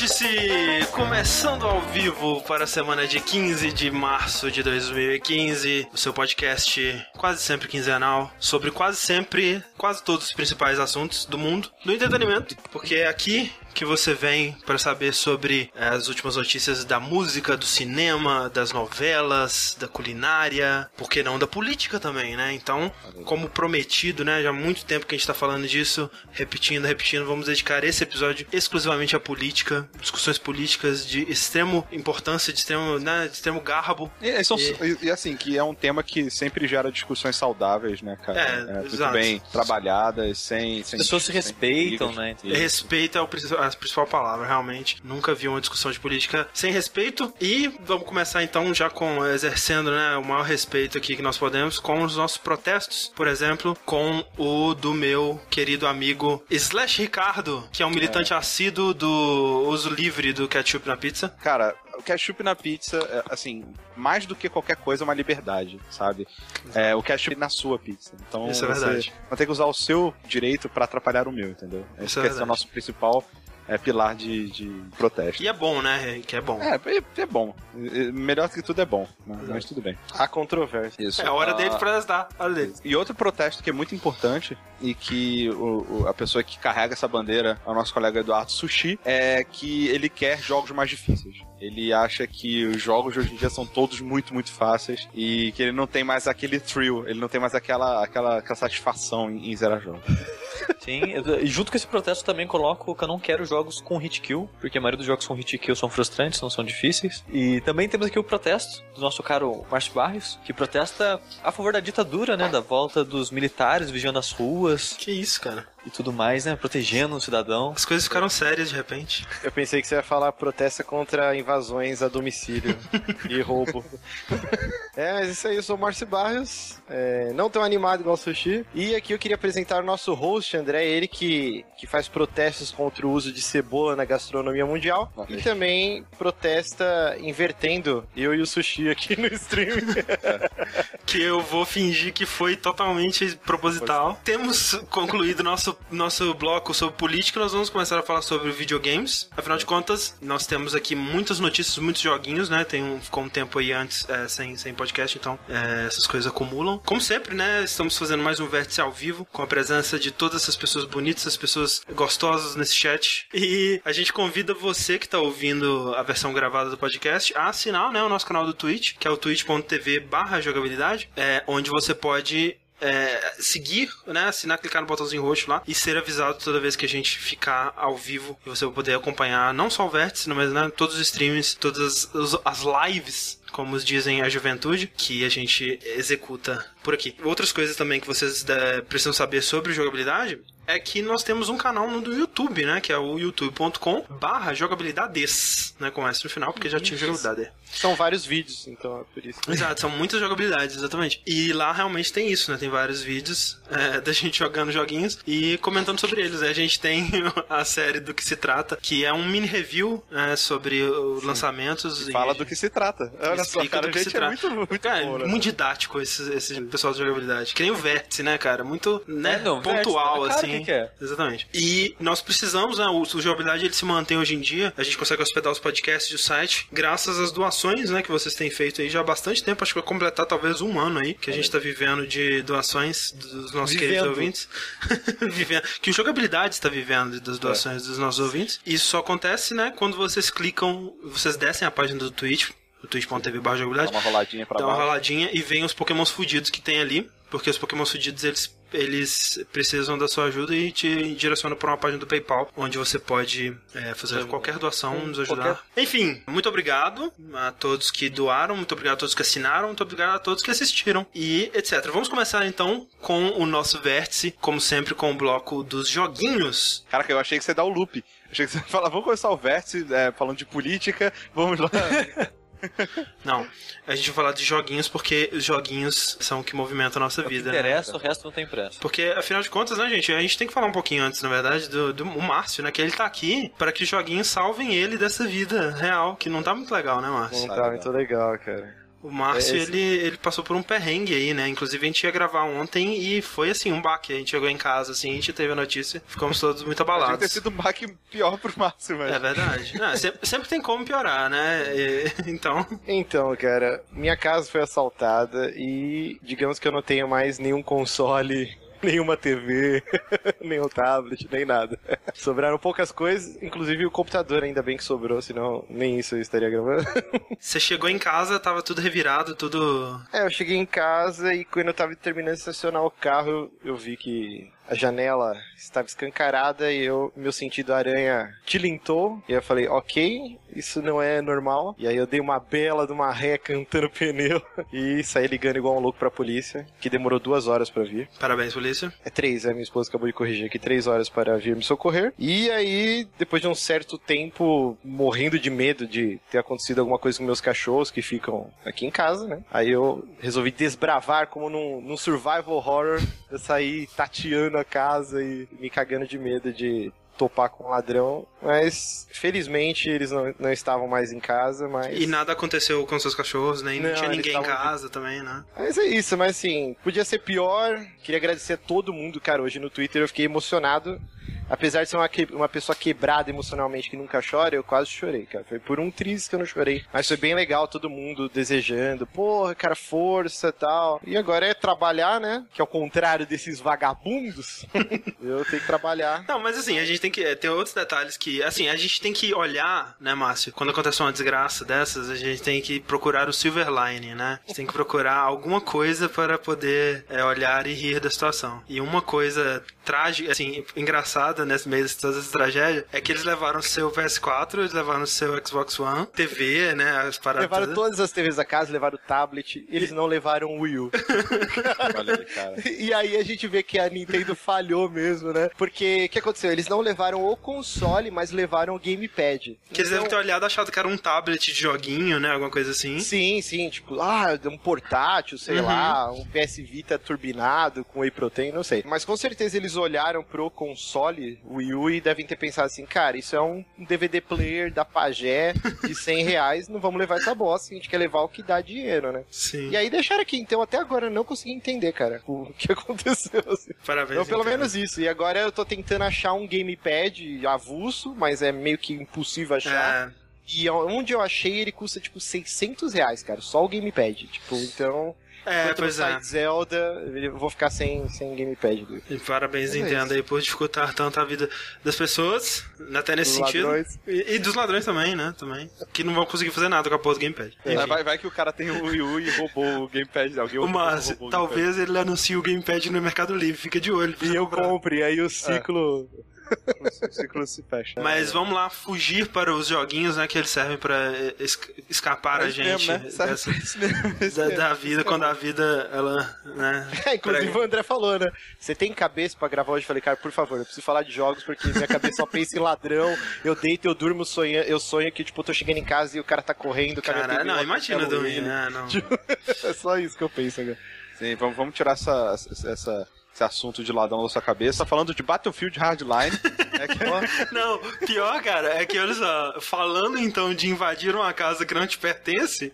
Vértice começando ao vivo para a semana de 15 de março de 2015. O seu podcast quase sempre quinzenal sobre quase sempre, quase todos os principais assuntos do mundo do entretenimento. Porque aqui que você vem para saber sobre eh, as últimas notícias da música, do cinema, das novelas, da culinária, por que não da política também, né? Então, como prometido, né? Já há muito tempo que a gente está falando disso, repetindo, repetindo, vamos dedicar esse episódio exclusivamente à política, discussões políticas de extremo importância, de extremo, né, de extremo garbo. E, e, são- e- e, assim, que é um tema que sempre gera discussões saudáveis, né, cara? É, muito exato. bem trabalhadas, sem. As sem pessoas se respeitam, né? Respeito é o princi- a principal palavra, realmente. Nunca vi uma discussão de política sem respeito. E vamos começar então já com exercendo né, o maior respeito aqui que nós podemos com os nossos protestos. Por exemplo, com o do meu querido amigo Slash Ricardo, que é um militante assíduo do uso livre do ketchup na pizza. Cara, o ketchup na pizza, é, assim, mais do que qualquer coisa, é uma liberdade, sabe? É, o ketchup na sua pizza. Então, Isso é você verdade. vai ter que usar o seu direito pra atrapalhar o meu, entendeu? Esse é é o nosso principal é, pilar de, de protesto. E é bom, né? Que é bom. É, é, é bom. Melhor que tudo é bom, né? mas tudo bem. Há controvérsia. Isso. É a hora Ah, dele protestar. A hora dele. E outro protesto que é muito importante e que o- o- a pessoa que carrega essa bandeira é o nosso colega Eduardo Sushi é que ele quer jogos mais difíceis. Ele acha que os jogos de hoje em dia são todos muito, muito fáceis e que ele não tem mais aquele thrill, ele não tem mais aquela, aquela, aquela satisfação em, em zerar jogos. Sim, e junto com esse protesto também coloco que eu não quero jogos com hit kill, porque a maioria dos jogos com hit kill são frustrantes, não são difíceis. E também temos aqui o protesto do nosso caro Márcio Barrios, que protesta a favor da ditadura, né, da volta dos militares vigiando as ruas Que isso, cara. E tudo mais, né, protegendo o cidadão. As coisas ficaram sérias de repente. Eu pensei que você ia falar protesta contra invasões a domicílio e roubo. É, mas isso aí, eu sou o Márcio Barrios, é, não tão animado igual o Sushi. E aqui eu queria apresentar o nosso host, André, ele que, que faz protestos contra o uso de cebola na gastronomia mundial. E também protesta invertendo eu e o Sushi aqui no stream. que eu vou fingir que foi totalmente proposital. Temos concluído nosso, nosso bloco sobre política, nós vamos começar a falar sobre videogames. Afinal de contas, nós temos aqui muitas notícias, muitos joguinhos, né? Tem um, ficou um tempo aí antes é, sem, sem podcast, então é, essas coisas acumulam. Como sempre, né? Estamos fazendo mais um vértice ao vivo, com a presença de todas essas pessoas bonitas, essas pessoas gostosas nesse chat. E a gente convida você que está ouvindo a versão gravada do podcast a assinar né, o nosso canal do Twitch, que é o twitch.tv barra jogabilidade, é, onde você pode é, seguir, né, assinar, clicar no botãozinho roxo lá e ser avisado toda vez que a gente ficar ao vivo e você vai poder acompanhar não só o Vértice, mas né, todos os streams, todas as, lives como dizem a juventude, que a gente executa por aqui. Outras coisas também que vocês eh, precisam saber sobre jogabilidade é que nós temos um canal no do YouTube, né? Que é o youtube.com barra jogabilidades, né? Com S no final, porque já tinha jogabilidade. São vários vídeos, então é por isso. Exato, são muitas jogabilidades, exatamente. E lá realmente tem isso, né? Tem vários vídeos é, da gente jogando joguinhos e comentando sobre eles. Aí A gente tem a série do que se trata, que é um mini review né, sobre os lançamentos. e Fala a do que se trata. Olha só, cara, do que se é trata. muito, muito Cara, bom, né? muito didático esse, esse pessoal de jogabilidade. Que nem o Vértice, né, cara? Muito né, É, não, pontual, Vértice, assim. que que é. Exatamente. E nós precisamos, né? O, o jogabilidade ele se mantém hoje em dia. A gente consegue hospedar os podcasts e o site graças às doações, né? Que vocês têm feito aí já há bastante tempo. Acho que vai completar talvez um ano aí que a gente tá vivendo de doações dos nossos Vivendo. queridos ouvintes. vivendo. Que o jogabilidade está vivendo das doações dos nossos ouvintes. Isso só acontece, né? Quando vocês clicam, vocês descem a página do Twitch, o twitch.tv barra Dá jogabilidade uma roladinha pra dá uma baixo. roladinha e vem os pokémons fudidos que tem ali, porque os pokémons fudidos eles, eles precisam da sua ajuda e te direcionam para uma página do PayPal, onde você pode é, fazer qualquer doação, nos ajudar. Enfim, muito obrigado a todos que doaram, muito obrigado a todos que assinaram, muito obrigado a todos que assistiram e etc. Vamos começar então com o nosso vértice, como sempre, com o bloco dos joguinhos. Caraca, eu achei que você ia dar o loop. Achei que você ia falar, vamos começar o vértice é, falando de política, vamos lá. Não, a gente vai falar de joguinhos porque os joguinhos são o que movimentam a nossa O que vida. né? interessa, o resto não tem pressa. Porque, afinal de contas, né, gente, a gente tem que falar um pouquinho antes, na verdade, do, do Márcio, né? Que ele tá aqui para que os joguinhos salvem ele dessa vida real, que não tá muito legal, né, Márcio? Não tá muito legal, cara. O Márcio, É, ele, ele passou por um perrengue aí, né? Inclusive, a gente ia gravar ontem e foi, assim, um baque. A gente chegou em casa, assim, a gente teve a notícia, ficamos todos muito Podia ter abalados. sido um baque pior pro Márcio, mas. É verdade. Não, sempre, sempre tem como piorar, né? E- então, Então, cara, minha casa foi assaltada e digamos que eu não tenho mais nenhum console, nenhuma TV, nenhum tablet, nem nada. Sobraram poucas coisas, inclusive o computador ainda bem que sobrou, senão nem isso eu estaria gravando. você chegou em casa, tava tudo revirado, tudo... É, eu cheguei em casa e quando eu tava terminando de estacionar o carro, eu, eu vi que a janela estava escancarada e eu, meu sentido aranha tilintou. E eu falei, ok, isso não é normal. E aí eu dei uma bela de uma ré cantando pneu e saí ligando igual um louco pra polícia, que demorou duas horas pra vir. Parabéns, polícia. É três, a minha esposa acabou de corrigir aqui, três horas para vir me socorrer. E aí, depois de um certo tempo, morrendo de medo de ter acontecido alguma coisa com meus cachorros que ficam aqui em casa, né? Aí eu resolvi desbravar como num, num survival horror. Eu saí tateando a casa e me cagando de medo de topar com um ladrão. Mas, felizmente, eles não, não estavam mais em casa, mas... E nada aconteceu com seus cachorros, nem não, Não, tinha ninguém em casa também, né? Mas é isso, mas assim, podia ser pior. Queria agradecer a todo mundo, cara. Hoje no Twitter eu fiquei emocionado. Apesar de ser uma, que- uma pessoa quebrada emocionalmente que nunca chora, eu quase chorei, cara. Foi por um triz que eu não chorei. Mas foi bem legal, todo mundo desejando. Porra, cara, força e tal. E agora é trabalhar, né? Que ao contrário desses vagabundos, eu tenho que trabalhar. Não, mas assim, a gente tem que. é, Tem outros detalhes que. Assim, a gente tem que olhar, né, Márcio? Quando acontece uma desgraça dessas, a gente tem que procurar o silver line, né? A gente tem que procurar alguma coisa para poder é, olhar e rir da situação. E uma coisa trágica, assim, engraçada nesse meio de toda essa tragédia é que eles levaram seu PS4, eles levaram seu Xbox One, TV, né? As paradas. Levaram todas. todas as TVs da casa, levaram o tablet, eles não levaram o Wii U. Olha aí, cara. E aí a gente vê que a Nintendo falhou mesmo, né? Porque o que aconteceu? Eles não levaram o console, mas levaram o gamepad. Que eles devem ter olhado e achado que era um tablet de joguinho, né? Alguma coisa assim. Sim, sim, tipo, ah, um portátil, sei Uhum. lá, um PS Vita turbinado com whey protein, não sei. Mas com certeza eles olharam pro console Wii U e devem ter pensado assim, cara, isso é um DVD player da Pagé de 100 reais, não vamos levar essa bosta, a gente quer levar o que dá dinheiro, né? Sim. E aí deixaram aqui, então até agora eu não consegui entender, cara, o que aconteceu. Assim. Parabéns. Então, pelo então. menos isso. E agora eu tô tentando achar um gamepad avulso, mas é meio que impossível achar. É, E onde eu achei, ele custa, tipo, 600 reais, cara. Só o gamepad. Tipo, então... é, enquanto pois é. Zelda, eu vou ficar sem, sem gamepad. do- E parabéns, É Nintendo, isso. aí por dificultar tanto a vida das pessoas, até nesse Dos sentido. ladrões. E, e dos ladrões também, né? Também. Que não vão conseguir fazer nada com a porra do Gamepad. Vai, Enfim. vai- vai que o cara tem o Wii U e roubou o Gamepad. Alguém O Márcio, roubou o talvez ele anuncie o Gamepad no Mercado Livre, fica de olho. E eu comprar. compro, e aí o ciclo... Gamepad. O ciclo se fecha. Mas vamos lá fugir para os joguinhos, né? Que eles servem pra eh, es- escapar É a gente mesmo, né? Dessa- isso da, da vida, quando a vida, ela, né? É, inclusive o André falou, né? Você tem cabeça pra gravar hoje? Eu falei, cara, por favor, eu preciso falar de jogos porque minha cabeça só pensa em ladrão. Eu deito, eu durmo, sonho, eu sonho que, tipo, eu tô chegando em casa e o cara tá correndo. com a minha Caralho, TV, não, imagina dormir, ele. né? Não. É só isso que eu penso agora. Sim, vamos, vamos tirar essa, essa, esse assunto de ladrão da sua cabeça. Falando de Battlefield Hardline. é que, Não, pior, cara, é que, olha só, falando então de invadir uma casa que não te pertence,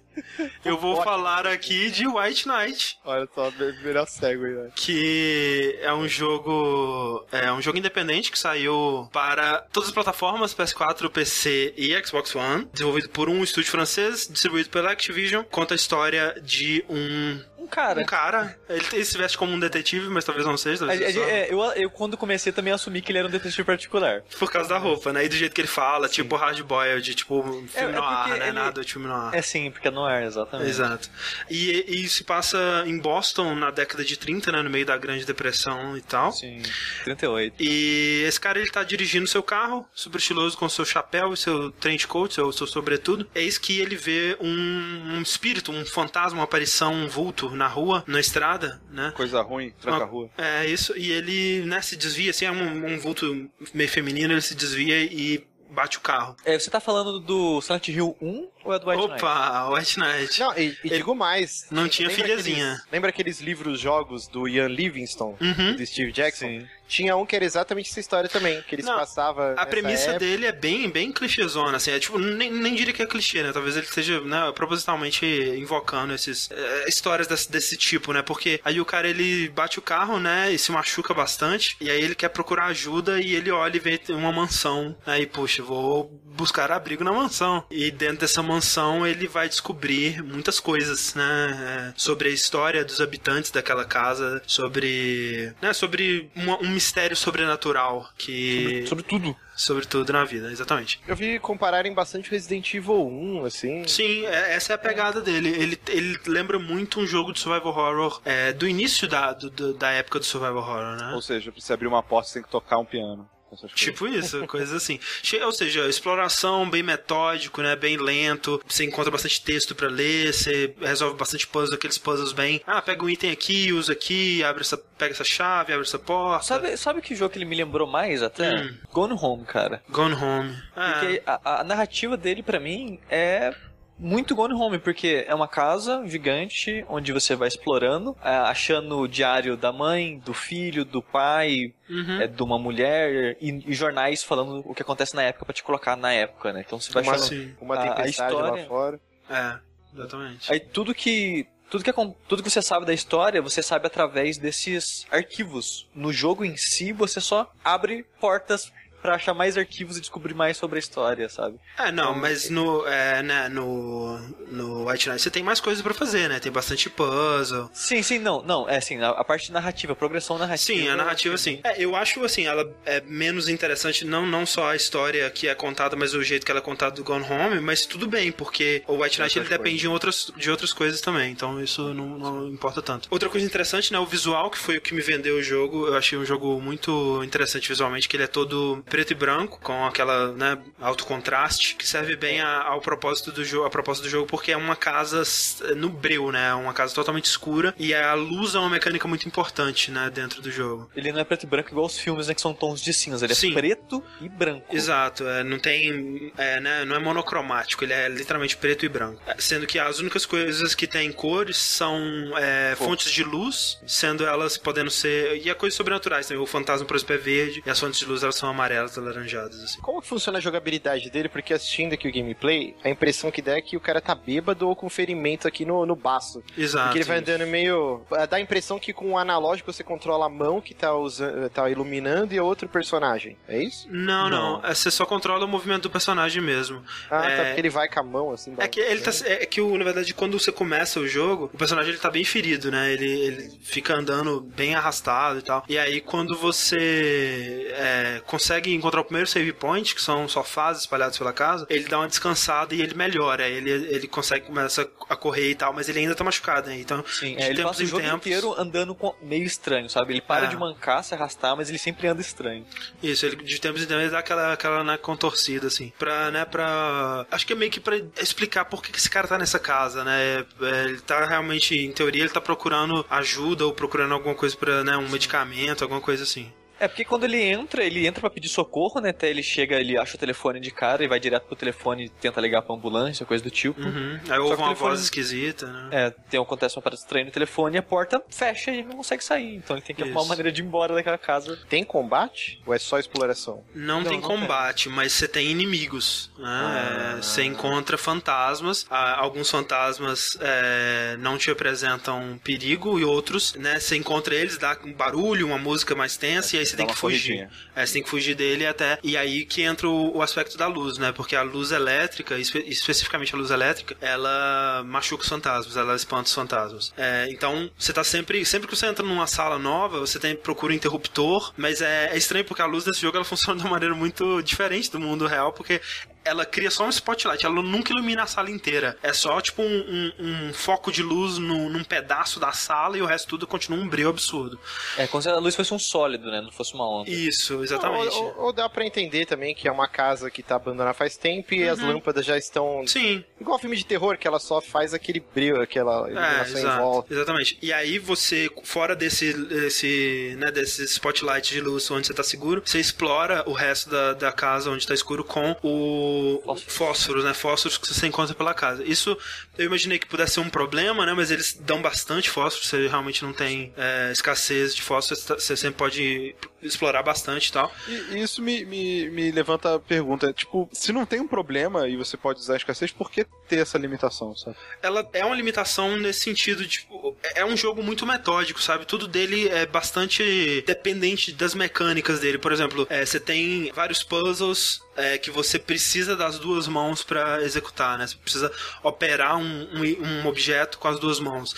eu vou falar aqui de White Knight, Olha só, me- melhor cego aí, né? que é um jogo, é um jogo independente que saiu para todas as plataformas, PS4, PC e Xbox One, desenvolvido por um estúdio francês, distribuído pela Activision, conta a história de um Um cara. um cara, ele, ele se veste como um detetive, mas talvez não seja, A- talvez a- seja só- é, eu, eu, quando comecei, também assumi que ele era um detetive particular. por causa da roupa, né? E do jeito que ele fala, tipo hard boiled, tipo filme É- é noir, porque né? ele- Nada de filme noir. É sim, porque é, exatamente. Exato. E, e se passa em Boston na década de 30, né? No meio da Grande Depressão e tal. Sim, 38. E esse cara, ele tá dirigindo seu carro, super estiloso com seu chapéu e seu trench coat, seu, seu sobretudo. Eis que ele vê um, um espírito, um fantasma, uma aparição, um vulto na rua, na estrada, né? coisa ruim, tranca a Uma- rua. É isso, e ele né, se desvia, assim, é um, um vulto meio feminino, ele se desvia e bate o carro. É, você tá falando do Silent Hill 1 ou é do White Knight? Opa, White Knight. Não, e, e digo mais. Não tinha lembra filhazinha. Aqueles, lembra aqueles livros-jogos do Ian Livingstone, Uhum. do Steve Jackson? Sim. Tinha um que era exatamente essa história também, que eles Não, passavam. A premissa época. dele é bem, bem clichêzona, assim, é tipo, nem, nem diria que é clichê, né? Talvez ele esteja, né, propositalmente invocando esses eh, histórias desse, desse tipo, né? Porque aí o cara ele bate o carro, né, e se machuca bastante, e aí ele quer procurar ajuda e ele olha e vê uma mansão. Aí, poxa, vou buscar abrigo na mansão. E dentro dessa mansão ele vai descobrir muitas coisas, né, eh, sobre a história dos habitantes daquela casa, sobre, né, sobre uma- um mistério sobrenatural que Sobre tudo. sobre tudo na vida, exatamente. Eu vi compararem bastante Resident Evil 1, assim. Sim, é- essa é a pegada dele. Ele, ele lembra muito um jogo de survival horror é, do início da, do- da época do survival horror, né? Ou seja, pra você abrir uma porta, você tem que tocar um piano. Essas coisas. Tipo isso, coisas assim. Ou seja, exploração bem metódico, né? Bem lento. Você encontra bastante texto pra ler, você resolve bastante puzzles, aqueles puzzles bem. Ah, pega um item aqui, usa aqui, abre essa, pega essa chave, abre essa porta. Sabe, sabe que jogo que ele me lembrou mais até? Hum. Gone Home, cara. Gone Home. Ah, Porque a, a narrativa dele, pra mim, é muito Gone Home, porque é uma casa gigante onde você vai explorando, é, achando o diário da mãe, do filho, do pai, uhum. é, de uma mulher e, e jornais falando o que acontece na época pra te colocar na época, né? Então você vai Uma, achando. Sim. uma a- a tempestade história- lá fora. É, exatamente. Aí tudo que tudo que, tudo que você sabe da história, você sabe através desses arquivos. No jogo em si, você só abre portas pra achar mais arquivos e descobrir mais sobre a história, sabe? É, não, mas no, é, né, no, no White Knight você tem mais coisas pra fazer, né? Tem bastante puzzle. Sim, sim, não, não, é assim, a, a parte narrativa, a progressão narrativa. Sim, a narrativa sim. É, eu acho assim, ela é menos interessante, não, não só a história que é contada, mas o jeito que ela é contada do Gone Home, mas tudo bem, porque o White Knight ele depende de outras, de outras coisas também, então isso não, não importa tanto. Outra coisa interessante, né, o visual, que foi o que me vendeu o jogo, eu achei um jogo muito interessante visualmente, que ele é todo preto e branco, com aquela, né, alto contraste, que serve bem a- ao propósito do jogo, a propósito do jogo, porque é uma casa s- no breu, né, uma casa totalmente escura, e a luz é uma mecânica muito importante, né, dentro do jogo. Ele não é preto e branco igual os filmes, né, que são tons de cinza, ele é Sim. preto e branco. Exato, é, não tem. é, né, não é monocromático, ele é literalmente preto e branco. É, Sendo que as únicas coisas que tem cores são é, fontes de luz, sendo elas podendo ser. E a coisas sobrenaturais também. O fantasma, por exemplo, é verde, e as fontes de luz elas são amarelas, alaranjadas, assim. Como que funciona a jogabilidade dele? Porque assistindo aqui o gameplay, a impressão que dá é que o cara tá bêbado ou com ferimento aqui no, no baço. Exato. Porque ele vai andando meio. Dá a impressão que com o analógico você controla a mão que tá, usando, tá iluminando e é outro personagem. É isso? Não, não, Não. é, Você só controla o movimento do personagem mesmo. Ah, tá. É, Porque ele vai com a mão assim. É que ele tá, é que o, na verdade quando você começa o jogo, o personagem ele tá bem ferido, né? Ele, ele fica andando bem arrastado e tal. E aí quando você é, consegue encontrar o primeiro save point, que são só fases espalhadas pela casa, ele dá uma descansada e ele melhora. Ele, ele consegue começa a correr e tal, mas ele ainda tá machucado, né? Então, Sim, de é, ele passa o jogo tempos- inteiro andando com- meio estranho, sabe? Ele para É. de mancar, se arrastar, mas ele sempre anda estranho. Isso, ele de tempos em tempos ele dá aquela, aquela né, contorcida, assim. Pra, né, pra. Acho que é meio que pra explicar por que que esse cara tá nessa casa, né? É, Ele tá realmente, em teoria, ele tá procurando ajuda ou procurando alguma coisa pra, né, um medicamento, alguma coisa assim. É, porque quando ele entra, ele entra pra pedir socorro, né? Até ele chega, ele acha o telefone de cara e vai direto pro telefone e tenta ligar pra ambulância, coisa do tipo. Uhum. Aí ouve uma telefone- voz esquisita, né? É, tem, acontece uma parada estranha no telefone e a porta fecha e ele não consegue sair. Então ele tem que arrumar Isso. uma maneira de ir embora daquela casa. Tem combate? Ou é só exploração? Não, Não, tem não combate, mas você tem inimigos. Né? Ah. É, Você encontra fantasmas. Ah, Alguns fantasmas é, não te apresentam perigo e outros, né? Você encontra eles, dá um barulho, uma música mais tensa e aí você tem que fugir. É, você tem que fugir dele até. E aí que entra o, o aspecto da luz, né? Porque a luz elétrica, espe- especificamente a luz elétrica, ela machuca os fantasmas, ela espanta os fantasmas. É, então, você tá sempre. Sempre que você entra numa sala nova, você tem, procura um interruptor, mas é, é estranho porque a luz desse jogo ela funciona de uma maneira muito diferente do mundo real, porque ela cria só um spotlight, ela nunca ilumina a sala inteira. É só tipo um, um- um foco de luz no- num pedaço da sala e o resto tudo continua um brilho absurdo. É, como se a luz fosse um sólido, né? Não fosse uma onda. Isso, exatamente. Ou, ou- ou dá pra entender também que é uma casa que tá abandonada faz tempo e as lâmpadas já estão. Sim, Igual filme de terror, que ela só faz aquele brilho, aquela É, iluminação em exato, volta. exatamente. E aí você, fora desse, desse, né, desse spotlight de luz onde você tá seguro, você explora o resto da, da casa onde tá escuro com o o fósforos, né? Fósforos que você encontra pela casa. Isso eu imaginei que pudesse ser um problema, né? Mas eles dão bastante fósforo. Você realmente não tem é, escassez de fósforo. Você sempre pode explorar bastante e tal. E isso me, me, me levanta a pergunta: tipo, se não tem um problema e você pode usar a escassez, por que ter essa limitação, sabe? Ela é uma limitação nesse sentido, tipo, é um jogo muito metódico, sabe? Tudo dele é bastante dependente das mecânicas dele. Por exemplo, é, você tem vários puzzles é, que você precisa das duas mãos para executar, né? Você precisa operar um, um, um objeto com as duas mãos.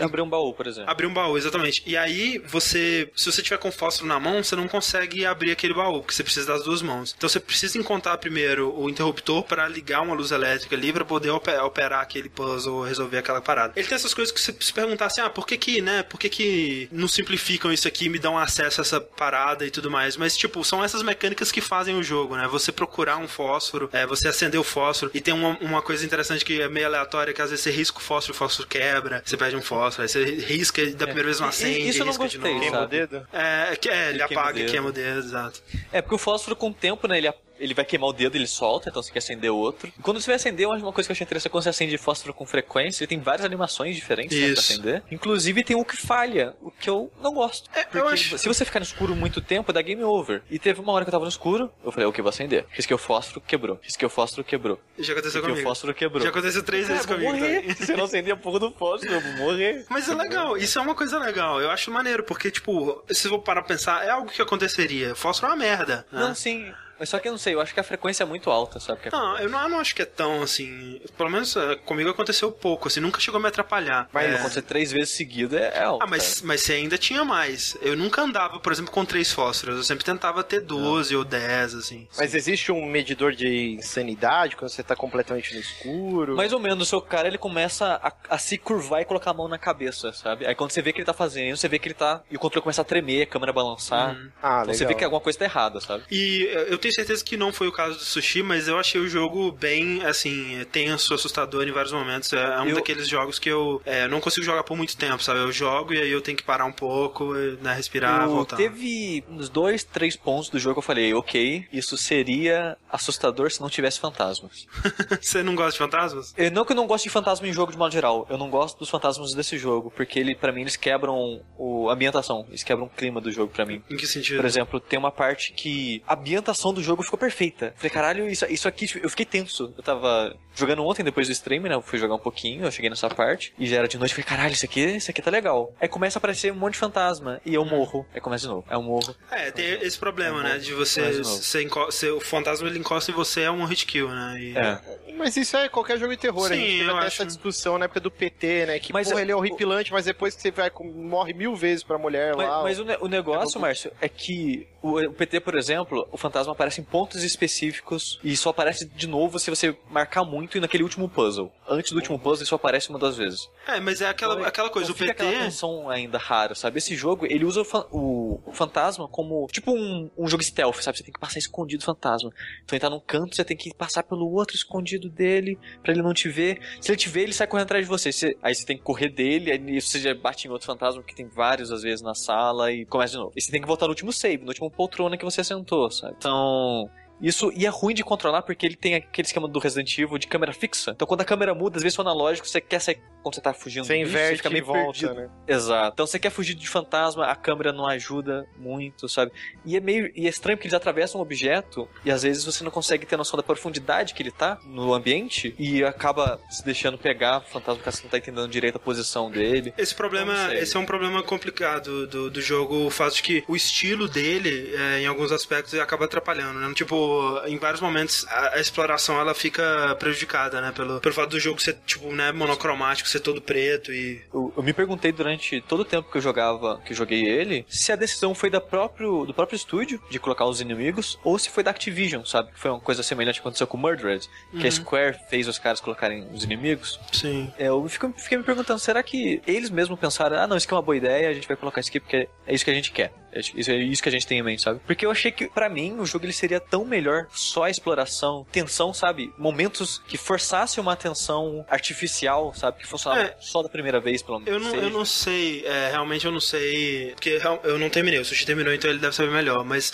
Abrir um baú, por exemplo. Abrir um baú, exatamente. E aí, você, se você tiver com fósforo na mão, você não consegue abrir aquele baú, porque você precisa das duas mãos. Então você precisa encontrar primeiro o interruptor para ligar uma luz elétrica ali para poder operar aquele puzzle, resolver aquela parada. Ele tem essas coisas que você se perguntar assim, ah, por que que, né, por que que não simplificam isso aqui, me dão acesso a essa parada e tudo mais. Mas, tipo, são essas mecânicas que fazem o jogo, né? Você procurar um fósforo, é, você acender o fósforo, e tem uma, uma coisa interessante que é meio aleatória, que às vezes você risca o fósforo, o fósforo quebra, você perde um fósforo, aí você risca da é. primeira vez não acende, Isso eu não gostei, de novo. Queima o dedo? É, é, é ele, apaga e queima o dedo, exato. É, porque o fósforo com o tempo, né, ele ele vai queimar o dedo, ele solta, então você quer acender outro. E quando você vai acender, uma coisa que eu achei interessante é quando você acende fósforo com frequência, ele tem várias animações diferentes né, pra acender. Inclusive tem um que falha, o que eu não gosto. É, porque acho... se você ficar no escuro muito tempo, dá game over. E teve uma hora que eu tava no escuro, eu falei, ok, vou acender. Risquei o fósforo, quebrou. Risquei o fósforo, quebrou. Já aconteceu Risquei comigo. o fósforo, quebrou. Já aconteceu três vezes comigo. Morrer. Se eu não acender a porra do fósforo, eu vou morrer. Mas é legal, isso é uma coisa legal. Eu acho maneiro, porque, tipo, se eu vou parar pra pensar, é algo que aconteceria. Fósforo é uma merda. Né? Não, sim. Mas só que eu não sei, eu acho que a frequência é muito alta, sabe? Que não, eu não, eu não acho que é tão assim. Pelo menos é, comigo aconteceu pouco, assim, nunca chegou a me atrapalhar. Mas é... acontecer três vezes seguida é, é alto. Ah, mas, mas você ainda tinha mais. Eu nunca andava, por exemplo, com três fósforos. Eu sempre tentava ter 12 não. ou 10, assim. Mas sim. existe um medidor de insanidade quando você tá completamente no escuro? Mais ou menos, o seu cara ele começa a, a, se curvar e colocar a mão na cabeça, sabe? Aí quando você vê que ele tá fazendo, você vê que ele tá. E o controle começa a tremer, a câmera balançar. Hum. Ah, então legal. você vê que alguma coisa tá errada, sabe? E eu tenho certeza que não foi foi o caso do Sushi, mas eu achei o jogo bem, assim, tenso, assustador em vários momentos. É um eu... daqueles jogos que eu é, não consigo jogar por muito tempo, sabe? Eu jogo e aí eu tenho que parar um pouco, né, respirar, eu voltar. Teve uns dois, três pontos do jogo que eu falei, ok, isso seria assustador se não tivesse fantasmas. Você não gosta de fantasmas? Eu, não que eu não gosto de fantasma em jogo de modo geral, eu não gosto dos fantasmas desse jogo, porque ele, para mim eles quebram o, a ambientação, eles quebram o clima do jogo para mim. Em que sentido? Por exemplo, tem uma parte que a ambientação do jogo ficou perfeita Falei, caralho, isso, isso aqui, eu fiquei tenso. Eu tava jogando ontem depois do stream, né? Eu fui jogar um pouquinho, eu cheguei nessa parte. E já era de noite, falei, caralho, isso aqui, isso aqui tá legal. Aí começa a aparecer um monte de fantasma. E eu morro. Aí começa de novo. É um morro. É, tem esse problema, né? De você. você se o fantasma ele encosta em você é um hit kill, né? E... É. Mas isso é qualquer jogo de terror. Sim, a gente teve até acho... essa discussão na época do PT, né? Que mas porra, ele é horripilante, mas depois que você vai, morre mil vezes pra mulher mas, lá. Mas o, o negócio, é Márcio, é que o, o, PT, por exemplo, o fantasma aparece em pontos específicos e só aparece de novo se você marcar muito e naquele último puzzle. Antes do último puzzle, ele só aparece uma das vezes. É, mas é aquela, então, aquela coisa, o PT... aquela tensão ainda rara, sabe? Esse jogo, ele usa o, fa o fantasma como, tipo um, um jogo stealth, sabe? Você tem que passar escondido o fantasma. Então ele tá num canto, você tem que passar pelo outro escondido dele para ele não te ver. Se ele te ver, ele sai correndo atrás de você. você. Aí você tem que correr dele, aí você já bate em outro fantasma, que tem vários às vezes na sala, e começa de novo. E você tem que voltar no último save, no último poltrona que você sentou, sabe? Então. の Isso, e é ruim de controlar porque ele tem aquele esquema do Resident Evil de câmera fixa. Então quando a câmera muda, às vezes o analógico, você quer sair quando você tá fugindo você bicho, inverte você fica meio volta, perdido. Né? Exato. Então você quer fugir de fantasma, a câmera não ajuda muito, sabe? E é meio e é estranho porque eles atravessam um objeto e às vezes você não consegue ter noção da profundidade que ele tá no ambiente e acaba se deixando pegar o fantasma porque você não tá entendendo direito a posição dele. Esse problema, esse é um problema complicado do, do jogo, o fato de que o estilo dele, é, em alguns aspectos, acaba atrapalhando, né? Tipo, em vários momentos a, a, exploração ela fica prejudicada, né? Pelo, pelo fato do jogo ser, tipo, né, monocromático, ser todo preto e. Eu, eu me perguntei durante todo o tempo que eu jogava, que eu joguei ele, se a decisão foi da próprio, do próprio estúdio de colocar os inimigos ou se foi da Activision, sabe? Foi uma coisa semelhante que aconteceu com Murdered, uhum. que a uhum. Square fez os caras colocarem os inimigos. Sim. É, eu fico, fiquei me perguntando, será que eles mesmos pensaram, ah, não, isso aqui é uma boa ideia, a gente vai colocar isso aqui porque é isso que a gente quer. É isso, é isso que a gente tem em mente, sabe? Porque eu achei que, para mim, o jogo ele seria tão melhor só a exploração, tensão, sabe? Momentos que forçassem uma tensão artificial, sabe? Que funcionava é, só da primeira vez, pelo menos. Eu não, eu não sei, é, realmente eu não sei. Porque eu não terminei, o Sushi terminou, então ele deve saber melhor. Mas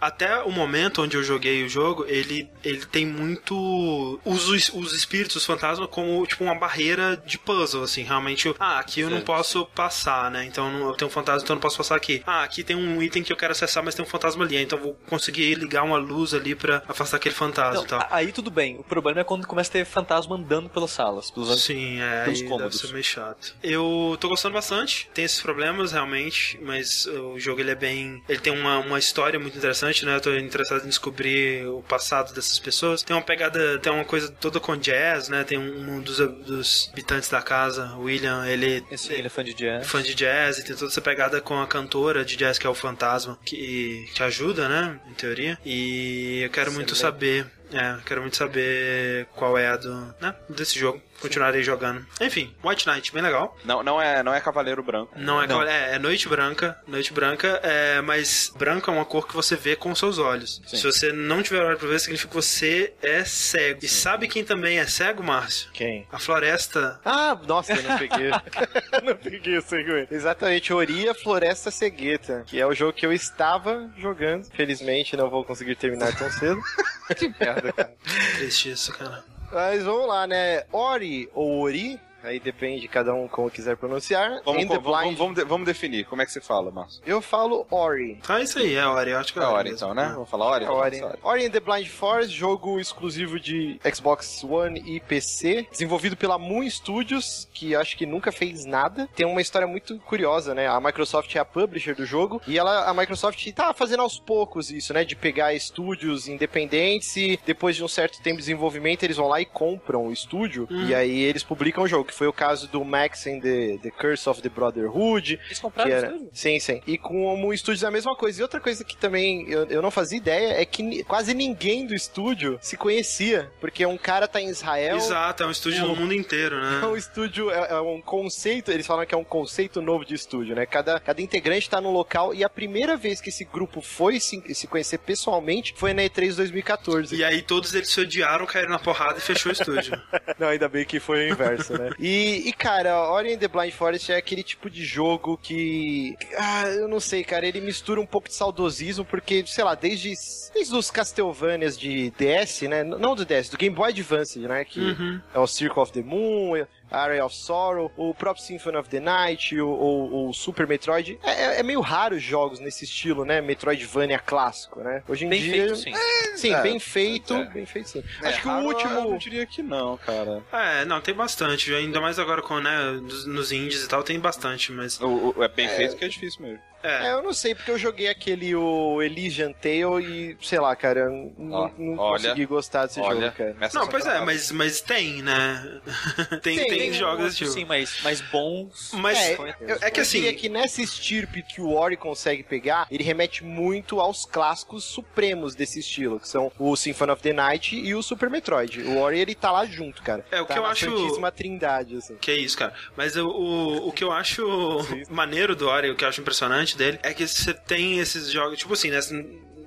até o momento onde eu joguei o jogo, ele, ele tem muito. Os, os espíritos, os fantasmas, como tipo uma barreira de puzzle, assim. Realmente, eu, ah, aqui eu não posso passar, né? Então eu tenho um fantasma, então eu não posso passar aqui. Ah, aqui tem um item que eu quero acessar, mas tem um fantasma ali. Então eu vou conseguir ligar uma luz ali pra afastar aquele fantasma Não, e tal. aí tudo bem. O problema é quando começa a ter fantasma andando pelas salas. Pelos Sim, é, pelos aí cômodos. deve ser meio chato. Eu tô gostando bastante, tem esses problemas realmente, mas o jogo ele é bem. Ele tem uma, uma história muito interessante, né? Eu tô interessado em descobrir o passado dessas pessoas. Tem uma pegada, tem uma coisa toda com jazz, né? Tem um, um dos, dos habitantes da casa, William, ele. Esse ele é fã de jazz. Fã de jazz e tem toda essa pegada com a cantora de jazz que é o Fantasma, que te ajuda, né? Em teoria. E eu quero muito saber. É, quero muito saber qual é a do. né? Desse jogo. Continuarei jogando. Enfim, White Knight, bem legal. Não, não, é, não é Cavaleiro Branco. Não é, Não. é, é noite branca, noite branca, é, mas branco é uma cor que você vê com seus olhos. Sim. Se você não tiver olho pra ver, significa que você é cego. E sabe quem também é cego, Márcio? Quem? A floresta. Ah, nossa, eu não peguei. não peguei o segmento. Exatamente, Oria Floresta Cegueta, que é o jogo que eu estava jogando. Felizmente não vou conseguir terminar tão cedo. que merda, cara. Triste isso, cara. Mas vamos lá, né? Ori ou Ori, aí depende de cada um como quiser pronunciar. Vamos, In the vamos, Blind, vamos, de- vamos definir. Como é que você fala, Márcio? eu falo Ori. É isso aí, é hora, eu acho que é É hora mesmo. então, né? Vamos falar? Ori. Vamos falar Ori and the Blind Forest, jogo exclusivo de Xbox One e PC, desenvolvido pela Moon Studios, que acho que nunca fez nada. Tem uma história muito curiosa, né? A Microsoft é a publisher do jogo e ela, a Microsoft tá fazendo aos poucos isso, né? De pegar estúdios independentes e depois de um certo tempo de desenvolvimento eles vão lá e compram o estúdio e aí eles publicam o jogo, foi o caso do Max and the, the Curse of the Brotherhood, Eles que compraram era... o estúdio? Sim, sim. E com o estúdio é a mesma coisa. E outra coisa que também eu, eu não fazia ideia é que quase ninguém do estúdio se conhecia. Porque um cara tá em Israel. Exato, é um estúdio no mundo inteiro, É né? um estúdio, é, é um conceito, eles falam que é um conceito novo de estúdio, né? Cada, cada integrante tá num local e a primeira vez que esse grupo foi se, se conhecer pessoalmente foi na E3 2014. E aí todos eles se odiaram, caíram na porrada e fechou o estúdio. Não, ainda bem que foi o inverso, né? E, e, cara, Ori and the Blind Forest é aquele tipo de jogo que. Ah, eu não sei, cara, ele mistura um pouco de saudosismo, porque, sei lá, desde, desde os Castlevanias de DS, né? Não do DS, do Game Boy Advance, né? Que Uhum. é o Circle of the Moon. Area of Sorrow, o próprio Symphony of the Night, o, o- o Super Metroid. É, é- é meio raro os jogos nesse estilo, né? Metroidvania clássico, né? Hoje em Bem dia. feito, sim. Sim, É, bem feito. é. Bem feito, sim. É, Acho que o último. Eu não diria que não, cara. É, não, tem bastante. Ainda mais agora com, né, nos- nos indies e tal, tem bastante, mas. O, o- é bem feito que é difícil mesmo. É, É. eu não sei, porque eu joguei aquele o Elysian Tale e, sei lá, cara, eu Ó, não olha, consegui gostar desse Olha, jogo, cara. Não, pois é, mas, mas tem, né? tem, Tem, tem, tem jogos desse tipo. Sim, mas, mas bons. Mas É, eu, é que eu assim- diria que nessa estirpe que o Ori consegue pegar, ele remete muito aos clássicos supremos desse estilo, que são o Symphony of the Night e o Super Metroid. O Ori, ele tá lá junto, cara. É, o tá que eu acho- Santíssima Trindade, assim. Que isso, cara. Mas o, o, o que eu acho maneiro do Ori, o que eu acho impressionante dele, é que você tem esses jogos, tipo assim, né?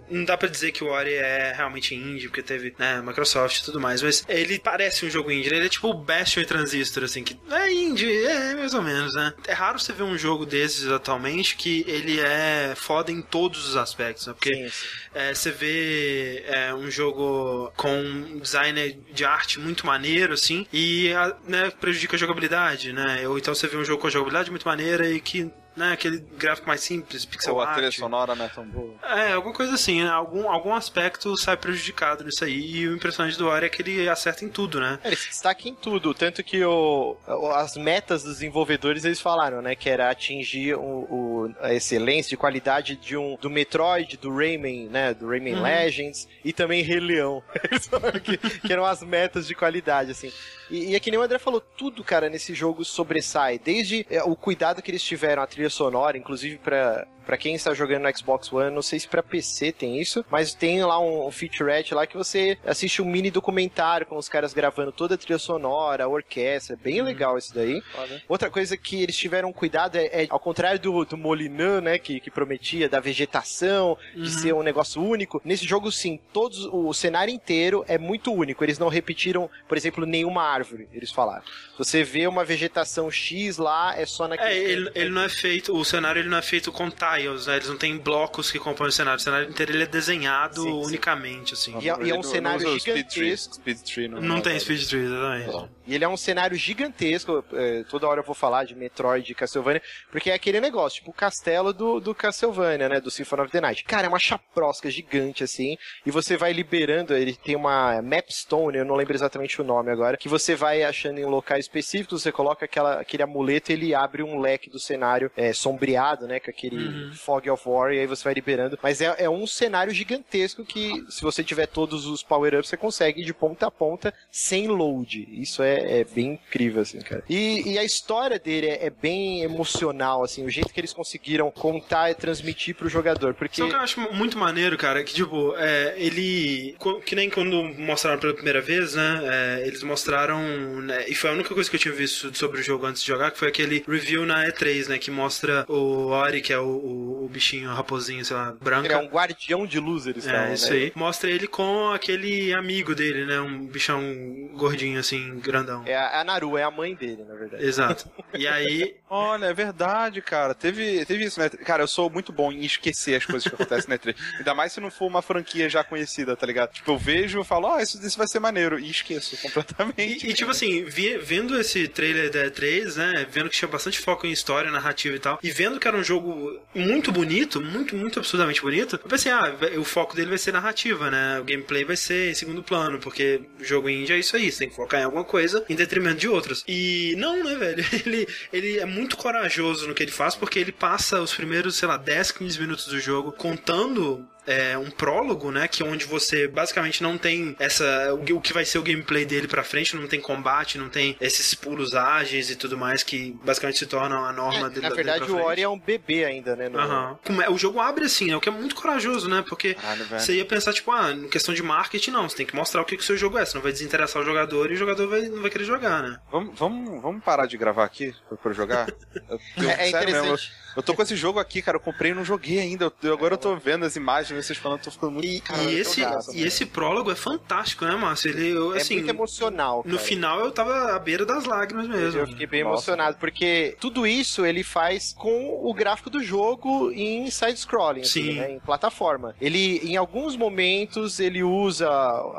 Não dá pra dizer que o Ori é realmente indie, porque teve, né, Microsoft e tudo mais, mas ele parece um jogo indie, ele é tipo o Bastion e Transistor, assim, que é indie, é mais ou menos, né? É raro você ver um jogo desses atualmente que ele é foda em todos os aspectos, né? Porque Sim, sim. é, você vê é, um jogo com um design de arte muito maneiro, assim, e a- né, prejudica a jogabilidade, né? Ou então você vê um jogo com jogabilidade muito maneira e que, né, aquele gráfico mais simples, pixel Ou a art. trilha sonora não é tão boa. É, alguma coisa assim, né? algum, algum aspecto sai prejudicado nisso aí. E o impressionante do Ori é que ele acerta em tudo, né? É, Ele se destaca em tudo, tanto que o, as metas dos desenvolvedores eles falaram, né, que era atingir o, o- a excelência de qualidade de um do Metroid, do Rayman, né, do Rayman Uhum. Legends e também Rei Leão, que, que eram as metas de qualidade, assim. E, e é que nem o André falou, tudo, cara, nesse jogo sobressai, desde é, o cuidado que eles tiveram, a trilha sonora, inclusive pra Pra quem está jogando no Xbox One, não sei se pra PC tem isso, mas tem lá um featurette lá que você assiste um mini documentário com os caras gravando toda a trilha sonora, a orquestra, é bem legal isso daí. Outra coisa que eles tiveram cuidado é, é, ao contrário do, do Molinã, né, que, que prometia da vegetação, de ser um negócio único, nesse jogo sim, todos o cenário inteiro é muito único. Eles não repetiram, por exemplo, nenhuma árvore, eles falaram. Você vê uma vegetação X lá, é só naquele É, ele, ele não é feito, o cenário ele não é feito com tiles, tiles, né? Eles não têm blocos que compõem o cenário. O cenário inteiro ele é desenhado Sim, sim. unicamente, assim. E é- e é um Não- cenário não usa o speed tree, gigantesco. Speed tree não, Não tem speed tree, exatamente. Não. E ele é um cenário gigantesco. é, toda hora eu vou falar de Metroid e Castlevania, porque é aquele negócio, tipo o castelo do, do Castlevania, né? Do Symphony of the Night. Cara, é uma chaprosca gigante, assim. E você vai liberando. Ele tem uma Mapstone, eu não lembro exatamente o nome agora, que você vai achando em locais específicos, você coloca aquela, aquele amuleto e ele abre um leque do cenário é, sombreado, né? Com aquele Uhum. Fog of War, e aí você vai liberando. Mas é, é um cenário gigantesco que, se você tiver todos os power-ups, você consegue de ponta a ponta sem load. Isso é, é bem incrível, assim, cara. E, e a história dele é, é bem emocional, assim, o jeito que eles conseguiram contar e transmitir pro jogador. Porque. Que eu acho muito maneiro, cara? Que, tipo, é, ele. Que nem quando mostraram pela primeira vez, né? é, eles mostraram. né, e foi a única coisa que eu tinha visto sobre o jogo antes de jogar, que foi aquele review na E3, né? Que mostra o Ori, que é o, o, o bichinho, o raposinho, sei lá, branco. Ele é um guardião de luz, eles falam, É, né? isso aí. Mostra ele com aquele amigo dele, né? Um bichão gordinho, assim, grandão. É a, a Naru, é a mãe dele, na verdade. Exato. E aí, Olha, é verdade, cara. Teve, teve isso, né? Cara, eu sou muito bom em esquecer as coisas que acontecem na E3. Ainda mais se não for uma franquia já conhecida, tá ligado? Tipo, eu vejo e falo, ah, isso, isso vai ser maneiro. E esqueço completamente. E, e, tipo assim, vi- vendo esse trailer da E3, né? Vendo que tinha bastante foco em história, narrativa e tal, e vendo que era um jogo muito bonito, muito, muito absurdamente bonito, eu pensei, ah, o foco dele vai ser narrativa, né? O gameplay vai ser em segundo plano, porque o jogo indie é isso aí, você tem que focar em alguma coisa em detrimento de outras. E não, né, velho? Ele, ele é muito corajoso no que ele faz, porque ele passa os primeiros, sei lá, 10, 15 minutos do jogo contando é, um prólogo, né? Que onde você basicamente não tem essa. O, que- o que vai ser o gameplay dele pra frente, não tem combate, não tem esses pulos ágeis e tudo mais que basicamente se tornam a norma É, dele. na dele verdade, pra o. Ori é um bebê ainda, né? no- é- O jogo abre assim, né? O que é muito corajoso, né? Porque Caralho, velho. você ia pensar, tipo, ah, em questão de marketing, não. Você tem que mostrar o que, que o seu jogo é. Senão vai desinteressar o jogador e o jogador vai, não vai querer jogar, né? Vamos, vamos, vamos parar de gravar aqui pra, pra jogar? Eu, eu- É, é sério mesmo, interessante. eu, eu tô com esse jogo aqui, cara. Eu comprei e não joguei ainda. Eu- agora eu tô vendo as imagens, vocês falando, eu tô ficando muito. E, Cara, e esse, gasto, e esse prólogo é fantástico, né, Márcio? Ele, eu, É assim, muito emocional. no cara. final eu tava à beira das lágrimas mesmo. Eu fiquei bem Nossa. emocionado, porque tudo isso ele faz com o gráfico do jogo em side-scrolling, assim, Sim. né, em plataforma. Ele, em alguns momentos, ele usa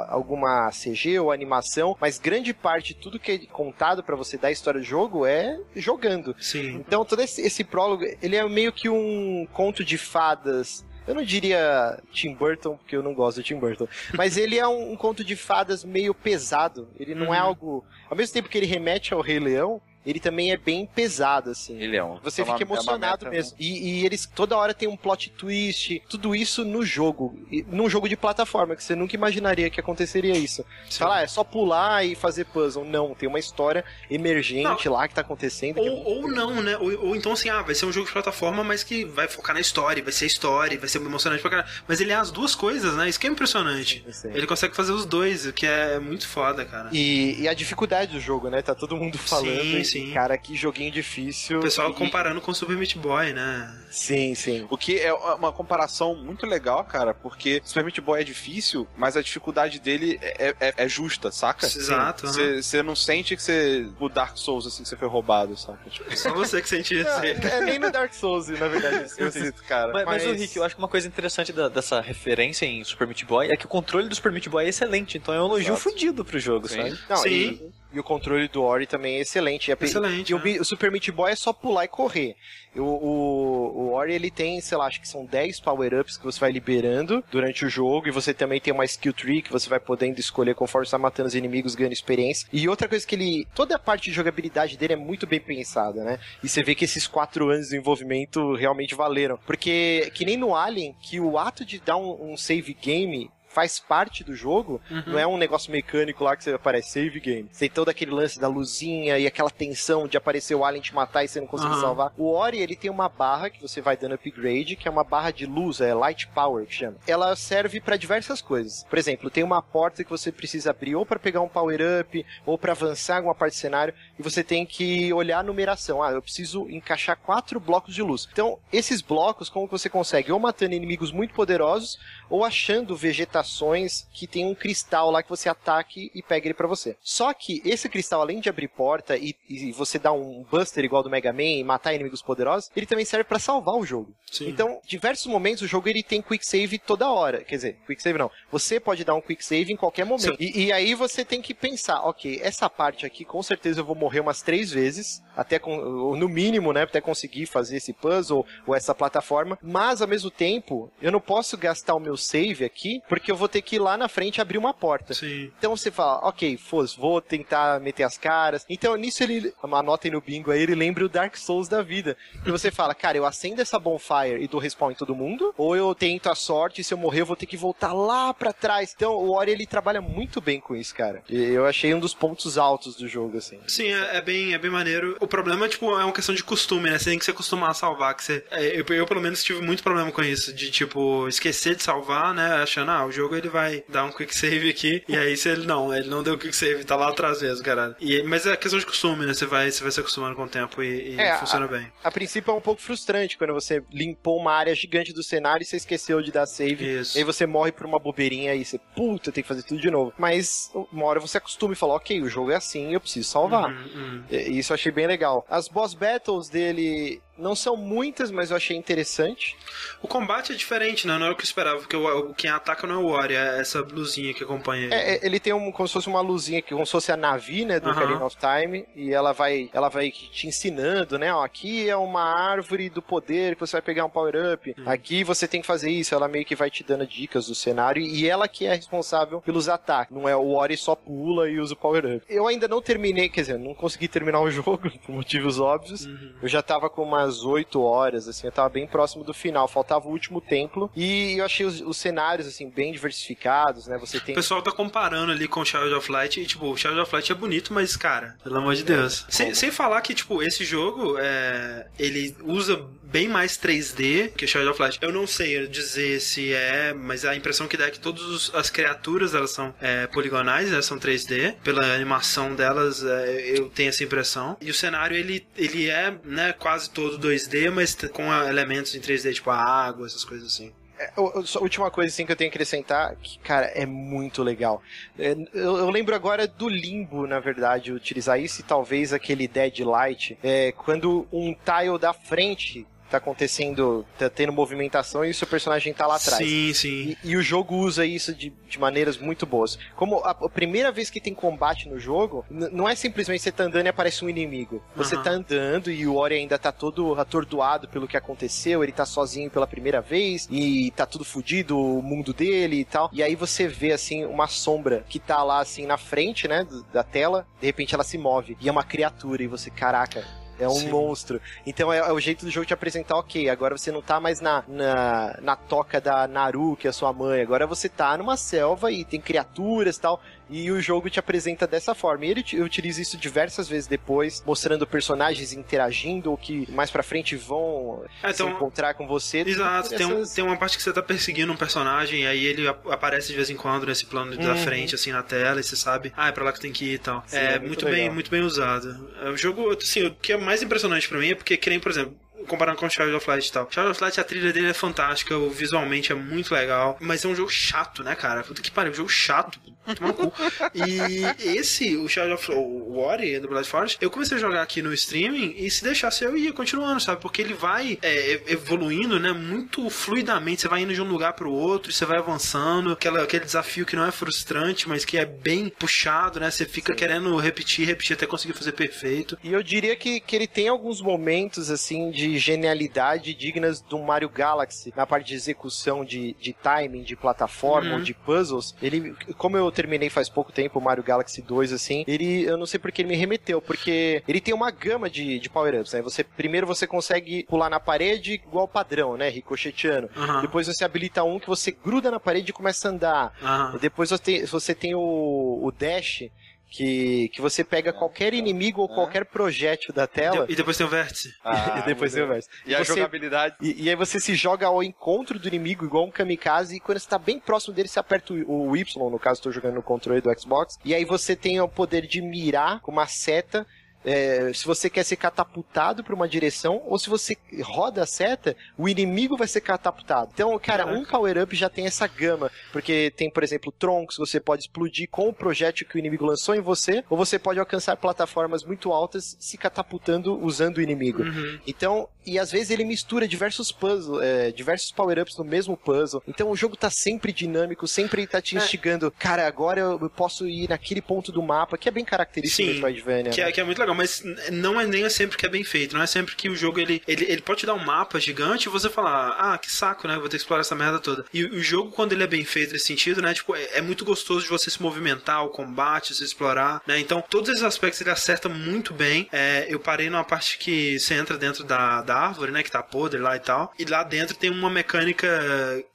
alguma CG ou animação, mas grande parte de tudo que é contado pra você dar a história do jogo é jogando. Sim. Então, todo esse, esse prólogo, ele é meio que um conto de fadas. Eu não diria Tim Burton, porque eu não gosto de Tim Burton. Mas ele é um, um conto de fadas meio pesado. Ele não é Uhum. algo. Ao mesmo tempo que ele remete ao Rei Leão, ele também é bem pesado, assim. Ele é um. Você é uma- fica é uma emocionado meta, mesmo. E, e eles toda hora tem um plot twist, tudo isso no jogo. Num jogo de plataforma, que você nunca imaginaria que aconteceria isso. Você Sim. fala, ah, é só pular e fazer puzzle. Não, tem uma história emergente lá que tá acontecendo. é Ou, ou não, né? Ou, ou então assim, ah, vai ser um jogo de plataforma, mas que vai focar na história, vai ser história, vai ser emocionante pra caralho. Mas ele é as duas coisas, né? Isso que é impressionante. Eu sei. Ele consegue fazer os dois, o que é muito foda, cara. E, e a dificuldade do jogo, né? Tá todo mundo falando. Sim, sim. Cara, que joguinho difícil. O pessoal E- comparando com o Super Meat Boy, né? Sim, sim. O que é uma comparação muito legal, cara, porque Super Meat Boy é difícil, mas a dificuldade dele é, é- é justa, saca? Exato. Você não sente que você. O Dark Souls, assim, que você foi roubado, saca? Tipo, Só você que sentiu isso. É, é nem no Dark Souls, na verdade. isso que eu sinto. cara. Mas, mas, Mas- o Rick, eu acho que uma coisa interessante da- dessa referência em Super Meat Boy é que o controle do Super Meat Boy é excelente, então é um elogio Exato. fudido pro jogo, Sim. sabe? Não, Sim. E, e o controle do Ori também é excelente. Excelente, E o, né? o Super Meat Boy é só pular e correr. O, o, o Ori, ele tem, sei lá, acho que são 10 power-ups que você vai liberando durante o jogo. E você também tem uma skill tree que você vai podendo escolher conforme você tá matando os inimigos, ganhando experiência. E outra coisa que ele... Toda a parte de jogabilidade dele é muito bem pensada, né? E você vê que esses 4 anos de desenvolvimento realmente valeram. Porque, que nem no Alien, que o ato de dar um, um save game faz parte do jogo, não é um negócio mecânico lá que você aparece save game. Tem todo aquele lance da luzinha e aquela tensão de aparecer o alien te matar e você não conseguir Aham. salvar. O Ori, ele tem uma barra que você vai dando upgrade, que é uma barra de luz, é light power que chama. Ela serve pra diversas coisas. Por exemplo, tem uma porta que você precisa abrir ou pra pegar um power up, ou pra avançar alguma parte do cenário, e você tem que olhar a numeração. Ah, eu preciso encaixar quatro blocos de luz. Então, esses blocos, como que você consegue? Ou matando inimigos muito poderosos, ou achando vegetações locações que tem um cristal lá que você ataque e pega ele pra você. Só que esse cristal, além de abrir porta e, e você dar um buster igual do Mega Man e matar inimigos poderosos, ele também serve pra salvar o jogo. Sim. Então, diversos momentos o jogo ele tem quick save toda hora. Quer dizer, quick save não. Você pode dar um quick save em qualquer momento. E, e aí você tem que pensar, ok, essa parte aqui com certeza eu vou morrer umas três vezes, até com, no mínimo, né, até conseguir fazer esse puzzle ou essa plataforma. Mas ao mesmo tempo, eu não posso gastar o meu save aqui, porque eu vou ter que ir lá na frente abrir uma porta. Sim. Então você fala, ok, Foz, vou tentar meter as caras. Então nisso ele, anotem no bingo aí, ele lembra o Dark Souls da vida. E você fala, cara, eu acendo essa bonfire e dou respawn em todo mundo, ou eu tento a sorte e se eu morrer eu vou ter que voltar lá pra trás. Então o Ori ele trabalha muito bem com isso, cara. E eu achei um dos pontos altos do jogo, assim. Sim, é, é bem, é bem maneiro. O problema, tipo, é uma questão de costume, né? Você tem que se acostumar a salvar. Que você, é, eu, eu, pelo menos, tive muito problema com isso. De, tipo, esquecer de salvar, né? Achando, ah, o jogo ele vai dar um quick save aqui. E aí, se ele não, ele não deu quick save, tá lá atrás mesmo, cara. E, mas é questão de costume, né? Você vai, você vai se acostumando com o tempo e, e É, funciona a- bem. A princípio é um pouco frustrante quando você limpou uma área gigante do cenário e você esqueceu de dar save. Isso. E aí você morre por uma bobeirinha e você, puta, tem que fazer tudo de novo. Mas uma hora você acostuma e fala, ok, o jogo é assim, eu preciso salvar. Uhum, uhum. E- Isso eu achei bem legal. As boss battles dele não são muitas, mas eu achei interessante. O combate é diferente, né? Não era o que eu esperava, porque o, quem ataca não é o Ori, é essa blusinha que acompanha ele. É, é, ele tem um, como se fosse uma luzinha, que como se fosse a Navi, né, do. Ocarina of Time, e ela vai, ela vai te ensinando, né, ó, aqui é uma árvore do poder que você vai pegar um power-up, Hum. aqui você tem que fazer isso, ela meio que vai te dando dicas do cenário, e ela que é responsável pelos ataques, não é o Ori só pula e usa o power-up. Eu ainda não terminei, quer dizer, não consegui terminar o jogo, por motivos óbvios, Uhum. eu já tava com umas 8 horas, assim, eu tava bem próximo do final, faltava o último templo, e eu achei os, os cenários, assim, bem diversificados, né, você tem... O pessoal tá comparando ali com o Shadow of Light e, tipo, o Shadow of Light é bonito, mas, cara, pelo amor de Deus. Sem, sem falar que, tipo, esse jogo, é, ele usa bem mais 3D que Shadow of Light. Eu não sei dizer se é, mas a impressão que dá é que todas as criaturas, elas são é, poligonais, elas são 3D. Pela animação delas, é, eu tenho essa impressão. E o cenário, ele, ele é, né, quase todo 2D, mas com elementos em 3D, tipo a água, essas coisas assim. A última coisa assim que eu tenho que acrescentar, que, cara, é muito legal. É, eu, eu lembro agora do Limbo, na verdade, utilizar isso e talvez aquele Deadlight, é, quando um tile da frente tá acontecendo, tá tendo movimentação e o seu personagem tá lá atrás. Sim, sim. E, e o jogo usa isso de, de maneiras muito boas. Como a, a primeira vez que tem combate no jogo, não é simplesmente você tá andando e aparece um inimigo. Você Aham. tá andando e o Ori ainda tá todo atordoado pelo que aconteceu, ele tá sozinho pela primeira vez e tá tudo fudido, o mundo dele e tal. E aí você vê, assim, uma sombra que tá lá, assim, na frente, né, da tela, de repente ela se move e é uma criatura e você, caraca. É um Sim. monstro. Então é, é o jeito do jogo te apresentar, ok, agora você não tá mais na, na, na toca da Naru, que é sua mãe. Agora você tá numa selva e tem criaturas e tal. E o jogo te apresenta dessa forma. E ele utiliza isso diversas vezes depois, mostrando personagens interagindo ou que mais pra frente vão É, se então- encontrar com você. Exato, tem, um- essas- tem uma parte que você tá perseguindo um personagem e aí ele ap- aparece de vez em quando nesse plano da Uhum. frente, assim, na tela, e você sabe, ah, é pra lá que tem que ir e tal. Sim, é, é muito, muito bem, muito bem usado. É, O jogo, assim, o que é mais impressionante pra mim é porque, que nem, por exemplo, comparando com Shadow of Light e tal. Shadow of Light, a trilha dele é fantástica, visualmente é muito legal, mas é um jogo chato, né, cara? Puta que pariu, um jogo chato. E esse, o Shadow of o Ori do Blood Forest, eu comecei a jogar aqui no streaming e se deixasse eu ia continuando, sabe? Porque ele vai é, evoluindo, né? Muito fluidamente. Você vai indo de um lugar pro outro, você vai avançando. Aquela, aquele desafio que não é frustrante, mas que é bem puxado, né? Você fica querendo repetir, repetir até conseguir fazer perfeito. E eu diria que, que ele tem alguns momentos, assim, de genialidade dignas do Mario Galaxy, na parte de execução de, de timing, de plataforma, Uhum. ou de puzzles. Ele, como eu terminei faz pouco tempo o Mario Galaxy 2, assim, ele, eu não sei porque ele me remeteu, porque ele tem uma gama de, de power-ups, né? Você, primeiro você consegue pular na parede igual padrão, né? Ricocheteando. Aham. Depois você habilita um que você gruda na parede e começa a andar. Aham. Depois você tem, você tem o, o dash, que, que você pega qualquer inimigo ou É. qualquer projétil da tela. E depois tem o vértice. Ah, e depois tem o verso. E a Você- jogabilidade. E, e aí você se joga ao encontro do inimigo igual um kamikaze e quando você tá bem próximo dele, você aperta o, o Y, no caso, estou jogando no controle do Xbox, e aí você tem o poder de mirar com uma seta é, se você quer ser catapultado para uma direção ou se você roda a seta, o inimigo vai ser catapultado. Então, cara, Caraca. um power-up já tem essa gama, porque tem, por exemplo, troncos, você pode explodir com o projétil que o inimigo lançou em você, ou você pode alcançar plataformas muito altas se catapultando usando o inimigo. Uhum. Então, e às vezes ele mistura diversos puzzles, é, diversos power-ups no mesmo puzzle. Então o jogo tá sempre dinâmico, sempre tá te É. instigando. Cara, agora eu posso ir naquele ponto do mapa, que é bem característico Sim, do Metroidvania. Que né? é, que é muito legal, mas não é nem sempre que é bem feito. Não é sempre que o jogo ele, ele, ele pode te dar um mapa gigante e você falar, ah, que saco, né? Vou ter que explorar essa merda toda. E o jogo, quando ele é bem feito nesse sentido, né? Tipo, é, é muito gostoso de você se movimentar, o combate, se explorar, né? Então, todos esses aspectos ele acerta muito bem. É, eu parei numa parte que você entra dentro da, da árvore, né? Que tá podre lá e tal. E lá dentro tem uma mecânica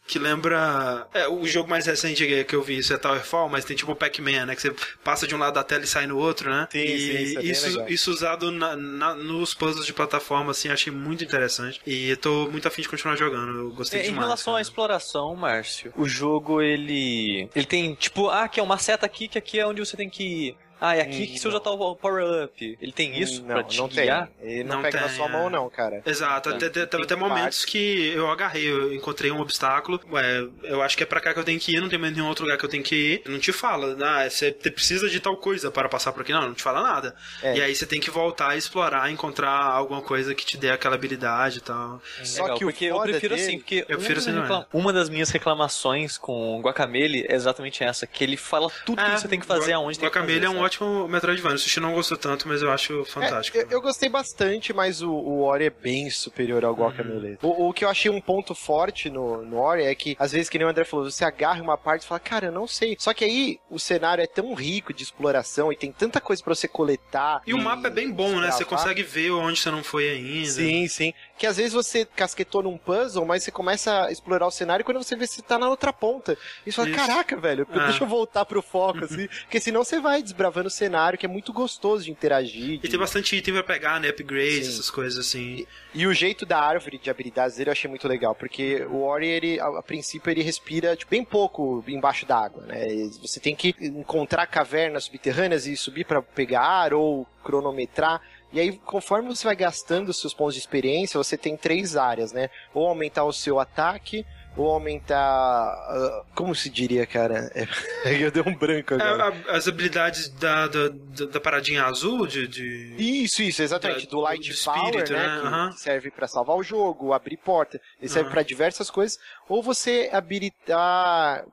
que lembra. É, o jogo mais recente que- eu vi isso é Towerfall, mas tem tipo o Pac-Man, né? Que você passa de um lado da tela e sai no outro, né? Sim, e sim, isso é isso, isso usado na- na- nos puzzles de plataforma, assim, achei muito interessante. E eu tô muito afim de continuar jogando. Eu gostei É, em demais. relação à cara. exploração, Márcio, o jogo ele. Ele tem, tipo, ah, que é uma seta aqui, que aqui é onde você tem que ir. Ah, é aqui Hum, que você usa tal power-up. Ele tem isso Hum, pra não, te não tem. guiar? Ele não, Não pega na tem, sua é. mão, não, cara. Exato, até, até, Tem até momentos partes. que eu agarrei, eu encontrei um obstáculo. Ué, eu acho que é pra cá que eu tenho que ir, não tem mais nenhum outro lugar que eu tenho que ir. Não te fala, ah, você precisa de tal coisa para passar por aqui. Não, não te fala nada. É. E aí você tem que voltar, explorar, encontrar alguma coisa que te dê aquela habilidade e tal. Só Legal, que o porque eu prefiro dele- assim, porque Eu prefiro uma, assim, não é? recla- uma das minhas reclamações com o Guacamele é exatamente essa, que ele fala tudo que você tem que fazer, aonde tem que fazer. Guacamelee é um sabe? Ótimo Metroidvania. O Sushi não gostou tanto, mas eu acho É, fantástico. eu, eu gostei bastante, mas o, o Ori é bem superior ao Guacamelee. O, o que eu achei um ponto forte no, no Ori é que, às vezes, que nem o André falou, você agarra uma parte e fala, cara, eu não sei. Só que aí o cenário é tão rico de exploração e tem tanta coisa pra você coletar. E o mapa é bem bom, né? Você consegue ver onde você não foi ainda. Sim, sim. Que às vezes você casquetou num puzzle, mas você começa a explorar o cenário e quando você vê, você tá na outra ponta. E você fala, Isso. caraca, velho, Ah. deixa eu voltar pro foco, assim. porque senão você vai desbravando o cenário, que é muito gostoso de interagir. E de- tem bastante item pra pegar, né? Upgrades, Sim. essas coisas assim. E o jeito da árvore de habilidades dele eu achei muito legal, porque o Ori, ele, a, a princípio, ele respira tipo, bem pouco embaixo d'água, né? E Você tem que encontrar cavernas subterrâneas e subir pra pegar ar ou cronometrar. E aí, conforme você vai gastando seus pontos de experiência, você tem três áreas, né? Ou aumentar o seu ataque, ou aumentar. ah, como se diria, cara? É, eu dei um branco É, agora. a- as habilidades da, da, da- da paradinha azul de. de... Isso, isso, exatamente. Da- do Light do Power, espírito, né? né? Que serve pra salvar o jogo, abrir porta. Ele serve Aham. pra diversas coisas. Ou você habilitar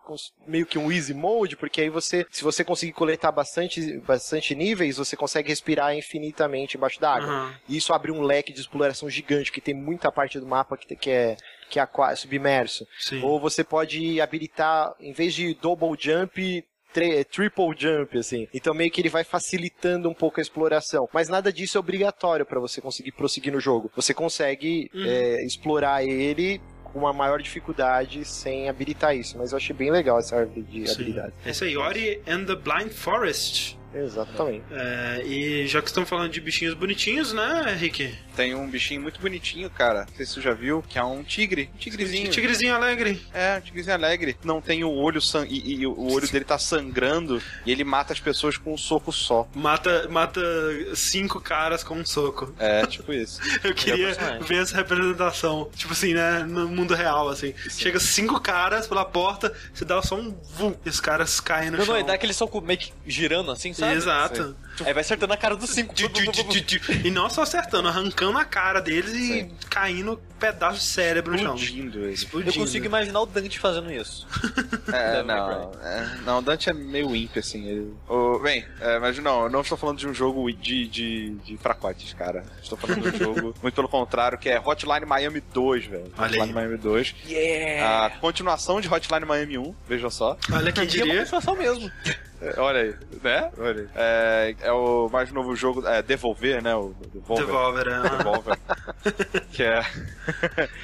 meio que um easy mode, porque aí você, se você conseguir coletar bastante, bastante níveis, você consegue respirar infinitamente embaixo d'água. Aham. E isso abre um leque de exploração gigante, que tem muita parte do mapa que, que é que é aqua- submerso. Sim. Ou você pode habilitar, em vez de double jump, tri- triple jump, assim. Então meio que ele vai facilitando um pouco a exploração. Mas nada disso é obrigatório para você conseguir prosseguir no jogo. Você consegue Uhum. é, explorar ele com uma maior dificuldade sem habilitar isso. Mas eu achei bem legal essa árvore de Sim. habilidade. É isso aí, Ori and the Blind Forest. Exatamente. É, e já que estamos falando de bichinhos bonitinhos, né, Rick? Tem um bichinho muito bonitinho, cara. Não sei se você já viu, que é um tigre. Um tigrezinho. Tigrezinho alegre. É, um tigrezinho alegre. Não tem o olho sang... e, e o olho dele tá sangrando e ele mata as pessoas com um soco só. Mata, mata cinco caras com um soco. É, tipo isso. Eu queria personagem. ver essa representação. Tipo assim, né? No mundo real, assim. Chega cinco caras pela porta, você dá só um vum, e os caras caem no Não, chão. não, e dá aquele soco meio que girando assim, sabe? Exato. Aí vai acertando a cara dos cinco. E não só acertando, arrancando a cara deles e caindo pedaço de cérebro no chão. Explodindo ele. Eu Explodindo. consigo imaginar o Dante fazendo isso. É, não, é, não, o Dante é meio imp, assim. Ele... Ô, bem, é, mas não, eu não estou falando de um jogo de, de, de fracotes, cara. Estou falando de um jogo, muito pelo contrário, que é Hotline Miami 2, velho. Hotline aí. Miami 2. Yeah! A continuação de Hotline Miami 1, vejam só. Olha quem E é uma diria. continuação mesmo. É, olha aí, né? Olha aí. É, é o mais novo jogo, é Devolver, né? O Devolver. Devolver, é. Devolver. que é.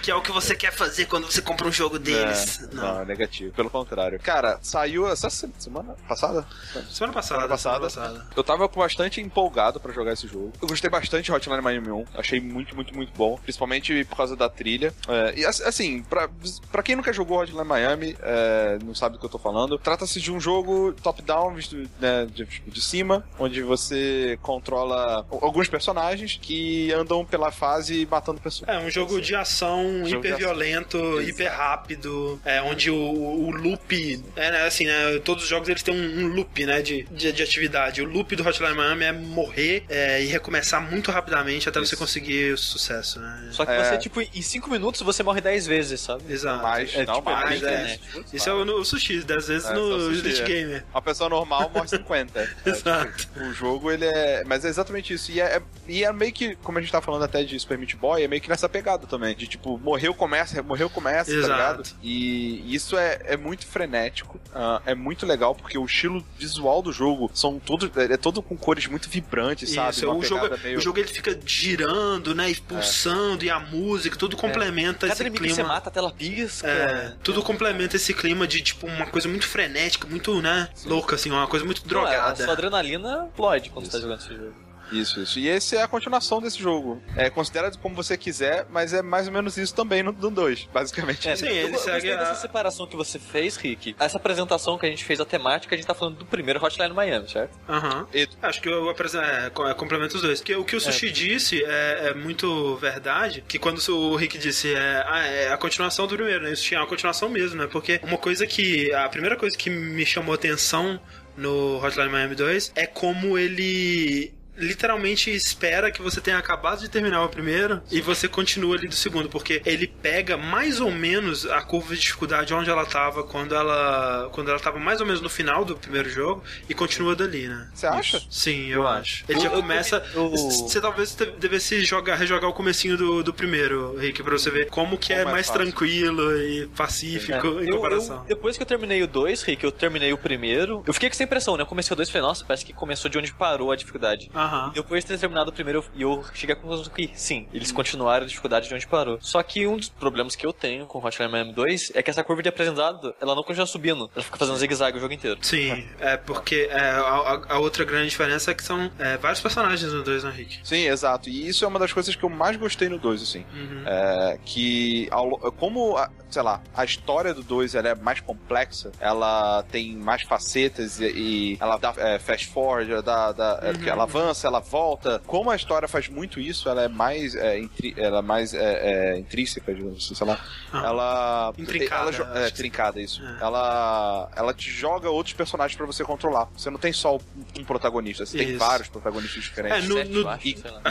Que é o que você quer fazer quando você compra um jogo deles. É, não. não, negativo. Pelo contrário. Cara, saiu essa se- semana passada? Semana passada. Semana passada. semana passada. Eu tava bastante empolgado pra jogar esse jogo. Eu gostei bastante de Hotline Miami 1. Achei muito, muito, muito bom. Principalmente por causa da trilha. É, e ass- assim, pra, pra quem nunca jogou Hotline Miami, é, não sabe do que eu tô falando, trata-se de um jogo top-down geral, visto né, de, de cima, onde você controla alguns personagens que andam pela fase matando pessoas. É um jogo de ação de hiper violento, hiper rápido, é, onde o, o loop, é, né, assim, né, todos os jogos eles têm um, um loop, né, de, de, de atividade. O loop do Hotline Miami é morrer é, e recomeçar muito rapidamente até você Isso. conseguir o sucesso, né? Só que É. você, tipo, em 5 minutos você morre 10 vezes, sabe? Exato. Mais, É, não, tipo, é mais, é. frenético. Isso é o, no- o sushi, 10 vezes É, no Elite é. Gamer. Uma pessoa normal morre 50. É, tipo, Exato. o jogo, ele é. Mas é exatamente isso. E é, é- e é meio que, como a gente tá falando até de Super Meat Boy, é meio que nessa pegada também. De tipo, morreu, começa, morreu, começa, Exato. tá ligado? E isso é, é muito frenético. ah, é muito legal, porque o estilo visual do jogo são todos. É todo com cores muito vibrantes, sabe? Isso, Uma o jogo, meio- o jogo ele fica girando, né, expulsando e a música, tudo complementa Cada esse que você clima. mata, a tela pisca. É, tudo complementa esse clima de, tipo, uma coisa muito frenética, muito, né, louca, assim, uma coisa muito Não, é, A drogada. sua adrenalina explode quando Isso. você tá jogando esse jogo. Isso, isso. E esse é a continuação desse jogo. É, considera como você quiser, mas é mais ou menos isso também no 2, basicamente. É, Sim, eu, ele eu segue a- dessa separação que você fez, Rick. Essa apresentação que a gente fez, a temática, a gente tá falando do primeiro Hotline Miami, certo? Aham. E- Acho que eu apresen- é, é, complemento os dois. Porque o que o Sushi disse é, é muito verdade, que quando o Rick disse é, ah, é a continuação do primeiro, né? Isso tinha uma continuação mesmo, né? Porque uma coisa que... A primeira coisa que me chamou atenção no Hotline Miami 2 é como ele literalmente espera que você tenha acabado de terminar o primeiro e você continua ali do segundo, porque ele pega mais ou menos a curva de dificuldade onde ela tava quando ela quando ela tava mais ou menos no final do primeiro jogo e continua dali, né? Você acha? Sim, eu, Eu acho. Ele já começa. Você talvez devesse jogar, rejogar o comecinho do, do primeiro, Rick, pra você ver como que é Como é mais tranquilo e pacífico em É, Eu- comparação. eu- depois que eu terminei o 2, Rick, eu terminei o primeiro. Eu fiquei com essa impressão, né? Eu comecei o 2 e falei, nossa, parece que começou de onde parou a dificuldade. Aham. Depois de ter terminado o primeiro, e eu cheguei à conclusão que sim, eles continuaram a dificuldade de onde parou. Só que um dos problemas que eu tenho com Hotline Miami 2 é que essa curva de aprendizado, ela não continua subindo, ela fica fazendo zigue-zague o jogo inteiro. Sim, é porque é, a, a- outra grande diferença é que são é, vários personagens no 2, né, Rick? Sim, exato. E isso é uma das coisas que eu mais gostei no 2, assim. Uhum. É, que, ao como, a- sei lá, a história do 2 ela é mais complexa, ela tem mais facetas e, e ela dá é, fast forward, ela, dá, dá- é, que ela avança, ela volta. Como a história faz muito isso, ela é mais, é, intri- ela é mais é, é, intrínseca, digamos assim, sei lá. Ah. Ela. Intrincada, Ela, é, trincada, isso. É. Ela, ela te joga outros personagens pra você controlar. Você não tem só um protagonista, você tem Isso. vários protagonistas diferentes. É, no- Sete, no- acho, E,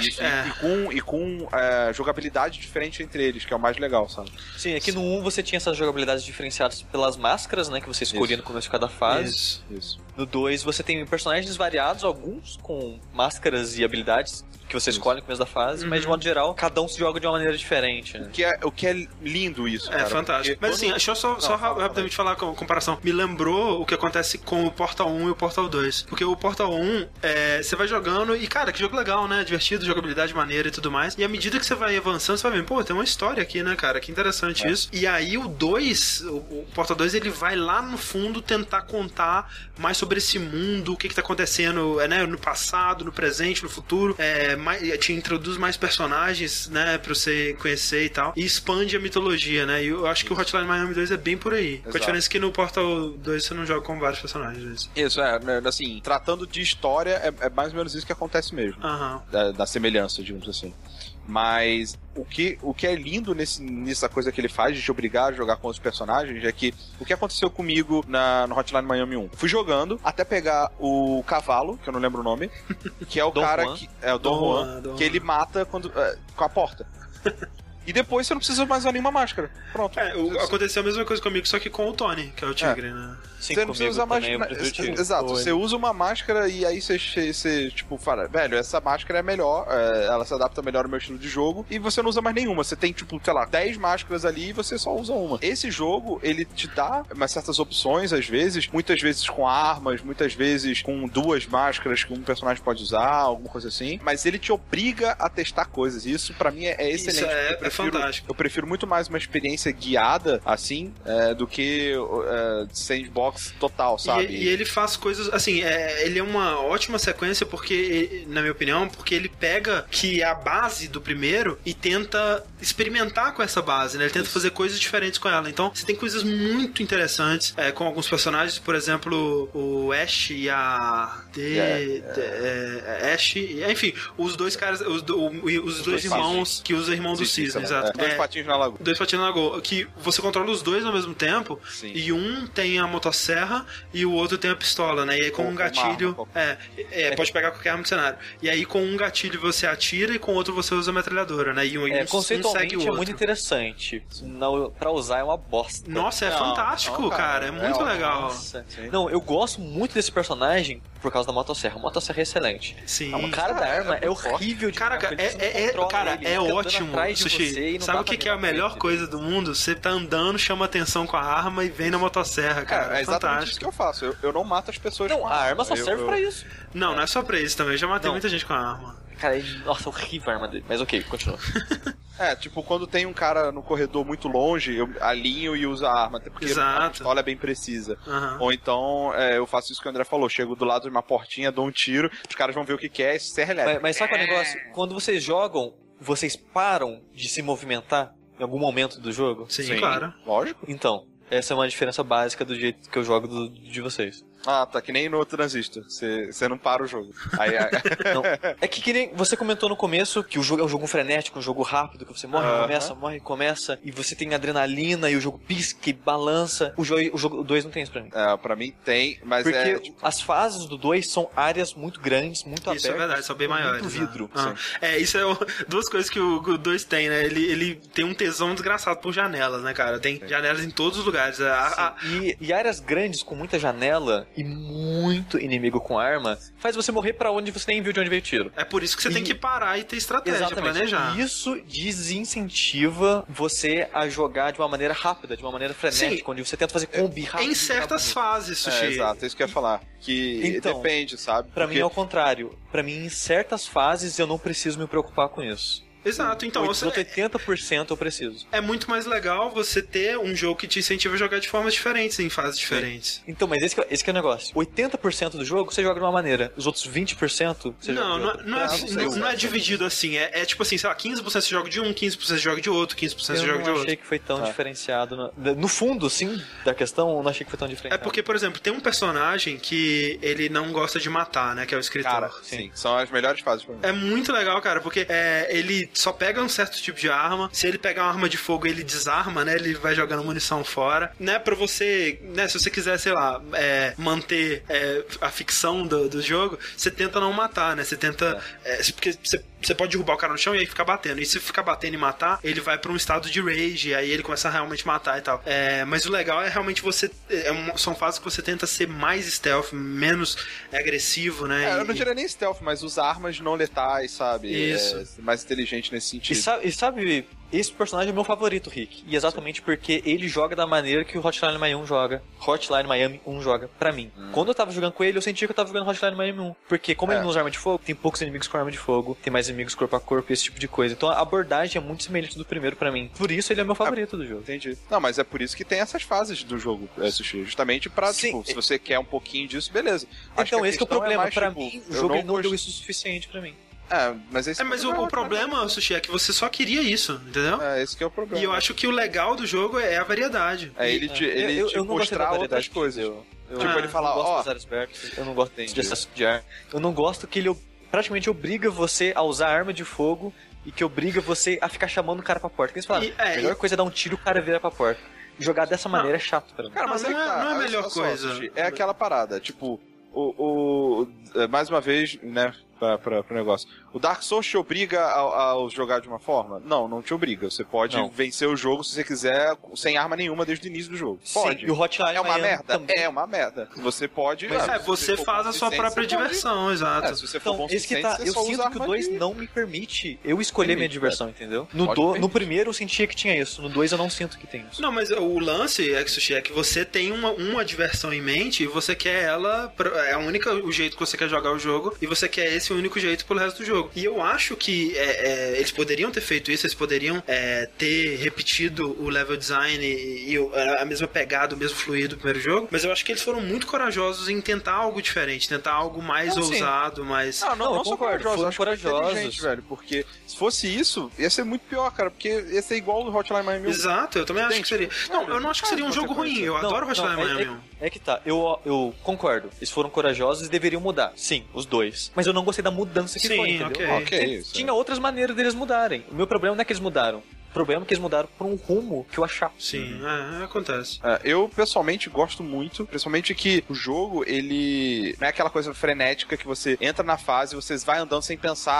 isso, é. e com, e com é, jogabilidade diferente entre eles, que é o mais legal, sabe? Sim, aqui no 1 você tinha essas jogabilidades diferenciadas pelas máscaras, né, que você escolhia Isso. no começo de cada fase. Isso. Isso. No 2 você tem personagens variados, alguns com máscaras e habilidades que você Isso. escolhe no começo da fase, mas de modo geral, cada um se joga de uma maneira diferente, né? O que é, o que é lindo isso, É cara. fantástico. porque Mas assim, deixa eu só, Não, só fala, ra- fala rapidamente falar com comparação. Me lembrou o que acontece com o Portal 1 e o Portal 2. Porque o Portal 1, é, você vai jogando e, cara, que jogo legal, né? Divertido, jogabilidade maneira e tudo mais. E à medida que você vai avançando, você vai vendo, pô, tem uma história aqui, né, cara? Que interessante isso. E aí o 2, o, o Portal 2, ele vai lá no fundo tentar contar mais sobre esse mundo, o que, que tá acontecendo é, né, no passado, no presente, no futuro. É, mais, te introduz mais personagens, né, pra você conhecer e tal. E expande a mitologia, né? E eu acho que o Hotline Miami 2 é bem por aí. Com a Exato. diferença que no Portal 2 você não joga com vários personagens. Isso. É, né, assim, tratando de história, é, é mais ou menos isso que acontece mesmo. Aham. Da, da semelhança, digamos assim. Mas o que, o que é lindo nesse, nessa coisa que ele faz de te obrigar a jogar com os personagens é que o que aconteceu comigo na, no Hotline Miami 1? Fui jogando até pegar o cavalo, que eu não lembro o nome, que é o Dom cara Juan. que. É o Dom, Dom Juan, Juan, que ele mata quando, é, com a porta. E depois você não precisa mais usar nenhuma máscara. Pronto. É, o- aconteceu a mesma coisa comigo, só que com o Tony, que é o tigre, né? Sim, você não precisa usar eu. Exato, Foi. você usa uma máscara e aí você, você, tipo, fala, velho, essa máscara é melhor, é, ela se adapta melhor ao meu estilo de jogo, e você não usa mais nenhuma. Você tem, tipo, sei lá, 10 máscaras ali e você só usa uma. Esse jogo, ele te dá umas certas opções, às vezes, muitas vezes com armas, muitas vezes com duas máscaras que um personagem pode usar, alguma coisa assim, mas ele te obriga a testar coisas. E isso, pra mim, é, é excelente. Isso é, é prefiro, fantástico. Eu prefiro muito mais uma experiência guiada, assim, é, do que é, sandbox total, sabe? E, e ele faz coisas, assim, é, ele é uma ótima sequência porque, na minha opinião, porque ele pega que é a base do primeiro e tenta experimentar com essa base, né? Ele tenta fazer coisas diferentes com ela. Então, você tem coisas muito interessantes é, com alguns personagens, por exemplo, o Ash e a... De, Yeah, de- é, Ash, e- enfim, os dois caras, os, do- o- os dois, dois irmãos que usam irmão do Cisne, é, exato. Dois É, patinhos na lagoa. Dois patinhos na lagoa. Que você controla os dois ao mesmo tempo. Sim. E um tem a motosserra e o outro tem a pistola, né? E aí com Ou um gatilho. arma, é, é, pode pegar qualquer arma do cenário. E aí com um gatilho você atira e com o outro você usa a metralhadora, né? E um, É, um conceitualmente segue o é outro. muito interessante. Não, pra usar é uma bosta. Nossa, é Não, fantástico, não, cara. cara. É É muito ótimo. legal. Nossa. Não, eu gosto muito desse personagem por causa da motosserra. A motosserra é excelente. Sim. A cara da Cara, arma é é horrível de Cara, é, não é, é- controla cara, ele, é ótimo, Sushi. não Sabe o que, que é a melhor frente coisa do mundo? Você tá andando, chama atenção com a arma e vem na motosserra, cara. É É exatamente isso fantástico. que eu faço. Eu, eu não mato as pessoas Não, com a arma só Eu- serve eu- pra isso. Não, não é só pra isso também. Eu já matei Não. muita gente com a arma. Cara, é- nossa, horrível a arma dele. Mas ok, continua. É, tipo, quando tem um cara no corredor muito longe, eu alinho e uso a arma, até porque Exato. a pistola é bem precisa. Aham. Ou então, é, eu faço isso que o André falou, chego do lado de uma portinha, dou um tiro, os caras vão ver o que que é e serra mas, elétrica. mas sabe qual é o negócio? Quando vocês jogam, vocês param de se movimentar em algum momento do jogo? Sim, claro. Lógico. Então, essa é uma diferença básica do jeito que eu jogo do- de vocês. Ah, tá que nem no Transistor, você você não para o jogo. Aí, aí- Não. É que, que nem você comentou no começo que o jogo é um jogo frenético, um jogo rápido, que você morre, Aham. começa, morre, começa, e você tem adrenalina e o jogo pisca e balança. O jogo, o jogo 2 não tem isso pra mim. é, pra mim tem, mas Porque é... tipo, as fases do 2 são áreas muito grandes, muito Isso é abertas. verdade, são bem maiores. Muito né? vidro. Ah. É, isso é o- duas coisas que o 2 tem, né? Ele, ele tem um tesão desgraçado por janelas, né, cara? Tem janelas em todos os lugares. A- a- E, e áreas grandes com muita janela e muito inimigo com arma faz você morrer pra onde você nem viu de onde veio o tiro. é por isso que você tem E- que parar e ter estratégia, planejar. Isso desincentiva você a jogar de uma maneira rápida, de uma maneira frenética, Sim. onde você tenta fazer combi rápido. Em certas rápido. fases, É, Sushi. exato, é isso que eu ia falar. Que Então, depende, sabe? Pra Porque- mim é o contrário. Pra mim, em certas fases, eu não preciso me preocupar com isso. Exato, então Oito- você, 80% eu preciso. é muito mais legal você ter um jogo que te incentiva a jogar de formas diferentes, em fases diferentes. Então, mas esse que, é- esse que é o negócio. 80% do jogo você joga de uma maneira, os outros 20% você Não, joga de não, outra. não, é, Ah, não não, não é eu- dividido assim. É, é tipo assim, sei lá, 15% você joga de um, 15% você joga de outro, 15% você Eu joga de não outro. achei que foi tão Ah. diferenciado. No, no fundo, sim, da questão, eu não achei que foi tão É diferenciado. porque, por exemplo, tem um personagem que ele não gosta de matar, né? Que é o escritor. Cara, sim, são as melhores fases pra mim. É muito legal, cara, porque é, ele só pega um certo tipo de arma. Se ele pegar uma arma de fogo, ele desarma, né? Ele vai jogando munição fora. Né, pra você, né, se você quiser, sei lá, é, manter é, a ficção do, do jogo, você tenta não matar, né? Você tenta. é, porque você, você pode derrubar o cara no chão e aí ficar batendo. E se ficar batendo e matar, ele vai pra um estado de rage, e aí ele começa a realmente matar e tal. É, mas o legal é realmente você. é uma- são fases que você tenta ser mais stealth, menos agressivo, né? É, eu e- não diria nem stealth, mas usar armas não letais, sabe? Isso. É, mais inteligente nesse E sentido. sabe, e sabe, esse personagem é meu favorito, Rick. E exatamente porque ele joga da maneira que o Hotline Miami 1 joga. Hotline Miami 1 joga pra mim. Quando eu tava jogando com ele, eu sentia que eu tava jogando Hotline Miami 1. Porque como É. ele não usa arma de fogo, tem poucos inimigos com arma de fogo, tem mais inimigos corpo a corpo, esse tipo de coisa. Então a abordagem é muito semelhante do primeiro pra mim. Por isso ele é meu favorito do jogo. Entendi. Não, mas é por isso que tem essas fases do jogo, é, Sushi. Justamente pra, Sim. tipo, se você quer um pouquinho disso, beleza. Acho então que esse que é o questão problema. mais, pra tipo, mim, o jogo não gost- deu isso o suficiente pra mim. É, mas esse É, mas o, o problema, Sushi, é que você só queria isso, entendeu? É, esse que é o problema. E eu acho que o legal do jogo é a variedade. É ele te, ele eu, eu, te eu não gostei da mostrar variedade outras coisas. deu. Eu, Tipo, eu ele fala, não gosto ó, abertas, eu não gosto de excesso de ar. Eu não gosto que ele praticamente obriga você a usar arma de fogo e que obriga você a ficar chamando o cara pra porta. Que eles falaram, E- é, a melhor e- coisa é dar um tiro e o cara vira pra porta. Jogar dessa maneira é chato pra mim. Cara, mas Não, é, não é- tá, não é a melhor só, coisa. Sushi, é aquela parada, tipo, o, o- é, mais uma vez, né, pra, pro negócio. O Dark Souls te obriga a, a jogar de uma forma? Não, não te obriga. Você pode Não. vencer o jogo se você quiser sem arma nenhuma desde o início do jogo. Pode. Sim, e o Hotline É uma merda? também. É uma merda. Você pode. Mas ah, é, você for faz a sua própria você pode. diversão, É, exato. se você for Então, bom esse que tá, você eu só usa sinto que o arma 2 de- não me permite eu escolher minha Permite, diversão, entendeu? No, Pode do, no primeiro eu sentia que tinha isso, no 2 eu não sinto que tem isso. Não, mas o lance, Exushi, é que você tem uma, uma diversão em mente e você quer ela. pra- É a única o jeito que você quer jogar o jogo e você quer esse único jeito pelo resto do jogo. E eu acho que é, é, eles poderiam ter feito isso, eles poderiam é, ter repetido o level design e, e, a mesma pegada, o mesmo fluido do primeiro jogo, mas eu acho que eles foram muito corajosos em tentar algo diferente, tentar algo mais Não, sim. ousado, mais. Não, não, Não, só corajosos, corajosos. velho. Porque se fosse isso, ia ser muito pior, cara. Porque ia ser igual no Hotline Miami. Exato, eu também acho que seria. Não, eu não acho que seria um jogo ruim. Eu adoro Hotline é- Miami. É, é que tá, eu, eu concordo. Eles foram corajosos e deveriam mudar. Sim, os dois. Mas eu não gostei da mudança que Sim, foi, entendeu? ok. Ok, Tem- isso, Tinha outras maneiras deles mudarem. O meu problema não é que eles mudaram. O problema é que eles mudaram por um rumo que eu achava. Sim, é, acontece. É, eu pessoalmente gosto muito, principalmente que o jogo ele não é aquela coisa frenética que você entra na fase, você vai andando sem pensar,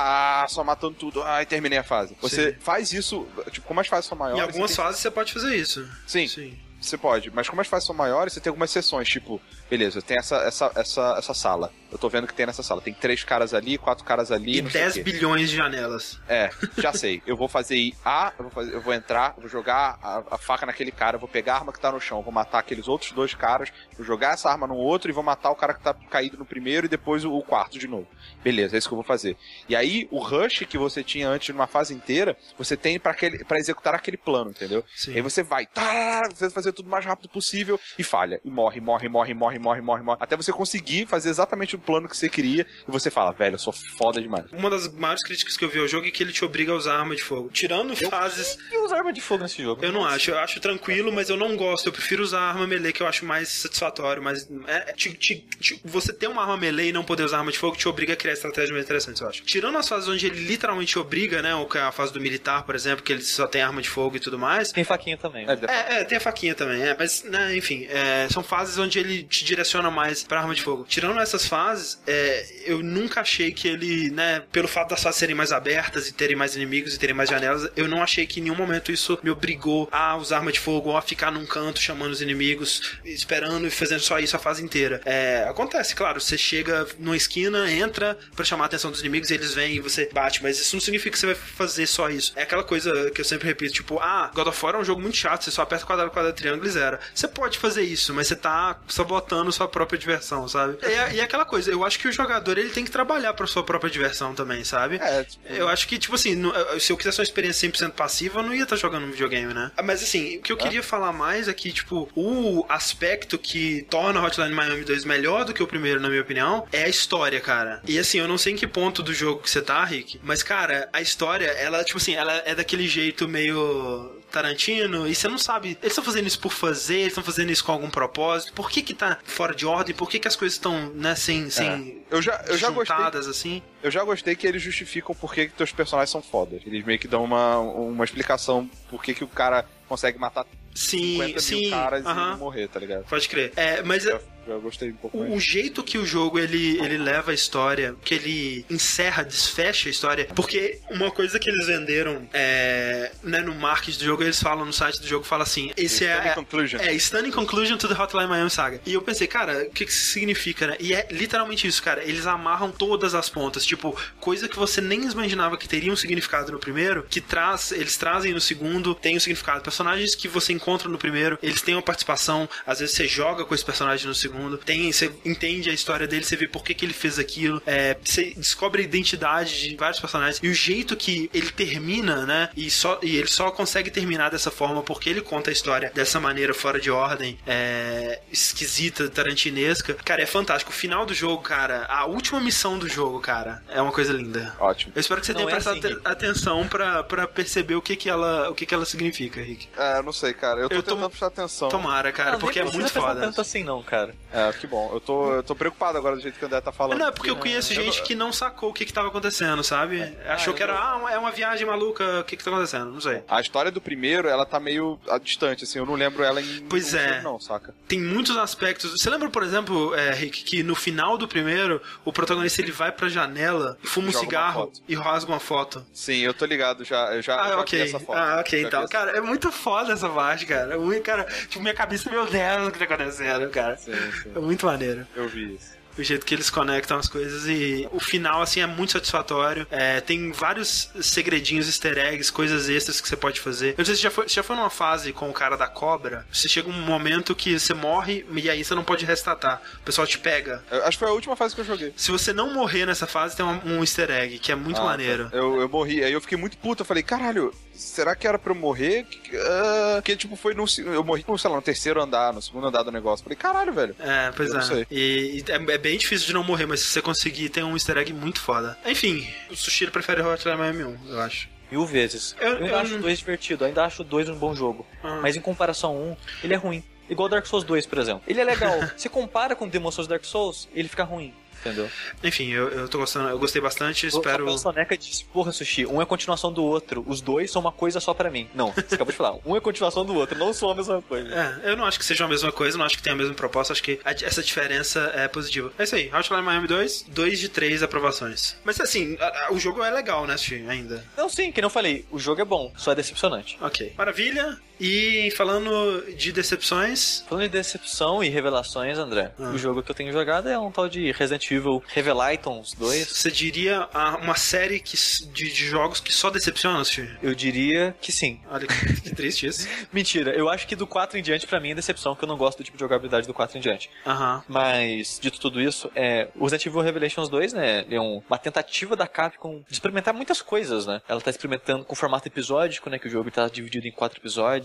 ah, só matando tudo, ah, e terminei a fase. Você Sim. faz isso, tipo, como as fases são maiores. Em algumas você tem- fases você pode fazer isso. Sim, Sim. Você pode, mas como as fases são maiores, você tem algumas sessões, tipo, beleza, tem essa, essa, essa, essa sala. Eu tô vendo que tem nessa sala. Tem três caras ali, quatro caras ali. E não sei o 10 quê. bilhões de janelas. É, já sei. Eu vou fazer A, eu vou, fazer- eu vou entrar, vou jogar a, a faca naquele cara, vou pegar a arma que tá no chão, vou matar aqueles outros dois caras, vou jogar essa arma no outro e vou matar o cara que tá caído no primeiro e depois o, o quarto de novo. Beleza, é isso que eu vou fazer. E aí, o rush que você tinha antes numa fase inteira, você tem pra executar aquele plano, entendeu? Sim. Aí você vai, tá, você vai fazer tudo o mais rápido possível e falha. E morre, morre, morre, morre, morre, morre, morre. Até você conseguir fazer exatamente o plano que você queria e você fala, velho, eu sou foda demais. Uma das maiores críticas que eu vi ao jogo é que ele te obriga a usar arma de fogo. Tirando fases, E usar arma de fogo nesse jogo? eu não acho. Eu acho tranquilo, mas eu não gosto. Eu prefiro usar a arma melee, que eu acho mais satisfatório. Mas é, te- te- te- você ter uma arma melee e não poder usar arma de fogo te obriga a criar estratégias mais interessantes, eu acho. Tirando as fases onde ele literalmente te obriga, né? Ou que é a fase do militar, por exemplo, que ele só tem arma de fogo e tudo mais. Tem faquinha também. É, né? É, é, tem a faquinha também, é, mas, né, enfim, é, são fases onde ele te direciona mais pra arma de fogo. Tirando essas fases, é, eu nunca achei que ele, né, pelo fato das fases serem mais abertas e terem mais inimigos e terem mais janelas, eu não achei que em nenhum momento isso me obrigou a usar arma de fogo ou a ficar num canto chamando os inimigos, esperando e fazendo só isso a fase inteira. É, acontece, claro, você chega numa esquina, entra pra chamar a atenção dos inimigos eles vêm e você bate, mas isso não significa que você vai fazer só isso. É aquela coisa que eu sempre repito, tipo, ah, God of War é um jogo muito chato, você só aperta quadrado, quadrado, triângulo e zero. Você pode fazer isso, mas você tá sabotando sua própria diversão, sabe? E é, é aquela coisa, eu acho que o jogador ele tem que trabalhar pra sua própria diversão também, sabe? É, tipo, Eu acho que, tipo assim, no- se eu quisesse uma experiência 100% passiva, eu não ia estar jogando um videogame, né? Mas assim, o que eu queria falar mais é que, tipo, o aspecto que torna Hotline Miami 2 melhor do que o primeiro, na minha opinião, é a história, cara. E assim, eu não sei em que ponto do jogo que você tá, Rick, mas, cara, a história, ela, tipo assim, ela é daquele jeito meio. Tarantino, e você não sabe, eles estão fazendo isso por fazer, eles estão fazendo isso com algum propósito, por que que tá fora de ordem, por que que as coisas estão, né, sem, sem eu já, eu já gostei assim? Eu já gostei que eles justificam por que, que teus personagens são fodas. Eles meio que dão uma, uma explicação por que, que o cara consegue matar Sim, 50 mil sim, caras e aham. não morrer, tá ligado? Pode crer. É, mas Já, já gostei um pouco o, o mais. jeito que o jogo ele, ele leva a história, que ele encerra, desfecha a história, porque uma coisa que eles venderam é, né, no marketing do jogo, eles falam no site do jogo, fala assim, esse é, é conclusion. é stunning conclusion to the Hotline Miami Saga. E eu pensei, cara, o que que isso significa, né? E é literalmente isso, cara. Eles amarram todas as pontas, tipo, coisa que você nem imaginava que teria um significado no primeiro, que traz, eles trazem no segundo, tem um significado. Personagens que você encontra no primeiro, eles têm uma participação, às vezes você joga com esse personagem no segundo, tem, você entende a história dele, você vê por que, que ele fez aquilo, é, você descobre a identidade de vários personagens e o jeito que ele termina, né? E, só, e ele só consegue terminar dessa forma porque ele conta a história dessa maneira fora de ordem, é, esquisita, tarantinesca. Cara, é fantástico. O final do jogo, cara, a última missão do jogo, cara, é uma coisa linda. Ótimo. Eu espero que você Não tenha é prestado assim, atenção pra, pra perceber o que que ela, o que que ela significa, Rick. É, eu não sei, cara. Eu tô Eu tô- tentando prestar atenção. Tomara, cara, Não, porque é muito foda. tanto assim não, cara. É, que bom. Eu tô, eu tô preocupado agora do jeito que o André tá falando. Não, é porque eu conheço Eu gente não- que não sacou o que que tava acontecendo, sabe? Achou eu que era, não- ah, é uma viagem maluca, o que que tá acontecendo? Não sei. A história do primeiro, ela tá meio ah, distante, assim. Eu não lembro ela em... Pois é. jogo, Não, saca? Tem muitos aspectos. Você lembra, por exemplo, é, Rick, que no final do primeiro, o protagonista ele vai pra janela, fuma um Joga uma cigarro e rasga uma foto. Sim, eu tô ligado já. Eu já, Ah, já vi ok. essa foto. Ah, ok, então. essa- Cara, é muito foda essa parte, cara. É muito, cara, tipo, minha cabeça, meu Deus, o que tá acontecendo, cara. Sim, sim. É muito maneiro. Eu vi isso. o jeito que eles conectam as coisas e o final, assim, é muito satisfatório. É, tem vários segredinhos, easter eggs, coisas extras que você pode fazer. Eu não sei se já foi, já foi numa fase com o cara da cobra, você chega um momento que você morre e aí você não pode restartar. O pessoal te pega. Eu acho que foi a última fase que eu joguei. Se você não morrer nessa fase, tem um, um easter egg, que é muito Ah, maneiro. Eu, eu morri, aí eu fiquei muito puto. Eu falei, caralho, será que era pra eu morrer? Que- ah, Porque, tipo, foi no. Eu morri, sei lá, no terceiro andar, no segundo andar do negócio. Falei, caralho, velho. É, pois Eu não é. sei. E, e é, é bem difícil de não morrer, mas se você conseguir, tem um easter egg muito foda. Enfim, o Sushiro prefere Hotline Miami 1, eu acho. Mil vezes. Eu- Eu, ainda eu acho o 2 divertido, ainda acho o 2 um bom jogo. Ah. Mas em comparação ao 1, ele é ruim. Igual Dark Souls 2, por exemplo. Ele é legal. Você compara com Demon Souls Dark Souls, ele fica ruim. Entendeu? Enfim, eu, eu tô gostando, eu gostei bastante, espero. O Soneca disse, porra, Sushi, um é continuação do outro. Os dois são uma coisa só pra mim. Não, você acabou de falar. Um é continuação do outro, não são a mesma coisa. É, eu não acho que seja a mesma coisa, não acho que tenha a mesma proposta, acho que a- essa diferença é positiva. É isso aí, Hotline Miami 2, 2 de 3 aprovações. Mas assim, a- a- o jogo é legal, né, Sushi, ainda. Não, sim, que não falei. O jogo é bom, só é decepcionante. Ok. Maravilha. E falando de decepções, Falando de decepção e revelações, André, Ah. o jogo que eu tenho jogado é um tal de Resident Evil Revelatons 2. você diria uma série que, de, de jogos que só decepciona, Sushi? Eu diria que sim. Olha que, triste isso. Mentira, eu acho que do 4 em diante, pra mim, é decepção, porque eu não gosto do tipo de jogabilidade do 4 em diante. Aham. Mas, dito tudo isso, é, o Resident Evil Revelations 2, né, é um- uma tentativa da Capcom de experimentar muitas coisas, né? Ela tá experimentando com formato episódico, né, que o jogo tá dividido em quatro episódios.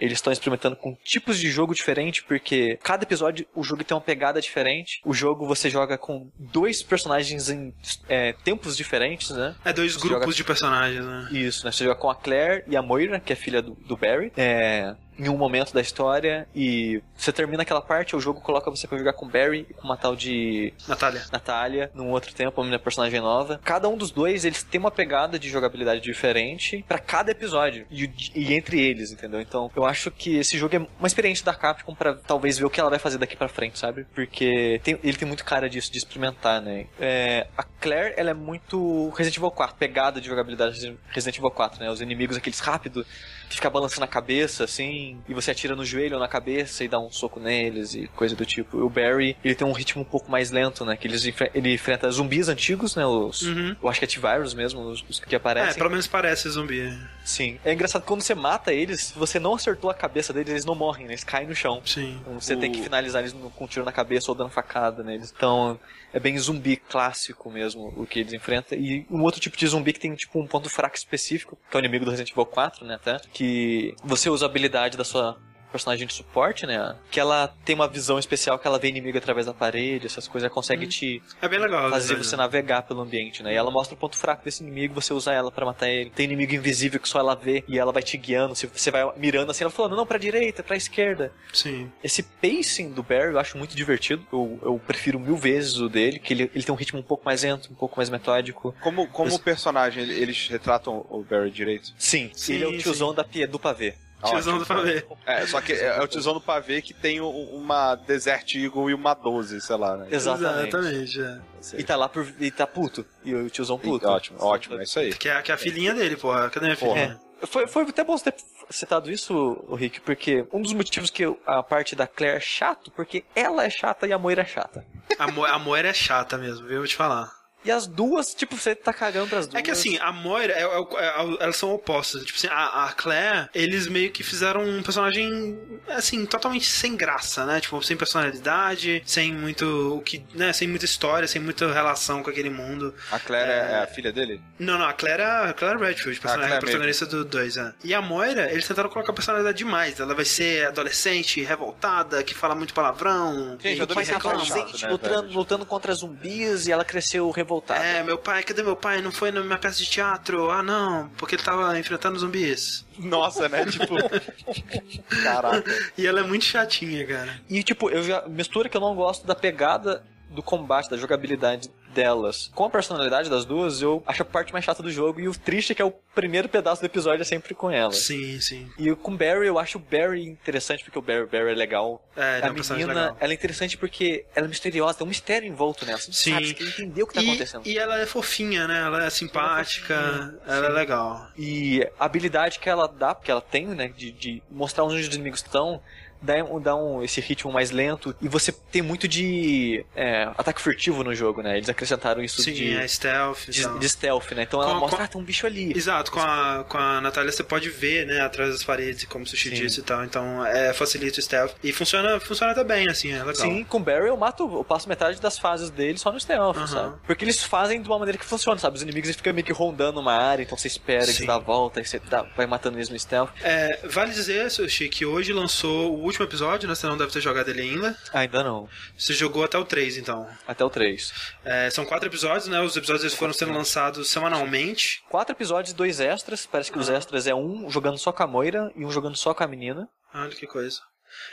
Eles estão experimentando com tipos de jogo diferente, porque cada episódio o jogo tem uma pegada diferente. O jogo você joga com dois personagens em é, tempos diferentes, né? É dois Você grupos joga- de personagens, né? Isso, né? Você joga com a Claire e a Moira, que é filha do, do Barry, é, em um momento da história, e você termina aquela parte, o jogo coloca você pra jogar com Barry e com uma tal de Natália. Natália, num outro tempo, uma personagem nova. Cada um dos dois, eles têm uma pegada de jogabilidade diferente pra cada episódio, e, e entre eles, entendeu? Então, eu acho que esse jogo é uma experiência da Capcom pra talvez ver o que ela vai fazer daqui pra frente, sabe? Porque tem- ele tem muito cara disso, de experimentar, né? É, a Claire, ela é muito Resident Evil 4, pegada de jogabilidade Resident Evil 4, né? Os inimigos, aqueles rápidos, que fica balançando a cabeça, assim, e você atira no joelho ou na cabeça e dá um soco neles e coisa do tipo. O Barry, ele tem um ritmo um pouco mais lento, né? Que eles enfre- ele enfrenta zumbis antigos, né? Os, Uhum. Eu acho que é T-Virus mesmo, os, os que É, aparecem. pelo menos parece zumbi. Sim. É engraçado que quando você mata eles, se você não acertou a cabeça deles, eles não morrem, né? Eles caem no chão. Sim. Então você tem que O- finalizar eles no- com um tiro na cabeça ou dando facada neles. Então, é bem zumbi clássico mesmo o que eles enfrentam. E um outro tipo de zumbi que tem tipo um ponto fraco específico, que é o inimigo do Resident Evil 4, né, até, que você usa a habilidade da sua personagem de suporte, né, que ela tem uma visão especial que ela vê inimigo através da parede, essas coisas, ela consegue te É bem legal. fazer né? você navegar pelo ambiente, né? E ela mostra o ponto fraco desse inimigo, você usa ela pra matar ele. Tem inimigo invisível que só ela vê e ela vai te guiando. Se você vai mirando assim, ela falando, não, pra direita, pra esquerda. Sim. Esse pacing do Barry eu acho muito divertido. Eu, eu prefiro mil vezes o dele, que ele, ele tem um ritmo um pouco mais lento, um pouco mais metódico. Como, como personagem, eles retratam o Barry direito? Sim, Sim, ele é o tiozão sim. da pia, do pavê. Tiozão Ótimo. do pavê. É, só que é, é o tiozão do pavê que tem um- uma Desert Eagle e uma 12, sei lá, né? Exatamente. Exatamente, é. E tá lá por. E tá puto. E o tiozão puto. Ótimo, ótimo, é isso aí. Que é, que é a filhinha dele, porra. Cadê minha filhinha? É. Foi, foi até bom você ter citado isso, o Rick, porque um dos motivos que eu- a parte da Claire é chato, porque ela é chata e a Moira é chata. A, Mo a Moira é chata mesmo, viu? Eu vou te falar. E as duas, tipo, você tá cagando pras duas. É que assim, a Moira, é, é, é, elas são opostas. Tipo assim, a, a Claire, eles meio que fizeram um personagem, assim, totalmente sem graça, né? Tipo, sem personalidade, sem muito, o que, né? Sem muita história, sem muita relação com aquele mundo. A Claire é, é a filha dele? Não, não, a Claire é a Claire Redfield, Ah, Claire a protagonista do 2, é. E a Moira, eles tentaram colocar personalidade demais. Ela vai ser adolescente, revoltada, que fala muito palavrão. Gente, e eu que reclama. adolescente né, lutando, lutando contra zumbis e ela cresceu revoltada. É, meu pai, cadê meu pai? Não foi na minha peça de teatro? Ah, não, porque ele tava enfrentando zumbis. Nossa, né? Tipo. Caraca. E ela é muito chatinha, cara. E tipo, eu já. Mistura que eu não gosto da pegada do combate, da jogabilidade delas. Com a personalidade das duas, eu acho a parte mais chata do jogo. E o triste é que é o primeiro pedaço do episódio é sempre com ela. Sim, sim. E com o Barry, eu acho o Barry interessante porque o Barry, Barry é legal. É, é a menina, legal. ela é interessante porque ela é misteriosa, tem um mistério em volta nela. Você Sim. sabe, você entender o que tá e, acontecendo. e ela é fofinha, né? Ela é simpática, ela é sim. legal. E a habilidade que ela dá, porque ela tem, né, de, de mostrar onde os inimigos estão, dá, um, dá um, esse ritmo mais lento e você tem muito de é, ataque furtivo no jogo, né? Eles acrescentaram isso Sim, de, é stealth de, tal. de stealth, né? Então ela Com- mostra, com- ah, tem um bicho ali. Exato, com a, com a Natália você pode ver, né, atrás das paredes, como o Sushi Sim. disse e tal. Então, é, facilita o stealth. E funciona, funciona até bem, assim, é legal. Sim, com o Barry eu mato, eu passo metade das fases dele só no stealth, Aham. sabe? Porque eles fazem de uma maneira que funciona, sabe? Os inimigos eles ficam meio que rondando uma área, então você espera, eles Sim. dão a volta, e você dá- vai matando eles no stealth. É, vale dizer, Sushi, que hoje lançou o último episódio, né? Você não deve ter jogado ele ainda. Ainda não, Você jogou até o 3, então. até o 3. É, são quatro episódios, né? Os episódios eles foram sendo lançados semanalmente. Quatro episódios e dois extras, parece que os extras é um jogando só com a Moira e um jogando só com a menina. Olha que coisa.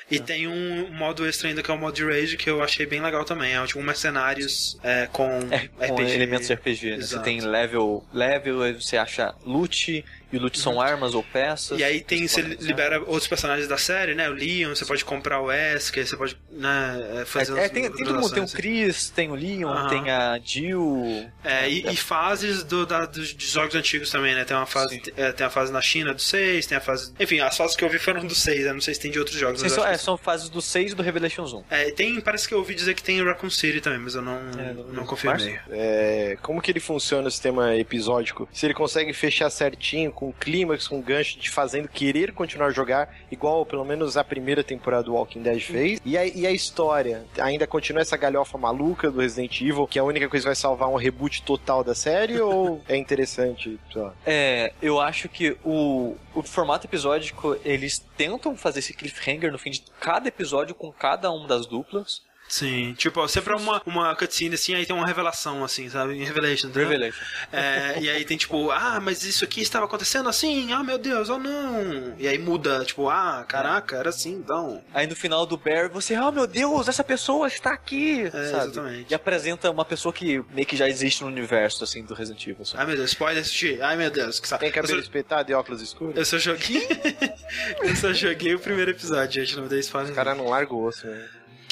E tem um modo extra ainda que é o modo de Rage, que eu achei bem legal também. É tipo mercenários é, com, É, com RPG. elementos de RPG, né? Você tem level, level, aí você acha loot, e o loot são armas ou peças. E aí tem, você usar. libera outros personagens da série, né? O Leon, você pode comprar o Wesker, você pode né, é, fazer É, é, tem, as tem todo mundo, tem o. Chris, tem o Leon, Aham. tem a Jill. É, e, e fases do, da, dos, dos jogos antigos também, né? Tem uma fase, é, tem a fase na China do 6, tem a fase. Enfim, as fases que eu vi foram do 6, né? Não sei se tem de outros jogos. Sim, mas são, é, são fases do 6 e do Revelations 1. É, tem, parece que eu ouvi dizer que tem Raccoon City também, mas eu não, É, não, no- confirmei. É, como que ele funciona o sistema episódico? Se ele consegue fechar certinho, com clímax, com gancho, te fazendo querer continuar a jogar, igual pelo menos a primeira temporada do Walking Dead fez. E a, e a história? Ainda continua essa galhofa maluca do Resident Evil, que é a única coisa que vai salvar um reboot total da série, ou é interessante? lá? É, eu acho que o, o formato episódico, eles tentam fazer esse cliffhanger no fim de cada episódio com cada uma das duplas. Sim, tipo, ó, sempre é uma, uma cutscene assim, aí tem uma revelação, assim, sabe? Revelation, entendeu? Revelation. É, e aí tem tipo, ah, mas isso aqui estava acontecendo assim, ah meu Deus, oh não. E aí muda, tipo, ah, caraca, era assim, então. Aí no final do Bear, você, oh meu Deus, essa pessoa está aqui, É, sabe? exatamente. E apresenta uma pessoa que meio que já existe no universo, assim, do Resident Evil, sabe? Ai meu Deus, spoiler assistir. Ai meu Deus, que saco. Tem cabelo eu, só, espetado e óculos escuros? eu só joguei. eu só joguei o primeiro episódio, gente, não me dei spoiler. O cara não larga o osso, né?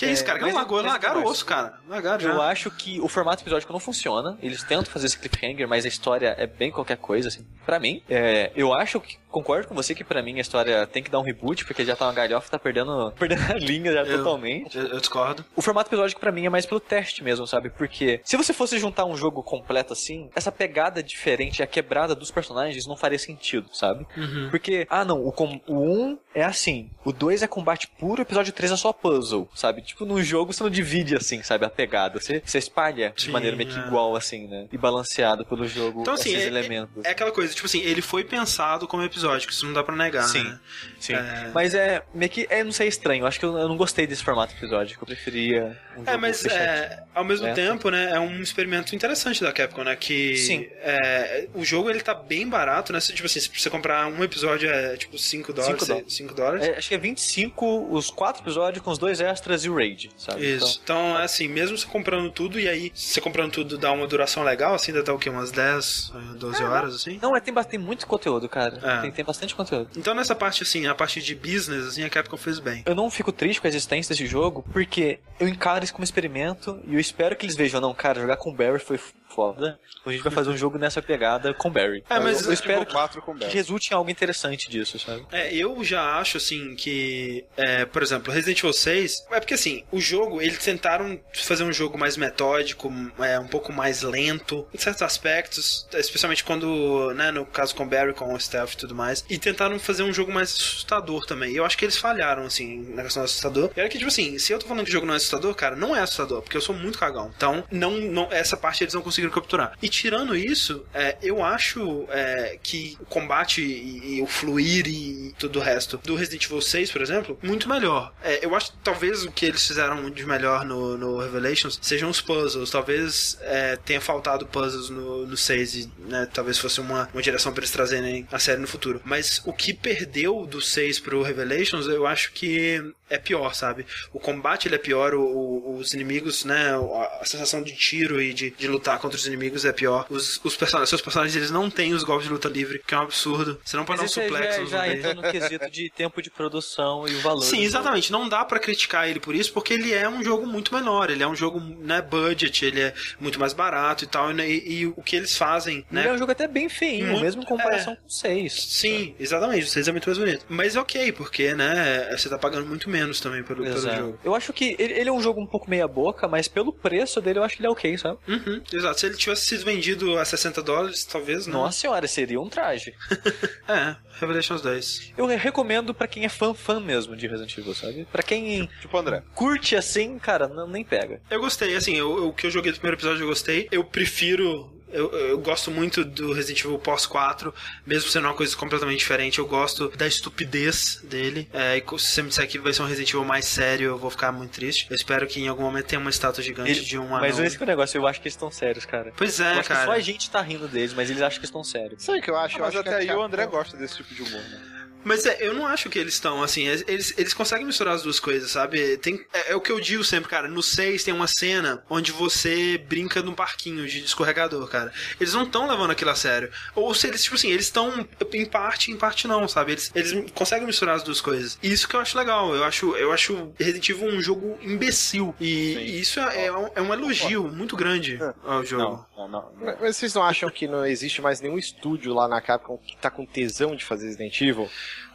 Que isso, cara? Que mas- não largou, mas largaram o osso, cara. Largaram já. Eu acho que o formato episódico não funciona. Eles tentam fazer esse cliffhanger, mas a história é bem qualquer coisa, assim. Pra mim, é, eu acho que concordo com você que pra mim a história tem que dar um reboot, porque já tá uma galhofa, tá perdendo, perdendo a linha já Eu- totalmente. Eu, eu discordo. O formato episódico pra mim é mais pelo teste mesmo, sabe? Porque se você fosse juntar um jogo completo assim, essa pegada diferente, a quebrada dos personagens não faria sentido, sabe? Uhum. Porque, ah não, o, com, o 1 é assim, o 2 é combate puro, o episódio 3 é só puzzle, sabe? Tipo, num jogo você não divide assim, sabe? A pegada. Você, você espalha de Sim, maneira meio que é. igual, assim, né? E balanceado pelo jogo Então, assim, esses é- elementos. É aquela coisa, tipo assim, ele foi pensado como episódico, isso não dá pra negar, Sim. né? Sim. É. Mas é meio que, é, não sei, estranho. Eu acho que eu, eu não gostei desse formato episódico. Eu preferia um É, mas é, ao mesmo É. tempo, né, é um experimento interessante da Capcom, né, que Sim. é, o jogo ele tá bem barato, né, tipo assim, se você comprar um episódio é tipo 5 dólares, Cinco dólares. 5 dólares. É, acho que é 25 os quatro episódios com os dois extras e o raid, sabe? Isso. Então, é assim, mesmo você comprando tudo, e aí, você comprando tudo dá uma duração legal, assim, dá o quê? Umas 10, eh, 12 horas, assim? Então, não, é, tem, tem muito conteúdo, cara. É. Tem, tem bastante conteúdo. Então, nessa parte, assim, a parte de business, assim, a Capcom fez bem. Eu não fico triste com a existência desse jogo, porque eu encaro isso como experimento e eu espero que eles vejam, não, cara, jogar com o Barry foi foda. A gente vai fazer um jogo nessa pegada com o Barry. É, mas eu, eu espero que, quatro com que Bell. resulte em algo interessante disso, sabe? É, eu já acho, assim, que, é, por exemplo, Resident Evil 6, é porque, assim, o jogo, eles tentaram fazer um jogo mais metódico, é, um pouco mais lento, em certos aspectos, especialmente quando, né, no caso com Barry, com o Stealth e tudo mais, e tentaram fazer um jogo mais assustador também. E eu acho que eles falharam, assim, na questão do assustador. E olha que, tipo assim, se eu tô falando que o jogo não é assustador, cara, não é assustador, porque eu sou muito cagão. Então, não, não, essa parte eles não conseguiram capturar. E tirando isso, é, eu acho é, que o combate e, e o fluir e tudo o resto do Resident Evil 6, por exemplo, muito melhor. É, eu acho que talvez o que eles fizeram de melhor no, no Revelations sejam os puzzles. Talvez é, tenha faltado puzzles no, no 6 e né, talvez fosse uma, uma direção para eles trazerem a série no futuro. Mas o que perdeu do 6 pro Revelations, eu acho que é pior, sabe? O combate ele é pior, o- o- os inimigos, né? A, a sensação de tiro e de, de lutar contra contra os inimigos é pior. Os, os person seus personagens eles não têm os golpes de luta livre, que é um absurdo. Você não pode Mas dar um esse suplex já, já entra no quesito de tempo de produção e o valor. Sim, do exatamente. Não dá pra criticar ele por isso, porque ele é um jogo muito menor. Ele é um jogo, né, budget, ele é muito mais barato e tal. E, e- o que eles fazem, né? Ele é um jogo até bem feinho, Muito- mesmo em comparação é. com o 6. Sim, exatamente. O 6 é muito mais bonito. Mas é ok, porque, né, você tá pagando muito menos também pelo, pelo jogo. Eu acho que ele, ele é um jogo um pouco meia boca, mas pelo preço dele eu acho que ele é ok, sabe? Uhum, exato. Se ele tivesse sido vendido a 60 dólares, talvez não. Nossa senhora, seria um traje. É, Revelations 2. Eu recomendo pra quem é fã fã mesmo de Resident Evil, sabe? Pra quem Tipo André. curte assim, cara, não, nem pega. Eu gostei, assim, eu- eu- o que eu joguei do primeiro episódio eu gostei. Eu prefiro. Eu, eu gosto muito do Resident Evil pós 4, mesmo sendo uma coisa completamente diferente. Eu gosto da estupidez dele. É, e se você me disser que vai ser um Resident Evil mais sério, eu vou ficar muito triste. Eu espero que em algum momento tenha uma estátua gigante Ele- de um mas anão. esse que é o negócio, eu acho que eles estão sérios, cara. Pois eu é, que só cara. a gente tá rindo deles, mas eles acham que estão sérios. Sabe o que eu acho? eu Mas acho até que aí o André gosta desse tipo de humor, né? Mas é, eu não acho que eles estão, assim, eles, eles conseguem misturar as duas coisas, sabe? Tem, é, é o que eu digo sempre, cara. No 6 tem uma cena onde você brinca num parquinho de escorregador, cara. Eles não estão levando aquilo a sério. Ou se eles, tipo assim, eles estão em parte, em parte não, sabe? Eles, eles conseguem misturar as duas coisas. E isso que eu acho legal. Eu acho, eu acho Resident Evil um jogo imbecil. E, e isso é, é um, é um elogio muito grande ao jogo. Não, não, não. Mas vocês não acham que não existe mais nenhum estúdio lá na Capcom que tá com tesão de fazer Resident Evil?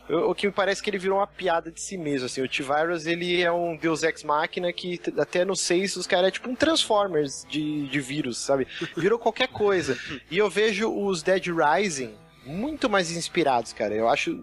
O que me parece que ele virou uma piada de si mesmo, assim. O T-Virus, ele é um Deus Ex Machina que até no 6 os caras é tipo um Transformers de, de vírus, sabe? Virou qualquer coisa. E eu vejo os Dead Rising muito mais inspirados, cara. Eu acho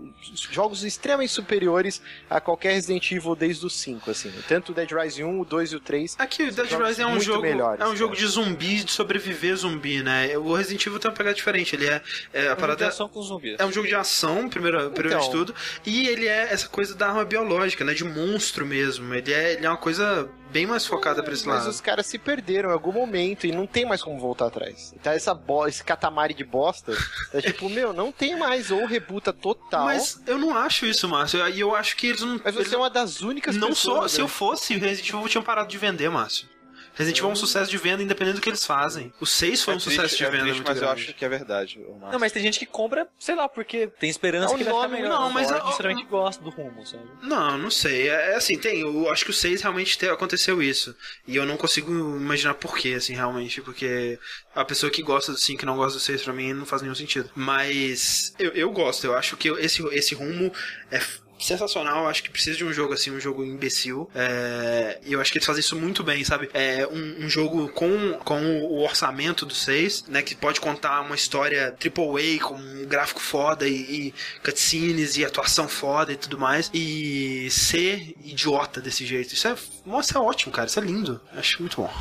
jogos extremamente superiores a qualquer Resident Evil desde o 5, assim. Tanto o Dead Rising 1, o 2 e o 3. Aqui, o Dead Rising é um jogo. melhores, é um cara. jogo de zumbi, de sobreviver zumbi, né? O Resident Evil tem uma pegada diferente. Ele é. é a parada. ação com zumbis. É um jogo de ação, primeiro, primeiro de Então. tudo. E ele é essa coisa da arma biológica, né? De monstro mesmo. Ele é, ele é uma coisa bem mais focada pra esse Mas lado. os caras se perderam em algum momento e não tem mais como voltar atrás. Tá essa bo esse catamari de bosta. É tipo, meu, não tem mais ou rebuta total. Mas, Mas eu não acho isso, Márcio. E eu acho que eles não. eles você é uma das únicas não pessoas. sou. Se eu né? fosse, o Resident Evil tinha parado de vender, Márcio. Resident Evil é um sucesso de venda independente do que eles fazem. O 6 foi um É triste, sucesso de é venda triste, muito mas eu grande. acho que é verdade. Não, mas tem gente que compra, sei lá, porque tem esperança É um que vai ficar nome, melhor. não, mas Ford, eu- sinceramente gosta do rumo, sabe? Não, não sei. É, é assim, tem. Eu acho que o 6 realmente te- aconteceu isso. E eu não consigo imaginar por quê, assim, realmente. Porque a pessoa que gosta do 5 e não gosta do 6, pra mim, não faz nenhum sentido. Mas eu, eu gosto. Eu acho que esse, esse rumo é. Sensacional, acho que precisa de um jogo assim, um jogo imbecil. É, E eu acho que eles fazem isso muito bem, sabe? É um, um jogo com, com o orçamento do 6, né? Que pode contar uma história AAA com um gráfico foda e, e cutscenes e atuação foda e tudo mais. E ser idiota desse jeito. Isso é, nossa, é ótimo, cara. Isso é lindo. Acho muito bom.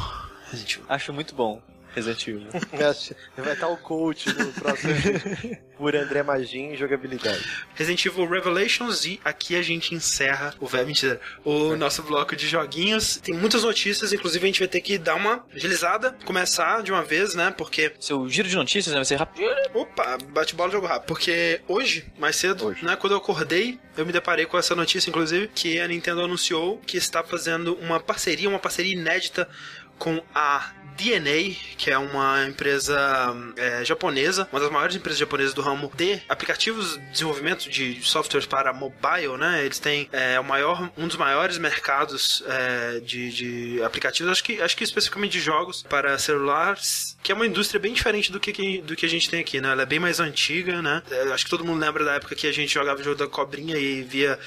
Acho muito bom Resident Evil. Vai estar o coach no próximo vídeo. por André Magin jogabilidade. Resident Evil Revelations e aqui a gente encerra o velho mentira, o nosso bloco de joguinhos. Tem muitas notícias, inclusive a gente vai ter que dar uma agilizada, começar de uma vez, né? Porque Seu giro de notícias né, vai ser rápido. Opa, bate bola jogo rápido. Porque hoje, mais cedo, Hoje. né, quando eu acordei, eu me deparei com essa notícia, inclusive, que a Nintendo anunciou que está fazendo uma parceria, uma parceria inédita com a DNA, que é uma empresa é, japonesa, uma das maiores empresas japonesas do ramo de aplicativos de desenvolvimento de softwares para mobile, né? Eles têm é, o maior, um dos maiores mercados é, de, de aplicativos, acho que, acho que especificamente de jogos para celulares, que é uma indústria bem diferente do que, do que a gente tem aqui, né? Ela é bem mais antiga, né? É, acho que todo mundo lembra da época que a gente jogava o jogo da cobrinha e via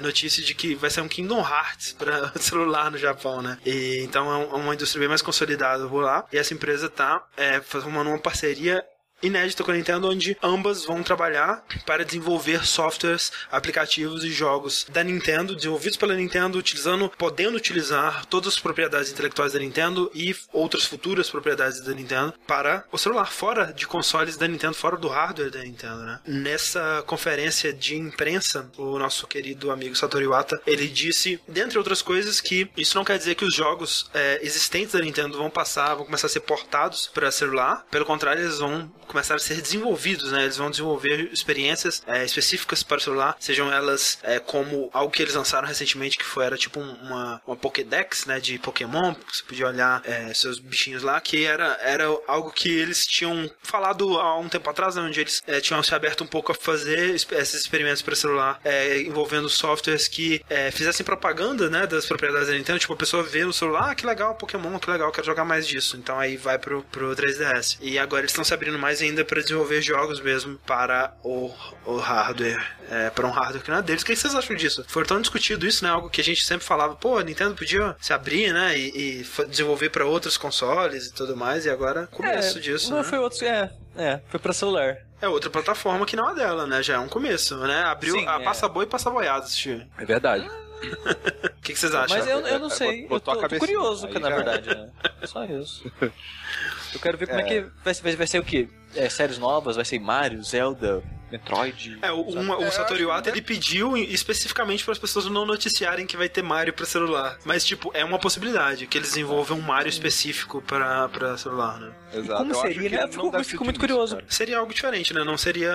notícia de que vai sair um Kingdom Hearts para celular no Japão, né? E, então é, é uma indústria bem mais consolidada por lá. E essa empresa tá é, formando uma parceria inédita com a Nintendo, onde ambas vão trabalhar para desenvolver softwares, aplicativos e jogos da Nintendo, desenvolvidos pela Nintendo, utilizando, podendo utilizar todas as propriedades intelectuais da Nintendo e outras futuras propriedades da Nintendo para o celular, fora de consoles da Nintendo, fora do hardware da Nintendo, né? Nessa conferência de imprensa, o nosso querido amigo Satoru Iwata, ele disse, dentre outras coisas, que isso não quer dizer que os jogos é, existentes da Nintendo vão passar, vão começar a ser portados para celular, pelo contrário, eles vão começaram a ser desenvolvidos, né? Eles vão desenvolver experiências é, específicas para o celular, sejam elas é, como algo que eles lançaram recentemente, que foi era tipo uma, uma Pokédex, né? De Pokémon, você podia olhar é, seus bichinhos lá, que era, era algo que eles tinham falado há um tempo atrás, né, onde eles é, tinham se aberto um pouco a fazer esses experimentos para celular é, envolvendo softwares que é, fizessem propaganda, né? Das propriedades da Nintendo, tipo, a pessoa vê no celular, ah, que legal, Pokémon, que legal, quero jogar mais disso. Então aí vai pro, pro 3DS. E agora eles estão se abrindo mais ainda para desenvolver jogos mesmo para o, o hardware, é, para um hardware que não é deles. O que vocês acham disso? Foi tão discutido isso, né? Algo que a gente sempre falava, pô, a Nintendo podia se abrir, né? E, e desenvolver para outros consoles e tudo mais. E agora começo é, disso. Não né? foi outro. É, é, foi pra celular. É outra plataforma que não é dela, né? Já é um começo, né? Abriu Sim, a é. passa boi e passa boiada, assistir. É verdade. O que, que vocês acham? Mas eu, eu não É, sei. Eu tô, tô curioso, aí que, na verdade, né? Só isso. Eu quero ver como é, que vai, ser- vai, vai ser o quê? É, séries novas? Vai ser Mario, Zelda, Metroid? É, o, uma- o É, Satoru Iwata, ele pediu especificamente para as pessoas não noticiarem que vai ter Mario para celular. Mas, tipo, é uma possibilidade que eles desenvolvam um Mario específico para para celular, né? Exato. Como Eu acho seria, né? Fico- fico muito curioso. cara. Seria algo diferente, né? Não seria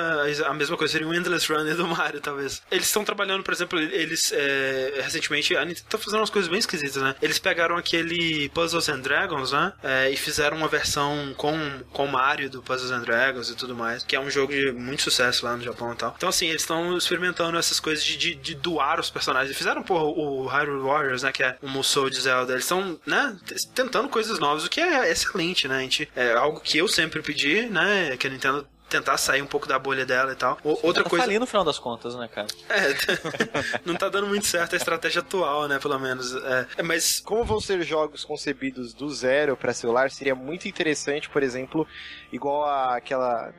a mesma coisa, seria um Endless Runner do Mario, talvez. Eles estão trabalhando, por exemplo, eles é, recentemente, a Nintendo tá fazendo umas coisas bem esquisitas, né? Eles pegaram aquele Puzzles and Dragons, né? É, e fizeram uma versão com, com Mario do Puzzles and Dragons e tudo mais, que é um jogo de muito sucesso lá no Japão e tal. Então, assim, eles estão experimentando essas coisas de, de, de doar os personagens. Eles fizeram, porra, o Hyrule Warriors, né? Que é o Musou de Zelda. Eles estão, né? Tentando coisas novas, o que é excelente, né? A gente, é algo que eu sempre pedi, né? Que a Nintendo tentar sair um pouco da bolha dela e tal. O- Outra tá coisa. falindo no final das contas, né, cara? É, não tá dando muito certo a estratégia atual, né? Pelo menos. É, É, mas. Como vão ser jogos concebidos do zero para celular, seria muito interessante, por exemplo, igual a aquela.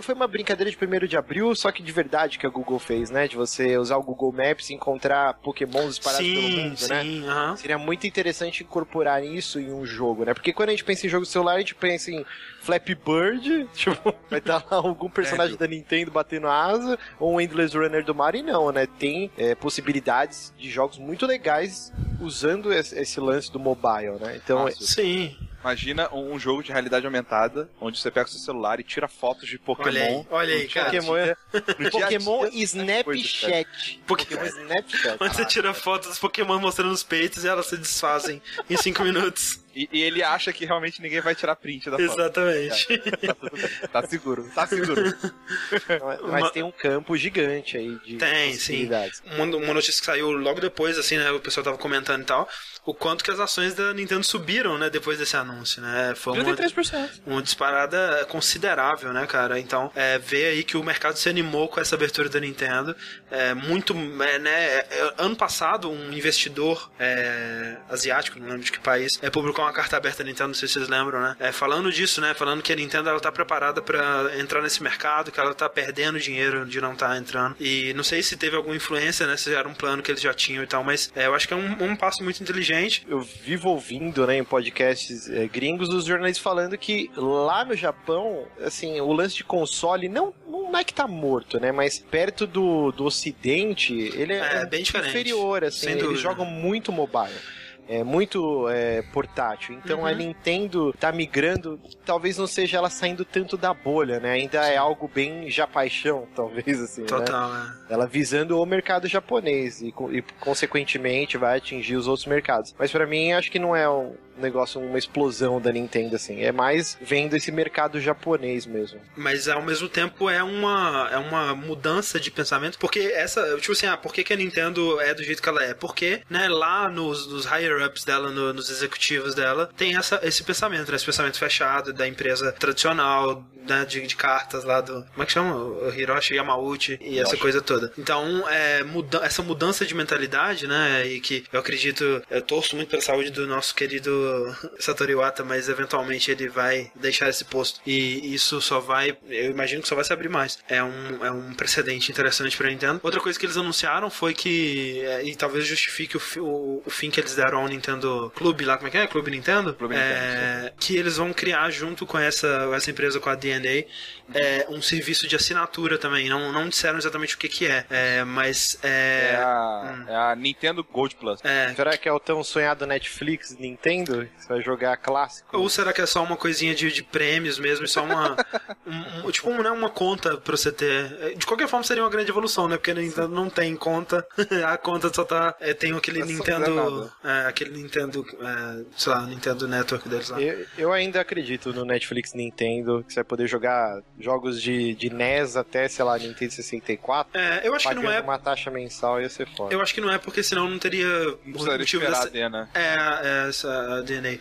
Foi uma brincadeira de 1 de abril, só que de verdade que a Google fez, né? De você usar o Google Maps e encontrar pokémons espalhados pelo Sim, mundo, né? sim, aham. Seria muito interessante incorporar isso em um jogo, né? Porque quando a gente pensa em jogo celular, a gente pensa em Flappy Bird, tipo, vai estar lá algum personagem da Nintendo batendo asa, ou um Endless Runner do Mario, e não, né? Tem é, possibilidades de jogos muito legais usando esse, esse lance do mobile, né? Então, Nossa, Sim. Imagina um um jogo de realidade aumentada, onde você pega o seu celular e tira fotos de Pokémon. Olha aí, olha aí, cara. Pokémon, a Pokémon Snapchat. Poké- Pokémon Snapchat. Onde você tira fotos dos Pokémon mostrando os peitos e elas se desfazem em 5 minutos. E, e ele acha que realmente ninguém vai tirar print da foto. Exatamente. Tá, tudo bem. Tá seguro, tá seguro. Mas, mas tem um campo gigante aí de Tem, sim. possibilidades. Uma, uma notícia que saiu logo depois, assim, né? O pessoal tava comentando e tal. O quanto que as ações da Nintendo subiram, né? Depois desse anúncio, né? Foi uma, 33%. uma disparada considerável, né, cara? Então, é, ver aí que o mercado se animou com essa abertura da Nintendo. É, muito, é, né? é, ano passado, um investidor é, asiático, não lembro de que país, é, publicou uma carta aberta da Nintendo, não sei se vocês lembram, né? É, falando disso, né? Falando que a Nintendo ela tá preparada para entrar nesse mercado, que ela tá perdendo dinheiro de não estar tá entrando. E não sei se teve alguma influência, né? Se era um plano que eles já tinham e tal, mas é, eu acho que é um, um passo muito inteligente. Eu vivo ouvindo, né, em podcasts eh, gringos, os jornalistas falando que lá no Japão, assim, o lance de console não, não é que tá morto, né, mas perto do, do ocidente, ele é, É, bem diferente. inferior, assim, eles jogam muito mobile. É muito é, portátil. Então Uhum. a Nintendo tá migrando, talvez não seja ela saindo tanto da bolha, né? Ainda é algo bem já paixão, talvez, assim, né? Total, né? ela visando o mercado japonês e, e, consequentemente vai atingir os outros mercados. Mas pra mim acho que não é um negócio, uma explosão da Nintendo assim, é mais vendo esse mercado japonês mesmo. Mas ao mesmo tempo é uma, é uma mudança de pensamento, porque essa, tipo assim, ah, por que, que a Nintendo é do jeito que ela é? Porque, né, lá nos, nos higher-ups dela, no- nos executivos dela, tem essa, esse pensamento, né, esse pensamento fechado da empresa tradicional, né, de, de cartas lá do, como é que chama? O Hiroshi Yamauchi e essa coisa toda. Então, é, muda, essa mudança de mentalidade, né, e que eu acredito, eu torço muito pela saúde do nosso querido Satoru Iwata, mas eventualmente ele vai deixar esse posto. E isso só vai, eu imagino que só vai se abrir mais. É um, é um precedente interessante pra Nintendo. Outra coisa que eles anunciaram foi que, é, e talvez justifique o, fi- o, o fim que eles deram ao Nintendo Clube lá, como é que é? Clube Nintendo? Clube é, que eles vão criar junto com essa, essa empresa, com a DNA, é, um serviço de assinatura também. Não, não disseram exatamente o que que é, é, mas É é... a, é a Nintendo Gold Plus. é, Será que é o tão sonhado Netflix Nintendo? Nintendo? Você vai jogar clássico? Ou será que é só uma coisinha de, de prêmios mesmo? Só uma. um, um, tipo, um, né, uma conta pra você ter. De qualquer forma, seria uma grande evolução, né? Porque Nintendo não tem conta. a conta só tá. É, tem aquele É só Nintendo. É, aquele Nintendo. É, sei lá, Nintendo Network deles lá. Eu, eu ainda acredito no Netflix Nintendo, que você vai poder jogar jogos de, de NES até, sei lá, Nintendo 64. É, eu acho que não é. uma taxa mensal ia ser foda. Eu acho que não é porque senão não teria Precisaria motivo esperar a dessa. Dena. É, é, essa DNA.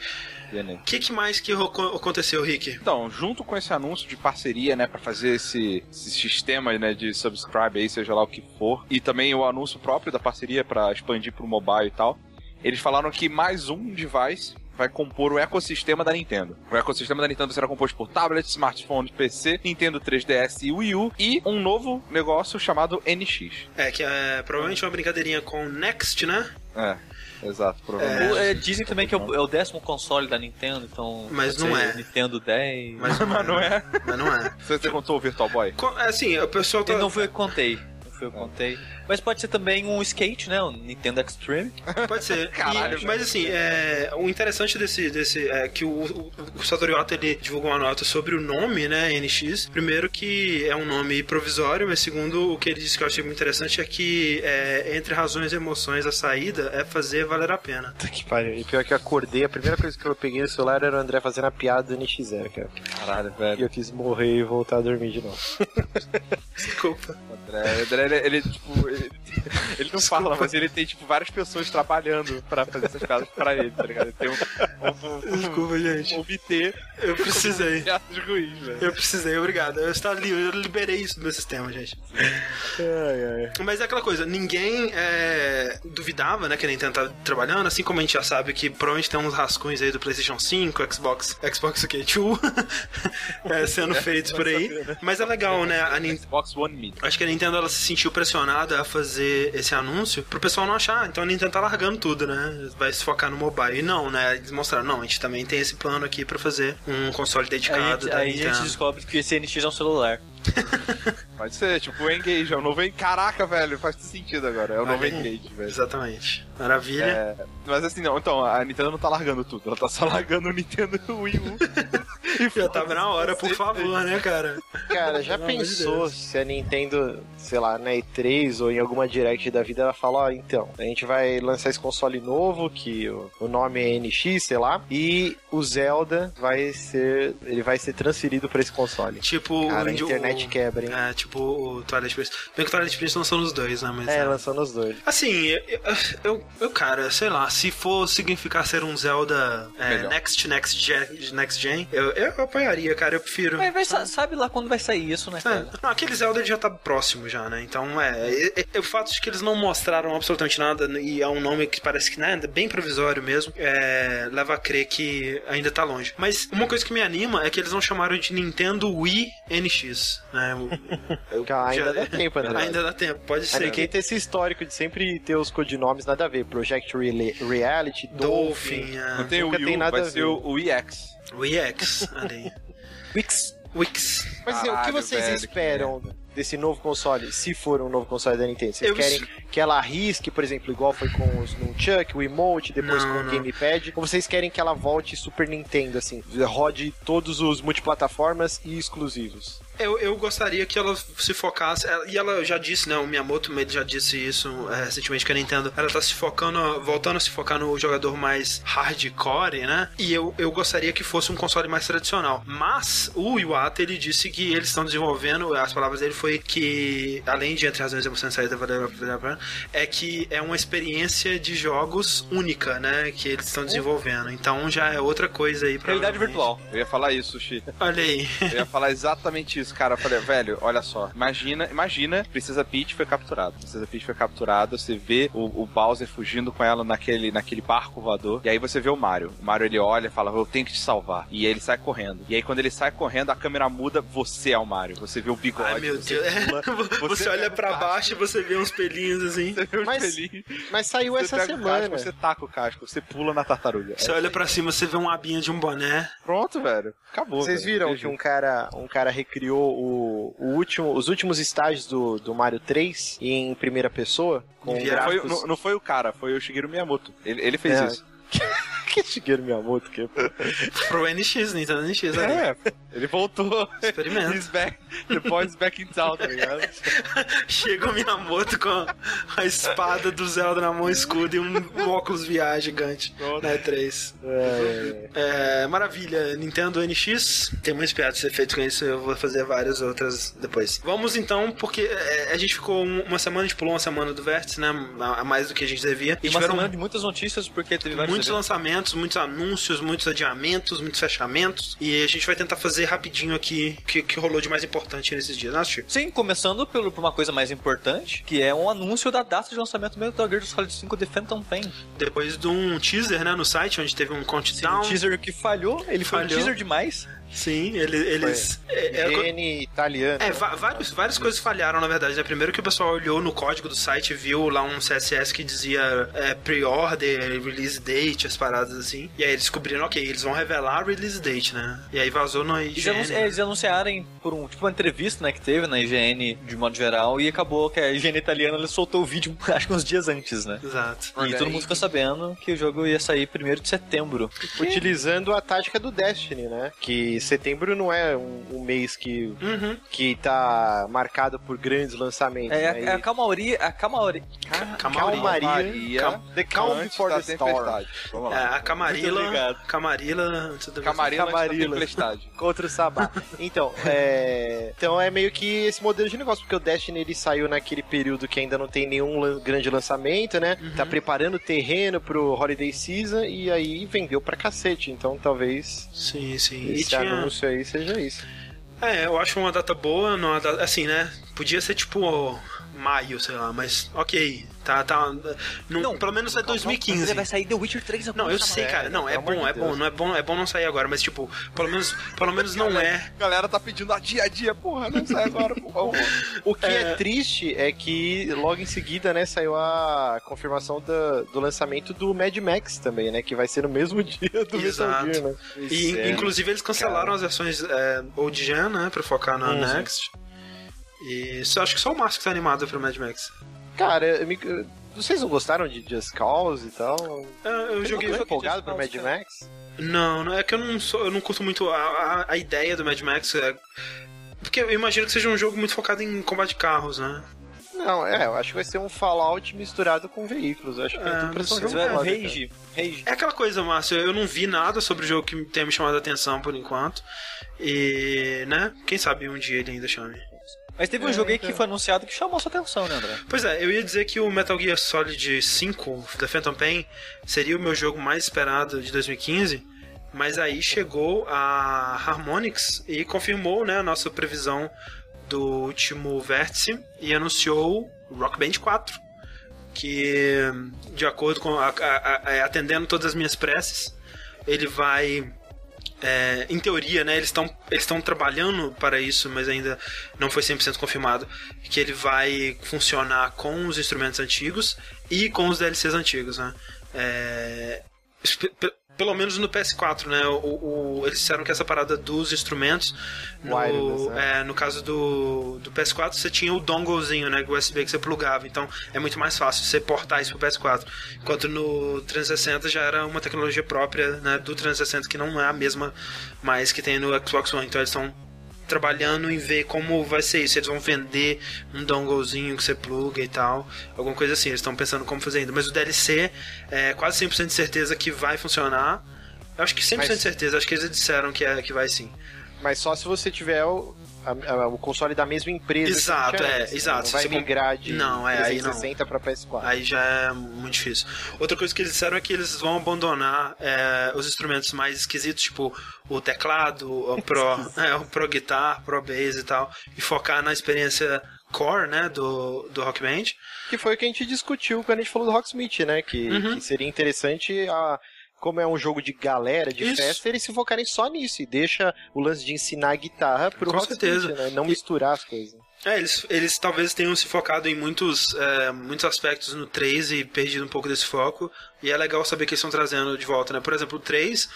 Dena. O que, que mais que aconteceu, Rick? Então, junto com esse anúncio de parceria, né, para fazer esse, esse sistema, né, de subscribe aí, seja lá o que for, e também o anúncio próprio da parceria para expandir pro mobile e tal, eles falaram que mais um device vai compor o ecossistema da Nintendo. O ecossistema da Nintendo será composto por tablet, smartphone, PC, Nintendo 3DS e Wii U e um novo negócio chamado NX. É, que é provavelmente uma brincadeirinha com Next, né? É, exato, provavelmente. O- é, dizem também que é o, é o décimo console da Nintendo, então. Mas não é. Nintendo 10. Mas, Mas não é. Mas não é. Você, você contou o Virtual Boy? Co- é, Assim, o pessoal tá. Não foi eu que eu que contei. Mas pode ser também um skate, né? O Nintendo Extreme. Pode ser. Caralho, E- mas assim, é, o interessante desse, desse é que o, o, o Satoru Iwata, ele divulgou uma nota sobre o nome, né, NX. Primeiro que é um nome provisório, mas segundo o que ele disse que eu achei muito interessante é que é, entre razões e emoções a saída é fazer valer a pena. Puta que pariu. E pior que eu acordei, a primeira coisa que eu peguei no celular era o André fazendo a piada do NX0, cara. Caralho, E velho. eu quis morrer e voltar a dormir de novo. Desculpa. O André, o André, ele, ele, tipo, ele, ele não fala, mas ele tem, tipo, várias pessoas trabalhando pra fazer essas piadas pra ele, tá ligado? Ele tem um, um, Desculpa, gente. um, um Eu precisei. piadas ruins, velho. Eu precisei, obrigado. Eu, estava eu liberei isso do meu sistema, gente. Ai, ai. Mas é aquela coisa, ninguém é, duvidava, né, que a Nintendo tá trabalhando, assim como a gente já sabe que provavelmente tem uns rascunhos aí do PlayStation 5, Xbox, Xbox o quê? 2, é, sendo feitos por aí. Mas é legal, né, a Nintendo. Xbox One Mini. Acho que a Nintendo ela se sentiu pressionada a fazer esse anúncio pro pessoal não achar. Então a Nintendo tá largando tudo, né? Vai se focar no mobile. E não, né? Eles mostraram, não, a gente também tem esse plano aqui pra fazer um console Aí, dedicado da aí a gente Nintendo. descobre que esse NX é um celular. Pode ser, tipo, o Engage, é o novo... En- Caraca, velho, faz sentido agora, é o novo. Engage, velho. Exatamente. Maravilha. É, mas assim, não, então, a Nintendo não tá largando tudo, ela tá só largando o Nintendo Wii U. Já tava na hora, por favor, né, cara? Cara, já de pensou Deus. se a Nintendo, sei lá, na E3 ou em alguma Direct da vida, ela fala, ó, então, a gente vai lançar esse console novo, que o, nome é NX, sei lá, e o Zelda vai ser, ele vai ser transferido pra esse console. Tipo, Cara, a o- internet o- quebra, hein? É, tipo o Twilight Princess. Bem que o Twilight Princess lançou nos dois, né? Mas, É, é. lançando os dois. Assim, eu, eu, eu, cara, sei lá, se for significar ser um Zelda é. Next, Next Gen, next gen eu, eu apoiaria, cara, eu prefiro. Mas vai, sa- sabe lá quando vai sair isso, né, É, cara? não, aquele Zelda já tá próximo já, né? Então, é, é, é, O fato de que eles não mostraram absolutamente nada e é um nome que parece que né, é bem provisório mesmo, é, leva a crer que ainda tá longe. Mas uma coisa que me anima é que eles não chamaram de Nintendo Wii NX, né? Eu- eu Cara, ainda já- dá tempo, André. Ainda dá tempo, pode ser Nintendo que. tem esse histórico de sempre ter os codinomes nada a ver. Project Rela- Reality, Dolphin. Dolphin, Não é, tem o Nunca Wii tem U, nada vai a ser ver. o, o EX. Wii X, ali. Wix. Wix. Mas assim, o que Caralho, vocês velho, esperam desse novo console, se for um novo console da Nintendo? Vocês Eu- querem que ela arrisque, por exemplo, igual foi com os Nunchuck, o Emote, depois Não, com o não. Gamepad? Ou vocês querem que ela volte Super Nintendo, assim, rode todos os multiplataformas e exclusivos? Eu, eu gostaria que ela se focasse, ela- e ela já disse, né, o Miyamoto ele já disse isso é, recentemente que a Nintendo, ela tá se focando, voltando a se focar no jogador mais hardcore, né, e eu, eu gostaria que fosse um console mais tradicional, mas o Iwata, ele disse que eles estão desenvolvendo, as palavras dele foi que, além de Entre Razões e Pena, é que é uma experiência de jogos única, né, que eles estão desenvolvendo, então já é outra coisa aí, Realidade virtual. Eu ia falar isso, Sushi. Olha aí. Eu ia falar exatamente isso, cara. Eu falei, velho, olha só. Imagina, imagina, Princesa Peach foi capturada. Princesa Peach foi capturada, você vê o, o Bowser fugindo com ela naquele, naquele barco voador. E aí você vê o Mario. O Mario ele olha e fala, eu tenho que te salvar. E aí ele sai correndo. E aí quando ele sai correndo, a câmera muda, você é o Mario. Você vê o bigode. Ai, meu você Deus. É, pula, você, olha pega o pra casco, baixo e você vê uns pelinhos assim. Você vê Mas- pelinhos, Mas saiu você essa pega o semana. casco, você taca o casco, você pula na tartaruga. Você É, olha pra cima, você vê uma abinha de um boné. Pronto, velho. Acabou. Vocês velho. viram que um cara, um cara recriou o, o último, os últimos estágios do, do Mario 3 em primeira pessoa? Com Não foi, gráficos... não, não foi o cara, foi o Shigeru Miyamoto. Ele, ele fez É. isso. que Shigeru Miyamoto que Pro NX, Nintendo NX ali. É, ele voltou. Experimento. He's back. The boy's back in town, tá ligado? Chega o Miyamoto com a espada do Zelda na mão, escudo e um, um óculos VR gigante Pronto. na E3. É, É, maravilha, Nintendo NX. Tem muitos piadas a ser feito com isso, eu vou fazer várias outras depois. Vamos então, porque é, a gente ficou um- uma semana, a gente pulou uma semana do Vértice, né? A a mais do que a gente devia. E E uma tiveram semana de muitas notícias, porque teve vários muitos eventos. lançamentos, muitos anúncios, muitos adiamentos, muitos fechamentos. E a gente vai tentar fazer rapidinho aqui o que, que rolou de mais importante nesses dias, né, Chico? Sim, começando pelo, por uma coisa mais importante, que é um anúncio da data de lançamento do Metal Gear Solid 5 The Phantom Pain. Depois de um teaser, né, no site, onde teve um countdown. Um teaser que falhou, ele foi um Falhou. teaser demais. Sim, ele- eles. É, é, italiano. É, va- vários, várias coisas falharam, na verdade. Né? Primeiro que o pessoal olhou no código do site e viu lá um CSS que dizia é, pre-order, release date, as paradas assim. E aí eles descobriram, ok, eles vão revelar a release date, né? E aí vazou no Eles, IGN. anunci- é, eles anunciarem por um, tipo uma entrevista né, que teve na IGN de modo geral e acabou que a IGN italiana ele soltou o vídeo acho que uns dias antes, né? Exato. E Olha todo aí. mundo ficou sabendo que o jogo ia sair 1 de setembro. Utilizando a tática do Destiny, né? Que setembro não é um, um mês que, Uhum. que tá marcado por grandes lançamentos. É, né? a, a E- calmaria. A calmaria. Calmaria. Calmaria. Cam- The Calm Before the Storm. tempestade. Vamos É, lá. a do- Camarilla antes da Camarilla. tempestade. Contra o Sabá. Então, é... então é meio que esse modelo de negócio, porque o Destiny ele saiu naquele período que ainda não tem nenhum lan- grande lançamento, né? Tá preparando o terreno pro Holiday Season e aí vendeu pra cacete. Então talvez Sim, sim. E tinha. Anúncio aí seja isso. É, eu acho uma data boa, não uma data, assim, né? Podia ser tipo maio, sei lá, mas ok. Tá, tá. Não, pelo menos é 2015. Vai sair The Witcher 3 Não, eu sei, cara. Não, é amor bom, é bom, não é bom, é bom não sair agora, mas tipo, pelo menos, pelo menos não é. A galera tá pedindo a dia a dia, porra, não sai agora, por favor. O que é... É. triste é que logo em seguida, né, saiu a confirmação da- do lançamento do Mad Max também, né? Que vai ser no mesmo dia do Metal Exato. Gear, né? E, é. inclusive eles cancelaram as versões é, old gen, né, pra focar na Uhum. Next. E só, acho que só o Márcio que tá animado pro Mad Max. Cara, eu me- eu- vocês não gostaram de Just Cause e tal? É, eu Eu joguei. Just empolgado pro Mad cara. Max. Não, não é que eu não sou, eu não curto muito a, a, a ideia do Mad Max. É, porque eu imagino que seja um jogo muito focado em combate de carros, né? Não, é, eu acho que vai ser um Fallout misturado com veículos. Eu acho que É, é pra não foda, cara. Rage. Rage. É aquela coisa, Márcio, eu não vi nada sobre o jogo que tenha me chamado a atenção por enquanto. E, né? Quem sabe um dia ele ainda chame. Mas teve um É, jogo aí então. que foi anunciado que chamou sua atenção, né, André? Pois é, eu ia dizer que o Metal Gear Solid 5, The Phantom Pain, seria o meu jogo mais esperado de 2015, mas aí chegou a Harmonix e confirmou né, a nossa previsão do último vértice e anunciou Rock Band 4, que, de acordo com. a- a- a- atendendo todas as minhas preces, ele vai é, em teoria, né, eles estão eles trabalhando para isso, mas ainda não foi 100% confirmado, que ele vai funcionar com os instrumentos antigos e com os DLCs antigos, né? É, pelo menos no PS4, né? O, o- eles disseram que essa parada dos instrumentos, no, Wireless, né? é, no caso do, do PS4, você tinha o donglezinho, né? O USB que você plugava. Então é muito mais fácil você portar isso pro PS4. Enquanto no 360 já era uma tecnologia própria né, do 360 que não é a mesma mais que tem no Xbox One. Então eles estão trabalhando em ver como vai ser isso. Eles vão vender um donglezinho que você pluga e tal. Alguma coisa assim. Eles estão pensando como fazer ainda. Mas o DLC é quase 100% de certeza que vai funcionar. Eu acho que 100% de Mas- certeza. Acho que eles disseram que, é, que vai sim. Mas só se você tiver o, a- a- o console da mesma empresa. que Exato, é, antes, né? exato. Não vai migrar de Não, é, aí não. 360 pra PS4. Aí já é muito difícil. Outra coisa que eles disseram é que eles vão abandonar é, os instrumentos mais esquisitos, tipo o teclado, o Pro, é, o Pro Guitar, Pro Bass e tal, e focar na experiência core, né, do, do Rock Band. Que foi o que a gente discutiu quando a gente falou do Rocksmith, né? Que, Uhum. que seria interessante, a, como é um jogo de galera, de Isso. festa, eles se focarem só nisso e deixa o lance de ensinar guitarra pro Com Rocksmith, certeza. né? Não E- misturar as coisas. É, eles, eles talvez tenham se focado em muitos, é, muitos aspectos no 3 e perdido um pouco desse foco. E é legal saber que eles estão trazendo de volta, né? Por exemplo, o 3,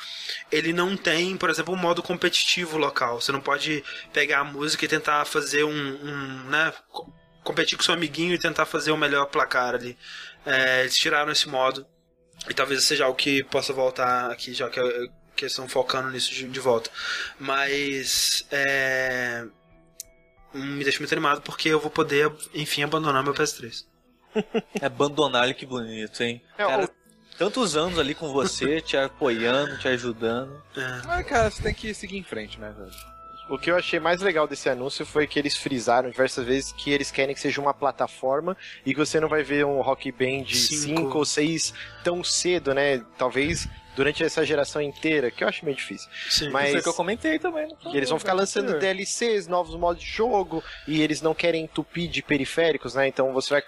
ele não tem, por exemplo, um modo competitivo local. Você não pode pegar a música e tentar fazer um, um né? co- Competir com seu amiguinho e tentar fazer o melhor placar ali. É, eles tiraram esse modo. E talvez seja algo que possa voltar aqui, já que, que eles estão focando nisso de, de volta. Mas. É, me deixa muito animado porque eu vou poder, enfim, abandonar meu PS3. Abandonar ele, que bonito, hein? É, Cara, o- tantos anos ali com você, te apoiando, te ajudando. É. Mas, cara, você tem que seguir em frente, né, velho? O que eu achei mais legal desse anúncio foi que eles frisaram diversas vezes que eles querem que seja uma plataforma e que você não vai ver um Rock Band Cinco. 5 ou 6 tão cedo, né? Talvez durante essa geração inteira, que eu acho meio difícil. Sim. Mas- Foi o que eu comentei também. no- E eles vão ficar lançando. DLCs, novos modos de jogo, e eles não querem entupir de periféricos, né? Então você vai.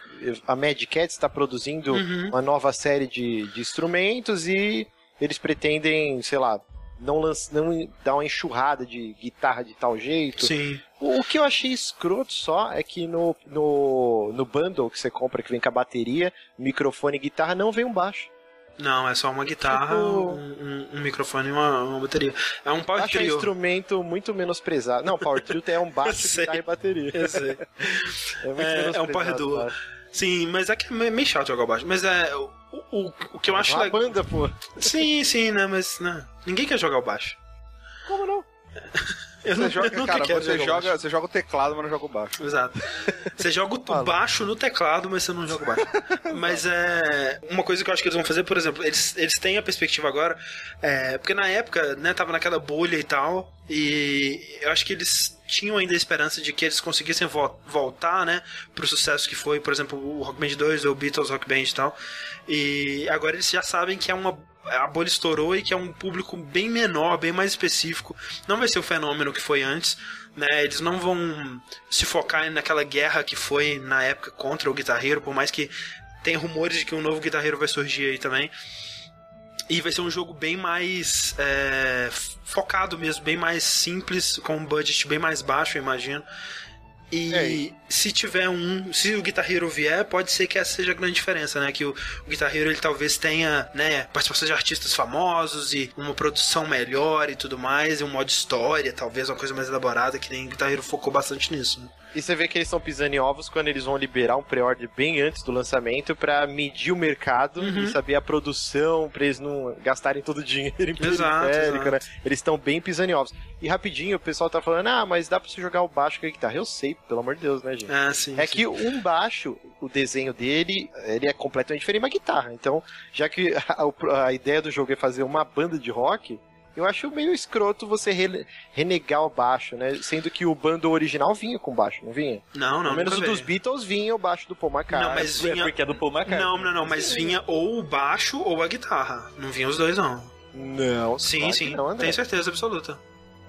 A Mad Cat está produzindo Uhum. uma nova série de, de instrumentos e eles pretendem, sei lá, não, lanç, não dar uma enxurrada de guitarra de tal jeito. Sim. O, o que eu achei escroto só é que no, no, no bundle que você compra, que vem com a bateria, microfone e guitarra, não vem um baixo. Não, é só uma guitarra, Tipo- um, um- um microfone e uma, uma bateria. É um power Acho um trio. instrumento muito menosprezado. Não, Power Trio é um baixo, guitarra e bateria. Eu sei. É, muito É- é um Power Duo. Sim, mas é que é meio chato jogar o baixo. Mas é. O, o, o que eu acho uma banda, pô. Sim, sim, né? Mas né, ninguém quer jogar o baixo. Como não? Eu Você não- joga, eu cara, quero você joga, baixo. você joga o teclado, mas não joga o baixo. Exato. Você joga o baixo no teclado, mas você não joga o baixo. mas é. Uma coisa que eu acho que eles vão fazer, por exemplo, eles, eles têm a perspectiva agora. É, porque na época, né, tava naquela bolha e tal. E eu acho que eles tinham ainda a esperança de que eles conseguissem vo- voltar, né, pro sucesso que foi, por exemplo, o Rock Band 2 ou o Beatles Rock Band e tal. E agora eles já sabem que é uma a bolha estourou e que é um público bem menor, bem mais específico. Não vai ser o fenômeno que foi antes, né? Eles não vão se focar naquela guerra que foi na época contra o guitarreiro, por mais que tenha rumores de que um novo guitarreiro vai surgir aí também. E vai ser um jogo bem mais é, focado mesmo, bem mais simples, com um budget bem mais baixo, eu imagino. E É, se tiver um, se o guitarreiro vier, pode ser que essa seja a grande diferença, né? Que o, o guitarreiro ele talvez tenha, né, participação de artistas famosos e uma produção melhor e tudo mais, e um modo história, talvez uma coisa mais elaborada, que nem o guitarreiro focou bastante nisso. Né? E você vê que eles estão pisando em ovos quando eles vão liberar um pre-order bem antes do lançamento pra medir o mercado Uhum. e saber a produção, pra eles não gastarem todo o dinheiro em Exato, periférico, exato. né? Eles estão bem pisando em ovos. E rapidinho, o pessoal tá falando, ah, mas dá pra você jogar o baixo com a guitarra. Eu sei, pelo amor de Deus, né, gente? É, sim. É sim. que um baixo, o desenho dele, ele é completamente diferente da guitarra. Então, já que a, a ideia do jogo é fazer uma banda de rock, eu acho meio escroto você renegar o baixo, né? Sendo que o bando original vinha com baixo, não vinha? Não, não, Pelo menos o dos. Beatles vinha o baixo do Paul McCartney. Não, mas É vinha. porque é do Paul McCartney. Não, não, não, mas vinha ou o baixo ou a guitarra. Não vinha os dois, não. Não, Sim, claro sim. Não. Tenho certeza absoluta.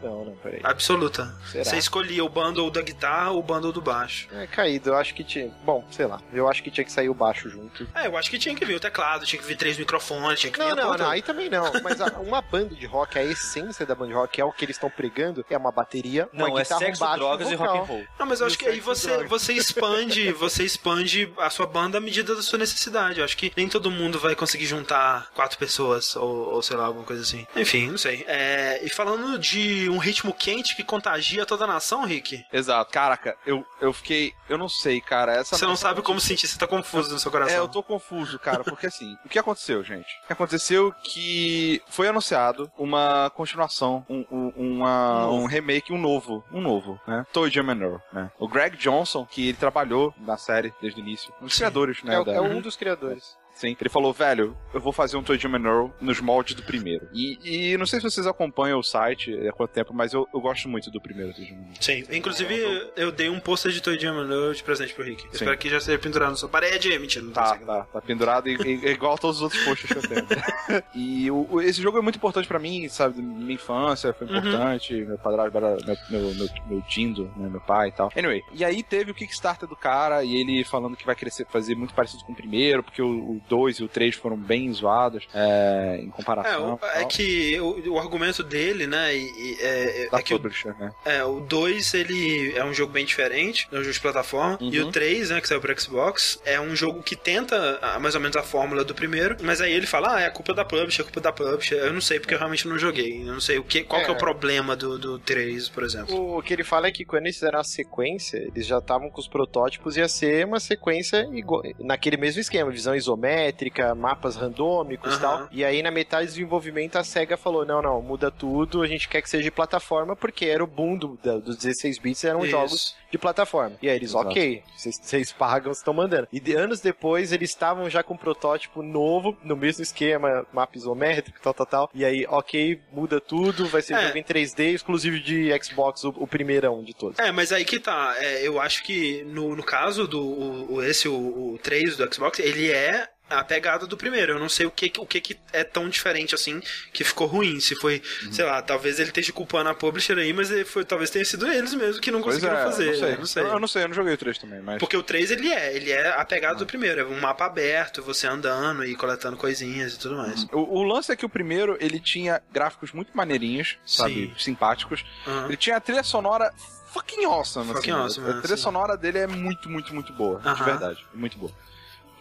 Não, não, peraí. Absoluta. Será? Você escolhia o bundle da guitarra ou o bundle do baixo. É caído, eu acho que tinha. Bom, sei lá. Eu acho que tinha que sair o baixo junto. É, eu acho que tinha que vir o teclado, tinha que vir três microfones, tinha que vir Não, a não, não, toda. aí também não. Mas a- uma banda de rock, a essência da banda de rock, é o que eles estão pregando, é uma bateria, uma Não, é guitarra, sexo, um baixo drogas um e rock and roll. Não, mas eu acho E que aí você, você expande, você expande a sua banda à medida da sua necessidade. Eu acho que nem todo mundo vai conseguir juntar quatro pessoas, ou, ou sei lá, alguma coisa assim. Enfim, não sei. É, e falando de um ritmo quente que contagia toda a nação, Rick, Exato. Caraca, eu, eu fiquei. Eu não sei, cara. Essa você não sabe como sentir, você tá confuso no seu coração. É, eu tô confuso, cara, porque assim, o que aconteceu, gente? O que aconteceu que foi anunciado uma continuação, um, um, uma- Um novo. um remake, um novo, um novo, né? Toy Jam and Earl, né? O Greg Johnson, que ele trabalhou na série desde o início, um dos Sim. criadores, né? É, da- é um dos criadores. Sim. Ele falou, velho, eu vou fazer um Toy and Earl nos moldes do primeiro. E, e não sei se vocês acompanham o site há quanto tempo, mas eu, eu gosto muito do primeiro Toy and Earl. Sim, inclusive eu dei um pôster de Toy and Earl de presente pro Rick. Sim. Espero que já seja pendurado na sua parede. Mentira, não Tá, tá. tá, tá pendurado e, e- é igual a todos os outros posts que eu tenho. e o- o- esse jogo é muito importante pra mim, sabe? Minha infância foi Uhum. importante, meu padrasto era meu, meu, meu, meu tindo, né, meu pai e tal. Anyway, e aí teve o Kickstarter do cara e ele falando que vai crescer, fazer muito parecido com o primeiro, porque o 2 e o 3 foram bem zoados é, em É, comparação. o- é que o, o argumento dele, né, e, e- é, Da é que o, publisher, né? é, o 2 ele é um jogo bem diferente, é um jogo de plataforma, Uhum. e o 3, né, que saiu pro Xbox, é um jogo que tenta mais ou menos a fórmula do primeiro, mas aí ele fala, ah, é a culpa da publisher, é a culpa da publisher. Eu não sei, porque eu realmente não joguei. Eu não sei o que, qual que é o É. problema do, do 3, por exemplo. O que ele fala é que quando eles fizeram a sequência, eles já estavam com os protótipos, ia ser uma sequência igual, naquele mesmo esquema, visão isométrica, mapas randômicos e Aham. tal. E aí, na metade do desenvolvimento, a SEGA falou: não, não, muda tudo, a gente quer que seja de plataforma, porque era o boom do, da- dos 16 bits, eram Isso. jogos de plataforma. E aí eles, Exato. ok, vocês- vocês pagam, vocês estão mandando. E de- anos depois, eles estavam já com um protótipo novo, no mesmo esquema, mapa isométrico, tal, tal, tal. E aí, ok, muda tudo, vai ser É. jogo em 3D, exclusivo de Xbox, o, o primeirão de todos. É, mas aí que tá. É, eu acho que no, no caso do o, o- esse, o, o 3 do Xbox, ele é a pegada do primeiro. Eu não sei o que, o que, que é tão diferente assim que ficou ruim. Se foi, Uhum. sei lá, talvez ele esteja culpando a publisher aí, mas ele foi, talvez tenha sido eles mesmo que não Pois conseguiram é, fazer. não sei. Eu não sei. Eu, eu não sei, eu não joguei o 3 também, mas. Porque o 3 ele é, ele é a pegada Ah. do primeiro, é um mapa aberto, você andando e coletando coisinhas e tudo mais. O, o lance é que o primeiro, ele tinha gráficos muito maneirinhos, sabe? Simpáticos. Aham. Ele tinha a trilha sonora fucking awesome, Fucking assim. awesome, a trilha sim. sonora dele é muito, muito, muito boa. De verdade. Muito boa.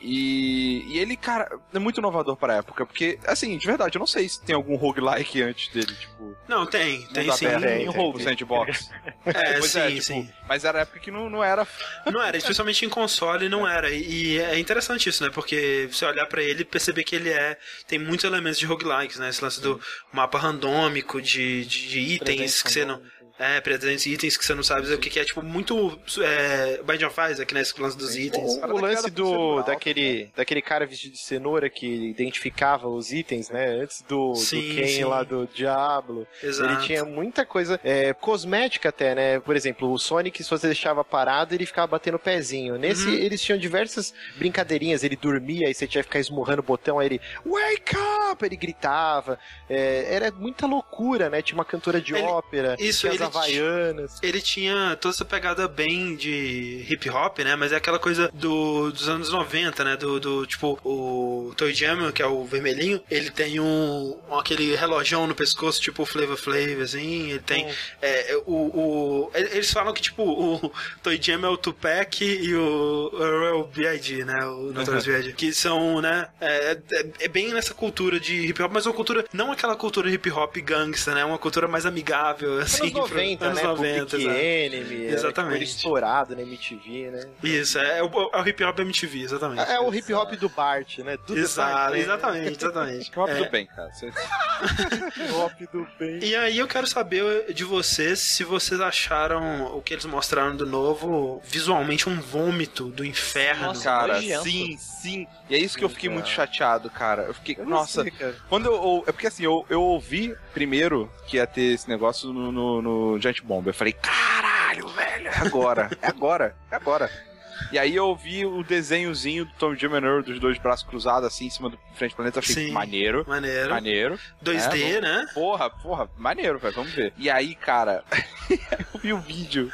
E, e ele, cara, é muito inovador pra época, porque, assim, de verdade, eu não sei se tem algum roguelike antes dele, tipo, Não, tem, tem sim. aberto, tem, um tem, rogue tem. sandbox. É, Pois sim, é, tipo, sim. Mas era época que não, não era. Não era, especialmente em console não era. E e é interessante isso, né? Porque você olhar pra ele e perceber que ele é. Tem muitos elementos de roguelikes, né? Esse lance do mapa randômico, de, de, de itens que você não. É, presentes itens que você não sabe o que, que é, tipo, muito. É, Bind of Isaac, né? Esse lance dos itens. O, o lance do daquele, daquele cara vestido de cenoura que identificava os itens, né? Antes do, Sim, do Ken sim. lá do Diablo. Exato. Ele tinha muita coisa é, cosmética até, né? Por exemplo, o Sonic, se você deixava parado, ele ficava batendo o pezinho. Nesse, Uhum. eles tinham diversas brincadeirinhas. Ele dormia, aí você tinha que ficar esmurrando o botão, aí ele Wake up! Ele gritava. É, era muita loucura, né? Tinha uma cantora de Ele- ópera, isso, ele havaianas. Ele tinha toda essa pegada bem de hip hop, né? Mas é aquela coisa do, dos anos 90, né? Do, do tipo, o Toy Jam, que é o vermelhinho, ele tem um, um- aquele relojão no pescoço, tipo o Flavor Flav, assim. Ele tem. é, é, o, o, eles falam que, tipo, o Toy Jam é o Tupac e o Earl B.I.G., né? O Notorious B.I.G. Que são, né? É, é, é bem nessa cultura de hip hop, mas uma cultura, não aquela cultura hip hop gangsta, né? Uma cultura mais amigável, assim. Anos 90, anos né? 90, Public. Enemy, era, Exatamente. tipo, ele estourado na MTV, né? Isso, é, o, é o hip hop MTV, exatamente. É o hip hop do Bart, né? Tudo Exato, Bart, né? exatamente, exatamente. Hip hop É, do bem, cara. Hip hop do bem. E aí eu quero saber de vocês se vocês acharam o que eles mostraram do novo visualmente um vômito do inferno. Nossa, Cara, sim, sim. E é isso que eu fiquei muito chateado, cara. Eu fiquei, Eu nossa, sei, cara. quando eu, eu- é porque assim, eu, eu ouvi primeiro que ia ter esse negócio no, no, no Giant Bomb. Eu falei, caralho, velho, é agora, é agora, é agora. E aí eu ouvi o desenhozinho do Tom Jim and Earl, dos dois braços cruzados assim em cima do frente do planeta. Eu achei Sim. maneiro, Maneiro. maneiro. 2D, É, né? Porra, porra, maneiro, velho, vamos ver. E aí, cara, eu vi o vídeo.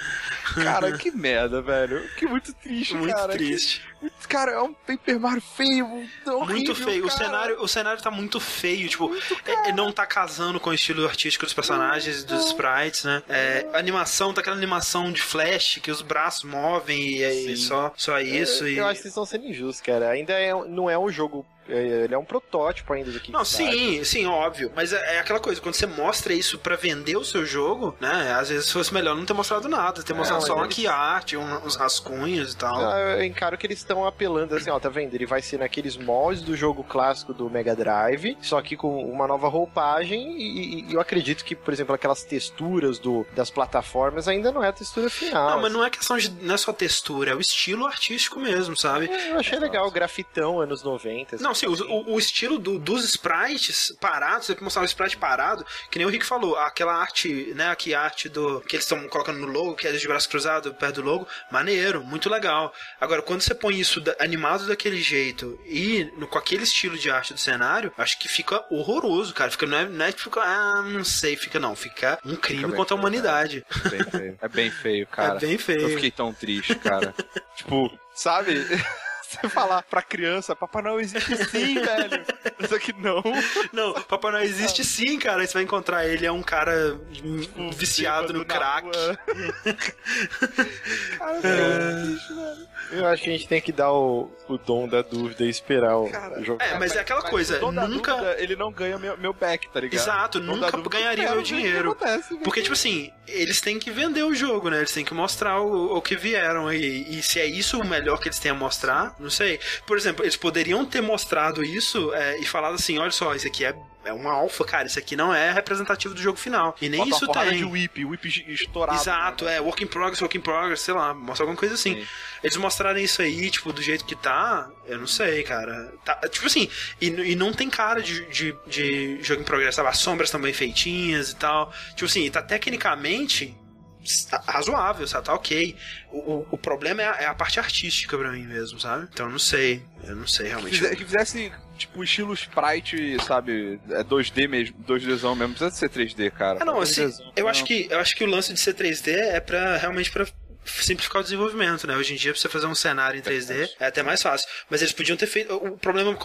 Cara, que merda, velho. Que muito triste, Muito cara. triste. Que- cara, é um Paper Mario feio, horrível, muito feio. O cenário, o cenário tá muito feio. Tipo, é- é- não tá casando com o estilo artístico dos personagens, dos sprites, né? É, a animação tá aquela animação de flash que os braços movem e é Sim. só, só isso. e... Eu acho que vocês estão sendo injustos, cara. Ainda é, não é um jogo. É- Ele é um protótipo ainda do que Não, sim, sim, óbvio. Mas é, é aquela coisa, quando você mostra isso pra vender o seu jogo, né? Às vezes fosse melhor não ter mostrado nada, ter mostrado mas só uma eles- key art, um- uns rascunhos e tal. Eu encaro que eles estão apelando assim, ó, tá vendo? Ele vai ser naqueles moldes do jogo clássico do Mega Drive, só que com uma nova roupagem e, e eu acredito que, por exemplo, aquelas texturas do, das plataformas ainda não é a textura final. Não, mas não é questão de. Não é só textura, é o estilo artístico mesmo, sabe? Eu achei legal, grafitão, anos 90. Não, sim, o, o- estilo do- dos sprites parados, você mostrar um sprite parado, que nem o Rick falou, aquela arte, né, a arte do que eles estão colocando no logo, que é de braço cruzado perto do logo, maneiro, muito legal. Agora, quando você põe isso da- animado daquele jeito e no- com aquele estilo de arte do cenário, acho que fica horroroso, cara. Fica, não é, não é tipo, ah, não sei, fica não, fica um crime bem contra a feio, humanidade. É bem feio. É bem feio, cara. é bem feio. Eu fiquei tão triste, cara. tipo, sabe? Você falar pra criança, Papai Noel existe sim, velho. Só que não. Não, Papai Noel existe sim, cara. Aí você vai encontrar ele, é um cara hum, viciado no crack. cara, É. é. velho. Eu acho que a gente tem que dar o, o dom da dúvida e esperar o, Cara, o jogo. É, mas é aquela Mas coisa, o dom da nunca. dúvida, ele não ganha meu, meu back, tá ligado? Exato, nunca ganharia eu meu dinheiro. acontece. Porque, tipo assim, eles têm que vender o jogo, né? Eles têm que mostrar o, o que vieram. E, e se é isso o melhor que eles têm a mostrar, Não sei. Por exemplo, eles poderiam ter mostrado isso é, e falado assim: olha só, isso aqui é é uma alfa, cara. Isso aqui não é representativo do jogo final. E nem Bota isso tem. de whip, whip estourado. Exato, né? é, work in progress, work in progress, sei lá, mostra alguma coisa assim. Sim. Eles mostrarem isso aí, tipo, do jeito que tá, eu não sei, cara. Tá, tipo assim, e, e não tem cara de, de, de jogo em progresso, sabe? As sombras estão bem feitinhas e tal. Tipo assim, tá tecnicamente razoável, sabe? Tá ok. O, o, o problema é a, é a parte artística pra mim mesmo, sabe? Então eu não sei. Eu não sei Que, realmente. fize- que fizesse, tipo, estilo sprite, sabe? É 2D mesmo, 2Dzão mesmo. Não precisa ser 3D, cara. Ah, não, assim, 2Dzão, eu acho que eu acho que o lance de ser 3D é para realmente pra simplificar o desenvolvimento, né? Hoje em dia pra você fazer um cenário em 3D é até mais fácil, mas eles podiam ter feito o problema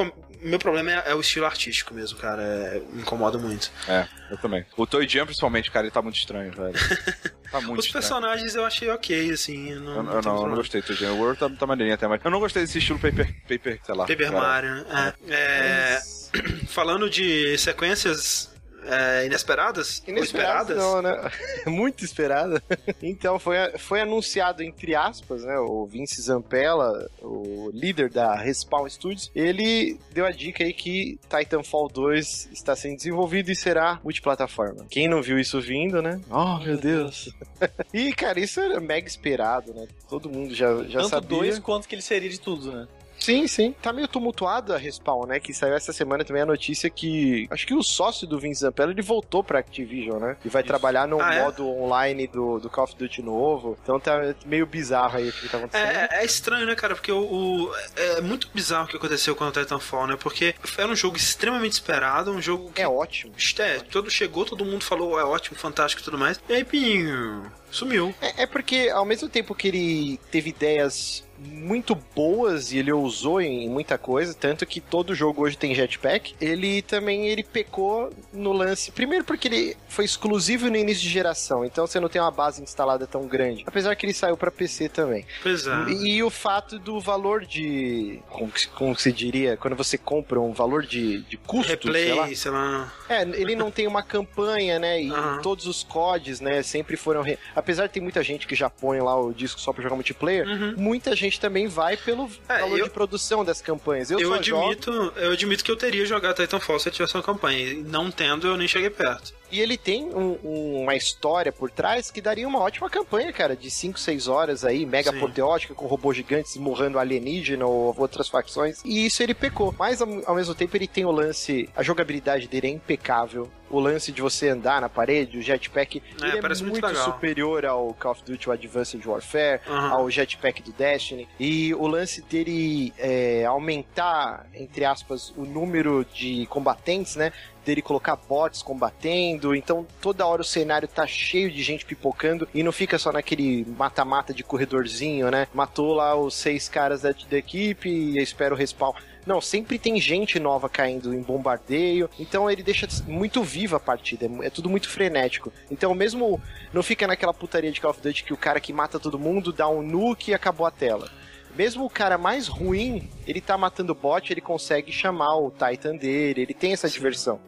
meu problema é, é o estilo artístico mesmo, cara, é, me incomoda muito. É, eu também. O Toy Jam, principalmente, cara, ele tá muito estranho, velho. Tá muito Os estranho. personagens eu achei ok, assim, eu não, Eu, não eu não, gostei do Toy Jam. O World tá, tá maneirinho até, mas eu não gostei desse estilo paper, paper sei lá. Paper cara. Mario, né? É, é, falando de sequências é, inesperadas, ou Inesperado esperadas, não, né? Muito esperada. Então, foi, foi anunciado, entre aspas, né? O Vince Zampella, o líder da Respawn Studios, ele deu a dica aí que Titanfall 2 está sendo desenvolvido e será multiplataforma. Quem não viu isso vindo, né? Oh, meu Deus. e, cara, isso era mega esperado, né? Todo mundo já, já Tanto sabia. dois quanto que ele seria de tudo, né? Sim, sim. Tá meio tumultuado a Respawn, né? Que saiu essa semana também a notícia que. Acho que o sócio do Vince Zampella ele voltou pra Activision, né? E vai trabalhar no Ah, é? modo online do, do Call of Duty novo. Então tá meio bizarro aí o que tá acontecendo. É, é estranho, né, cara? Porque o, o- é muito bizarro o que aconteceu com o Titanfall, né? Porque era um jogo extremamente esperado, um jogo que É ótimo. é, todo chegou, todo mundo falou, é ótimo, fantástico e tudo mais. E aí, pinho, sumiu. É, é porque ao mesmo tempo que ele teve ideias muito boas e ele usou em muita coisa, tanto que todo jogo hoje tem jetpack, ele também ele pecou no lance. Primeiro porque ele foi exclusivo no início de geração, então você não tem uma base instalada tão grande. Apesar que ele saiu pra PC também. Pois é. E, o fato do valor de. Como, que- como se diria? Quando você compra um valor de, de custo, sei lá. Replay, sei lá. É, ele não tem uma campanha, né? E Aham. todos os CODs, né, sempre foram. re- Apesar de ter muita gente que já põe lá o disco só pra jogar multiplayer, Uhum. muita gente também vai pelo É, valor eu- de produção das campanhas. Eu, Eu, só jogo. admito, eu admito que eu teria jogado Titanfall se eu tivesse uma campanha. E Não tendo, eu nem cheguei perto. E ele tem um- um- uma história por trás que daria uma ótima campanha, cara, de 5, 6 horas aí, mega Sim. apoteótica, com robôs gigantes morrendo alienígena ou outras facções. E isso ele pecou. Mas ao, ao mesmo tempo ele tem o lance, a jogabilidade dele é impecável. O lance de você andar na parede, o jetpack, É, ele é muito muito superior ao Call of Duty, Advanced Warfare, Aham. ao jetpack do Destiny. E o lance dele é, aumentar, entre aspas, o número de combatentes, né? Dele colocar bots combatendo. Então toda hora o cenário tá cheio de gente pipocando e não fica só naquele mata-mata de corredorzinho, né? Matou lá os seis caras da, da equipe e espera o respawn. Não, sempre tem gente nova caindo em bombardeio. Então ele deixa muito viva a partida. É, é tudo muito frenético. Então mesmo não fica naquela putaria de Call of Duty que o cara que mata todo mundo dá um nuke e acabou a tela. Mesmo o cara mais ruim, ele tá matando bot, ele consegue chamar o Titan dele, ele tem essa diversão.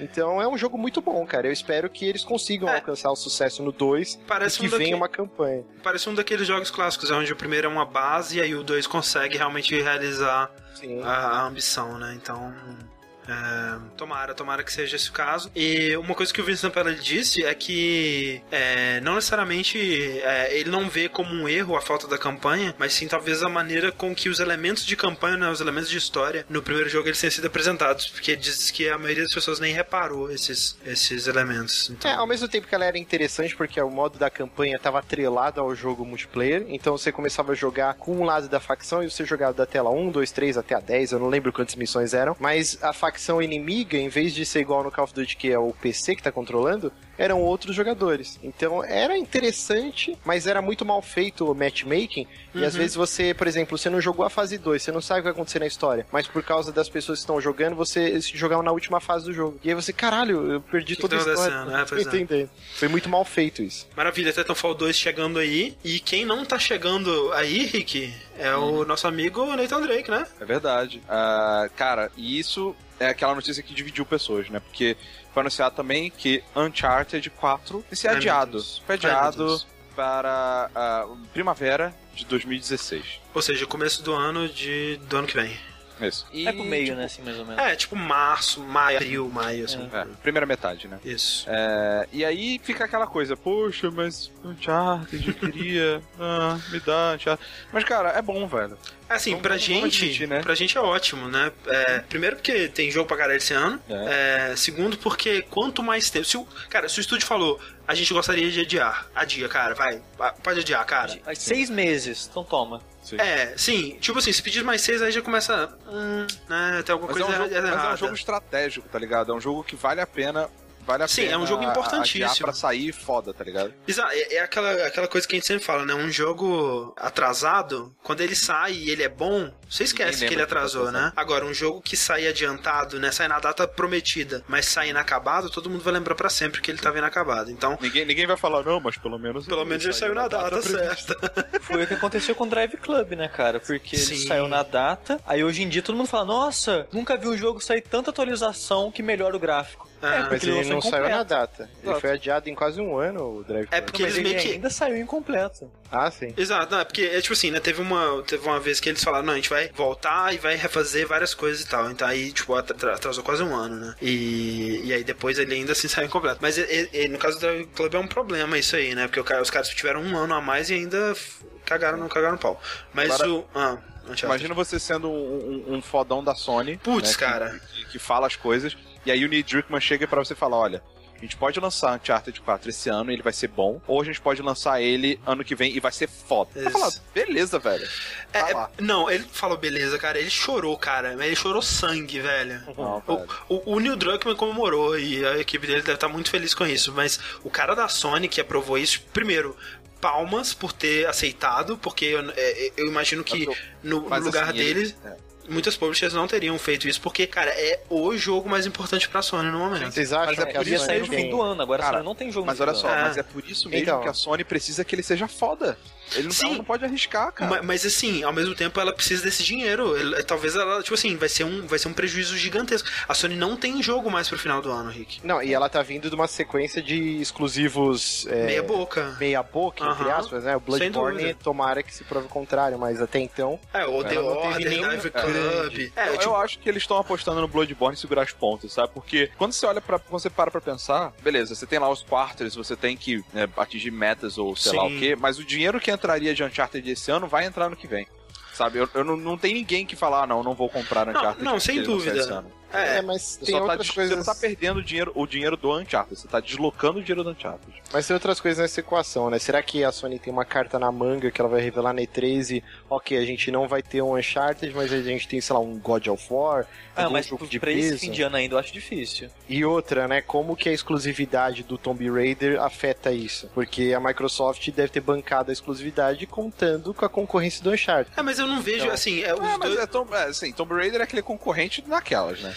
Então é um jogo muito bom, cara. Eu espero que eles consigam É. alcançar o sucesso no 2 Parece e que um venha uma campanha. Parece um daqueles jogos clássicos, onde o primeiro é uma base e aí o 2 consegue realmente realizar a, a ambição, né? Então. É, tomara, tomara que seja esse o caso. E uma coisa que o Vincent Pella disse é que é, não necessariamente é, ele não vê como um erro a falta da campanha, mas sim talvez a maneira com que os elementos de campanha, né, os elementos de história, no primeiro jogo eles tenham sido apresentados, porque diz que a maioria das pessoas nem reparou esses, esses elementos. Então, É, ao mesmo tempo que ela era interessante, porque o modo da campanha estava atrelado ao jogo multiplayer, então você começava a jogar com um lado da facção e você jogava da tela 1, 2, 3 até a 10, eu não lembro quantas missões eram, mas a facção inimiga, em vez de ser igual no Call of Duty, que é o PC que tá controlando, eram outros jogadores. Então era interessante, mas era muito mal feito o matchmaking, e às vezes você, por exemplo, você não jogou a fase 2, você não sabe o que vai acontecer na história, mas por causa das pessoas que estão jogando, você jogava na última fase do jogo. E aí você, caralho, eu perdi que toda a história. acontecendo? É, é. Foi muito mal feito isso. Maravilha, Titanfall 2 chegando aí. E quem não tá chegando aí, Rick, é o nosso amigo Nathan Drake, né? É verdade. Ah, cara, e isso é aquela notícia que dividiu pessoas, né? Porque foi anunciado também que Uncharted 4 vai ser adiado. Deus. Foi adiado. Para a primavera de 2016. Ou seja, começo do ano de do ano que vem. Isso. E, É pro meio, tipo, né, assim, mais ou menos. É, tipo março, maio, abril, maio, assim. É, primeira metade, né? Isso. É, e aí fica aquela coisa, poxa, mas Uncharted, eu queria, ah, me dá Uncharted. Mas, cara, é bom, velho. Assim, Vamos- pra gente, admitir, né? pra gente é ótimo, né? É, primeiro porque tem jogo pra caralho esse ano. É, segundo porque quanto mais tempo... Se o, cara, se o estúdio falou, a gente gostaria de adiar, adia, cara, vai. vai, Pode adiar, cara. Seis meses, então toma. É, sim. Tipo assim, se pedir mais seis, aí já começa... Hum, né, tem alguma Mas, é coisa um jogo, errada. mas é um jogo estratégico, tá ligado? É um jogo que vale a pena. Vale a Sim, pena é um jogo importantíssimo. pra sair foda, tá ligado? É, é aquela, aquela coisa que a gente sempre fala, né? Um jogo atrasado, quando ele sai e ele é bom, você esquece que ele que tá atrasou, né? atrasado. Agora, um jogo que sai adiantado, né? Sai na data prometida, mas sai inacabado, todo mundo vai lembrar pra sempre que ele tava inacabado. Então, Ninguém, ninguém vai falar, não, mas pelo menos. pelo menos ele saiu na data certa. Foi o que aconteceu com o Drive Club, né, cara? Porque ele Sim. saiu na data, aí hoje em dia todo mundo fala, nossa, nunca vi um jogo sair tanta atualização que melhora o gráfico. Ah, Mas ele lançou não saiu na data. Ele Exato. foi adiado em quase um ano, o Drive É porque Mas eles ele meio que- ainda saiu incompleto. Ah, sim. Exato, não, é porque é tipo assim, né? Teve uma, teve uma vez que eles falaram, não, a gente vai voltar e vai refazer várias coisas e tal. Então aí, tipo, atra- atrasou quase um ano, né? E, e aí depois ele ainda assim saiu incompleto. Mas e- e- no caso do Drive Club é um problema isso aí, né? Porque o cara- os caras tiveram um ano a mais e ainda cagaram, não cagaram no pau. Mas Agora- o. Ah. Imagina você sendo um, um- um fodão da Sony. Putz, né, cara. Que, que fala as coisas. E aí o Neil Druckmann chega pra você falar: olha. A gente pode lançar Uncharted 4 esse ano e ele vai ser bom, ou a gente pode lançar ele ano que vem e vai ser foda. Isso. fala, beleza, velho. É, é- não, ele falou beleza, cara. Ele chorou, cara. Ele chorou sangue, velho. Não, O, velho. o, o Neil Druckmann comemorou e a equipe dele deve estar muito feliz com isso. Mas o cara da Sony que aprovou isso, primeiro, palmas por ter aceitado, porque eu, é, eu imagino que no, lugar assim, ele- deles, muitas publishers não teriam feito isso, porque, cara, é o jogo mais importante pra Sony no momento. Vocês acham Mas é que Podia sair no fim do ano, agora Cara, a Sony não tem jogo Mas olha só. É. mas é por isso mesmo Então. que a Sony precisa que ele seja foda. Ele não, Sim. ela não pode arriscar, cara. Ma- Mas, assim, ao mesmo tempo ela precisa desse dinheiro. Ele- talvez ela, tipo assim, vai ser, um, vai ser um prejuízo gigantesco. A Sony não tem jogo mais pro final do ano, Rick. Não, e ela tá vindo de uma sequência de exclusivos... é, Meia boca. Meia boca, entre aspas, né? O Bloodborne, tomara que se prove o contrário, mas até então... É, o The Ela não teve Order, nenhum Dive. Club. É, eu, tipo, eu acho que eles estão apostando no Bloodborne e segurar as pontas, sabe? Porque quando você olha para quando você para pra pensar, beleza, você tem lá os quarters, você tem que né, atingir metas ou sei lá Sim. o quê, mas o dinheiro que entraria de Uncharted esse ano vai entrar no que vem. Sabe? Eu, eu não, não tem ninguém que falar, ah, não, não vou comprar Uncharted. não, sem ele lançar dúvida. É, É, mas tem só tá, outras coisas... você não tá perdendo o dinheiro, o dinheiro do Uncharted, você tá deslocando o dinheiro do Uncharted. Mas tem outras coisas nessa equação, né? Será que a Sony tem uma carta na manga que ela vai revelar na E3 e, ok, a gente não vai ter um Uncharted, mas a gente tem, sei lá, um God of War, Ah, algum mas jogo de pra esse fim de ano ainda eu acho difícil. E outra, né? Como que a exclusividade do Tomb Raider afeta isso? Porque a Microsoft deve ter bancado a exclusividade contando com a concorrência do Uncharted. É, mas eu não vejo, Então- assim, é, os É, mas dois... é, Tomb, é, assim, Tomb Raider é aquele concorrente naquelas, né?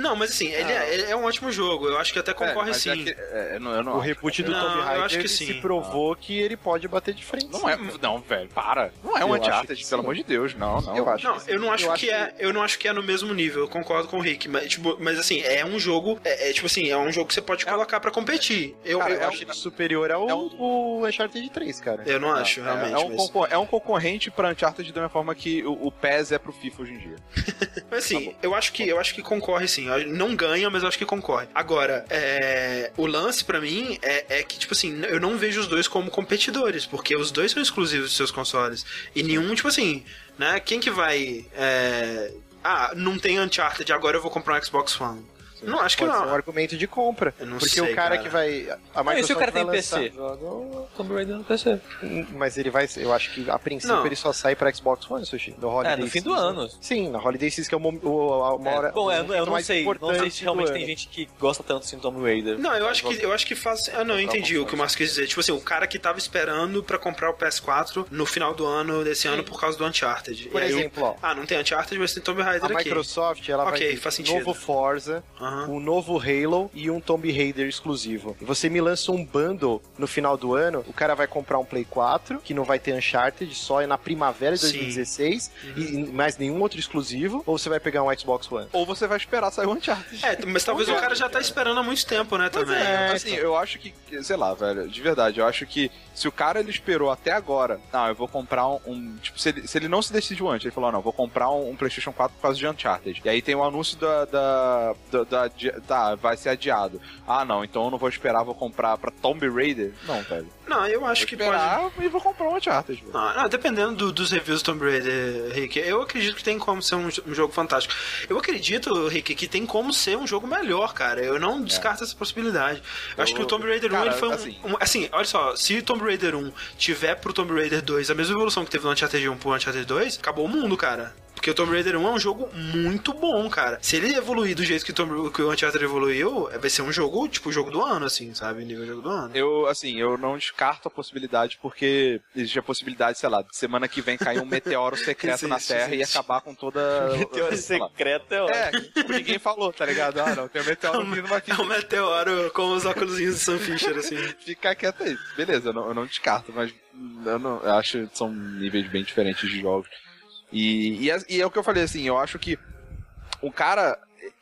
Não, mas assim, ele, é, ele é um ótimo jogo. Eu acho que até concorre é, sim. É que, é, não, eu não O acho. reboot do Não, Tomb eu Raider acho que ele sim. se provou que ele pode bater de frente. Não é, não, velho, para. Não é um Uncharted, que pelo amor de Deus, não, não. Eu acho. Não, eu não acho, Eu que, acho é, eu não acho que é no mesmo nível. Eu concordo com o Rick, mas tipo, mas assim, é um jogo, é, é, tipo assim, é um jogo que você pode colocar pra competir. Eu, Cara, eu eu acho ele superior ao é um- o Uncharted 3, cara. eu não acho, É, realmente. é um, mas, é um concorrente pra Uncharted da mesma forma que o, o PES é pro FIFA hoje em dia. mas assim, eu acho que eu acho que concorre sim. Não ganha, mas eu acho que concorre. Agora, é, o lance pra mim é, é que tipo assim, eu não vejo os dois como competidores, porque os dois são exclusivos dos seus consoles e nenhum tipo assim, né? Quem que vai é, ah, não tem Uncharted, agora eu vou comprar um Xbox One. Não, acho que Pode ser um não. argumento de compra. Eu não porque sei, o cara, cara. que vai. A Mas e se o Microsoft cara tem vai lançar PC? jogo- Tomb Raider no PC. Mas ele vai. Eu acho que a princípio Não. ele só sai pra Xbox One, Sushi. No Holiday É, no fim do Season. ano. Sim, na Holiday Season, que é o, o, a- uma hora. É, bom, eu, o eu não sei. Não sei se realmente tem gente que gosta tanto assim do Tomb Raider. Não, eu acho que eu acho que faz. Ah, não, eu entendi o que o Márcio quis dizer. Tipo assim, o cara que tava esperando pra comprar o PS4 no final do ano desse ano por causa do Uncharted. Por o- exemplo, ó. ah, não tem Uncharted, mas tem Tomb Raider A aqui. Microsoft, ela Ok, vai ter faz sentido. novo Forza, Aham. Aham. um novo Halo e um Tomb Raider exclusivo. E você me lança um bundle no final do ano, o cara vai comprar um Play 4, que não vai ter Uncharted, só é na primavera de Sim. 2016, e e mais nenhum outro exclusivo, ou você vai pegar um Xbox One? Ou você vai esperar sair o Uncharted. É, mas talvez o cara já tá esperando há muito tempo, né, também. É, assim, eu acho que, sei lá, velho, de verdade, eu acho que se o cara ele esperou até agora, não, eu vou comprar um. um- tipo, se ele, se ele não se decidiu antes, ele falou, não, vou comprar um, um PlayStation 4 por causa de Uncharted. E aí tem o anúncio da. da, da, da- de- tá, vai ser adiado. Ah, não, então eu não vou esperar, vou comprar pra Tomb Raider. Não, velho. Não, eu acho Vou que pode. esperar e vou comprar um Uncharted, velho. Não, não, dependendo do- dos reviews do Tomb Raider, Rick, eu acredito que tem como ser um, um jogo fantástico. Eu acredito, Rick, que tem como ser um jogo melhor, cara. Eu não descarto essa possibilidade. Eu, acho que o Tomb Raider 1 cara, ele foi um assim- um- assim, olha só, se o Tomb Raider 1 tiver pro Tomb Raider 2 a mesma evolução que teve no Uncharted 1 pro Uncharted 2, acabou o mundo, cara. Porque o Tomb Raider 1 é um jogo muito bom, cara. Se ele evoluir do jeito que o, Tomb, que o Uncharted evoluiu, vai ser um jogo, tipo, o jogo do ano, assim, sabe? Nível jogo do ano. Eu, assim, eu não descarto a possibilidade, porque existe a possibilidade, sei lá, de semana que vem cair um meteoro secreto na Existe, Terra e existe. acabar com toda. Meteoro secreto é ótimo. É, tipo, ninguém falou, tá ligado? Ah, não, tem um meteoro vindo aqui. É um meteoro com os óculos do Sam Fisher, assim. Ficar quieto aí. Beleza, eu não, eu não descarto, mas eu, não, eu acho que são níveis bem diferentes de jogos. E, e, é- e é o que eu falei, assim, eu acho que o cara,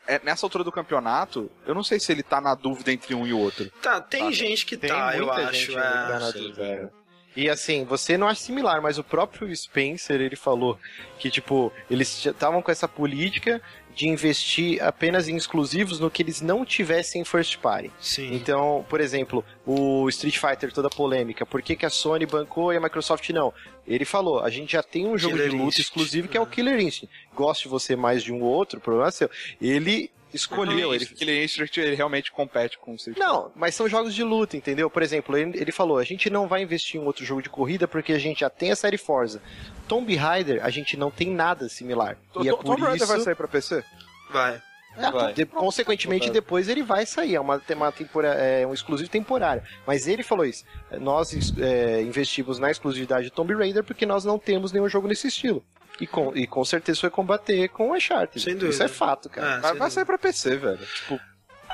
é, nessa altura do campeonato, eu não sei se ele tá na dúvida entre um e o outro. Tá, tem Tá. gente que Tem tá, eu acho. é. tá na dúvida. E assim, você não acha similar, mas o próprio Spencer, ele falou que, tipo, eles estavam com essa política de investir apenas em exclusivos no que eles não tivessem first party. Sim. Então, por exemplo, o Street Fighter, toda a polêmica, por que, que a Sony bancou e a Microsoft não? Ele falou, a gente já tem um jogo Killer de luta Instinct, exclusivo que é o né? Killer Instinct. Goste você mais de um ou outro, o problema é seu. Ele escolheu, ele Killer Instinct, ele realmente compete com o Street não, mas são jogos de luta, entendeu? Por exemplo, ele, ele falou: a gente não vai investir em outro jogo de corrida porque a gente já tem a série Forza. Tomb Raider, a gente não tem nada similar. To- e é por Tomb Raider isso. vai sair pra PC? Vai. É, de- consequentemente, depois ele vai sair. É, uma, uma tempora, é um exclusivo temporário. Mas ele falou isso. Nós é, investimos na exclusividade de Tomb Raider porque nós não temos nenhum jogo nesse estilo. E com, e com certeza foi combater com o Uncharted. Sem dúvida. Isso é fato, cara. É, Mas sem vai sair pra PC, velho. Tipo,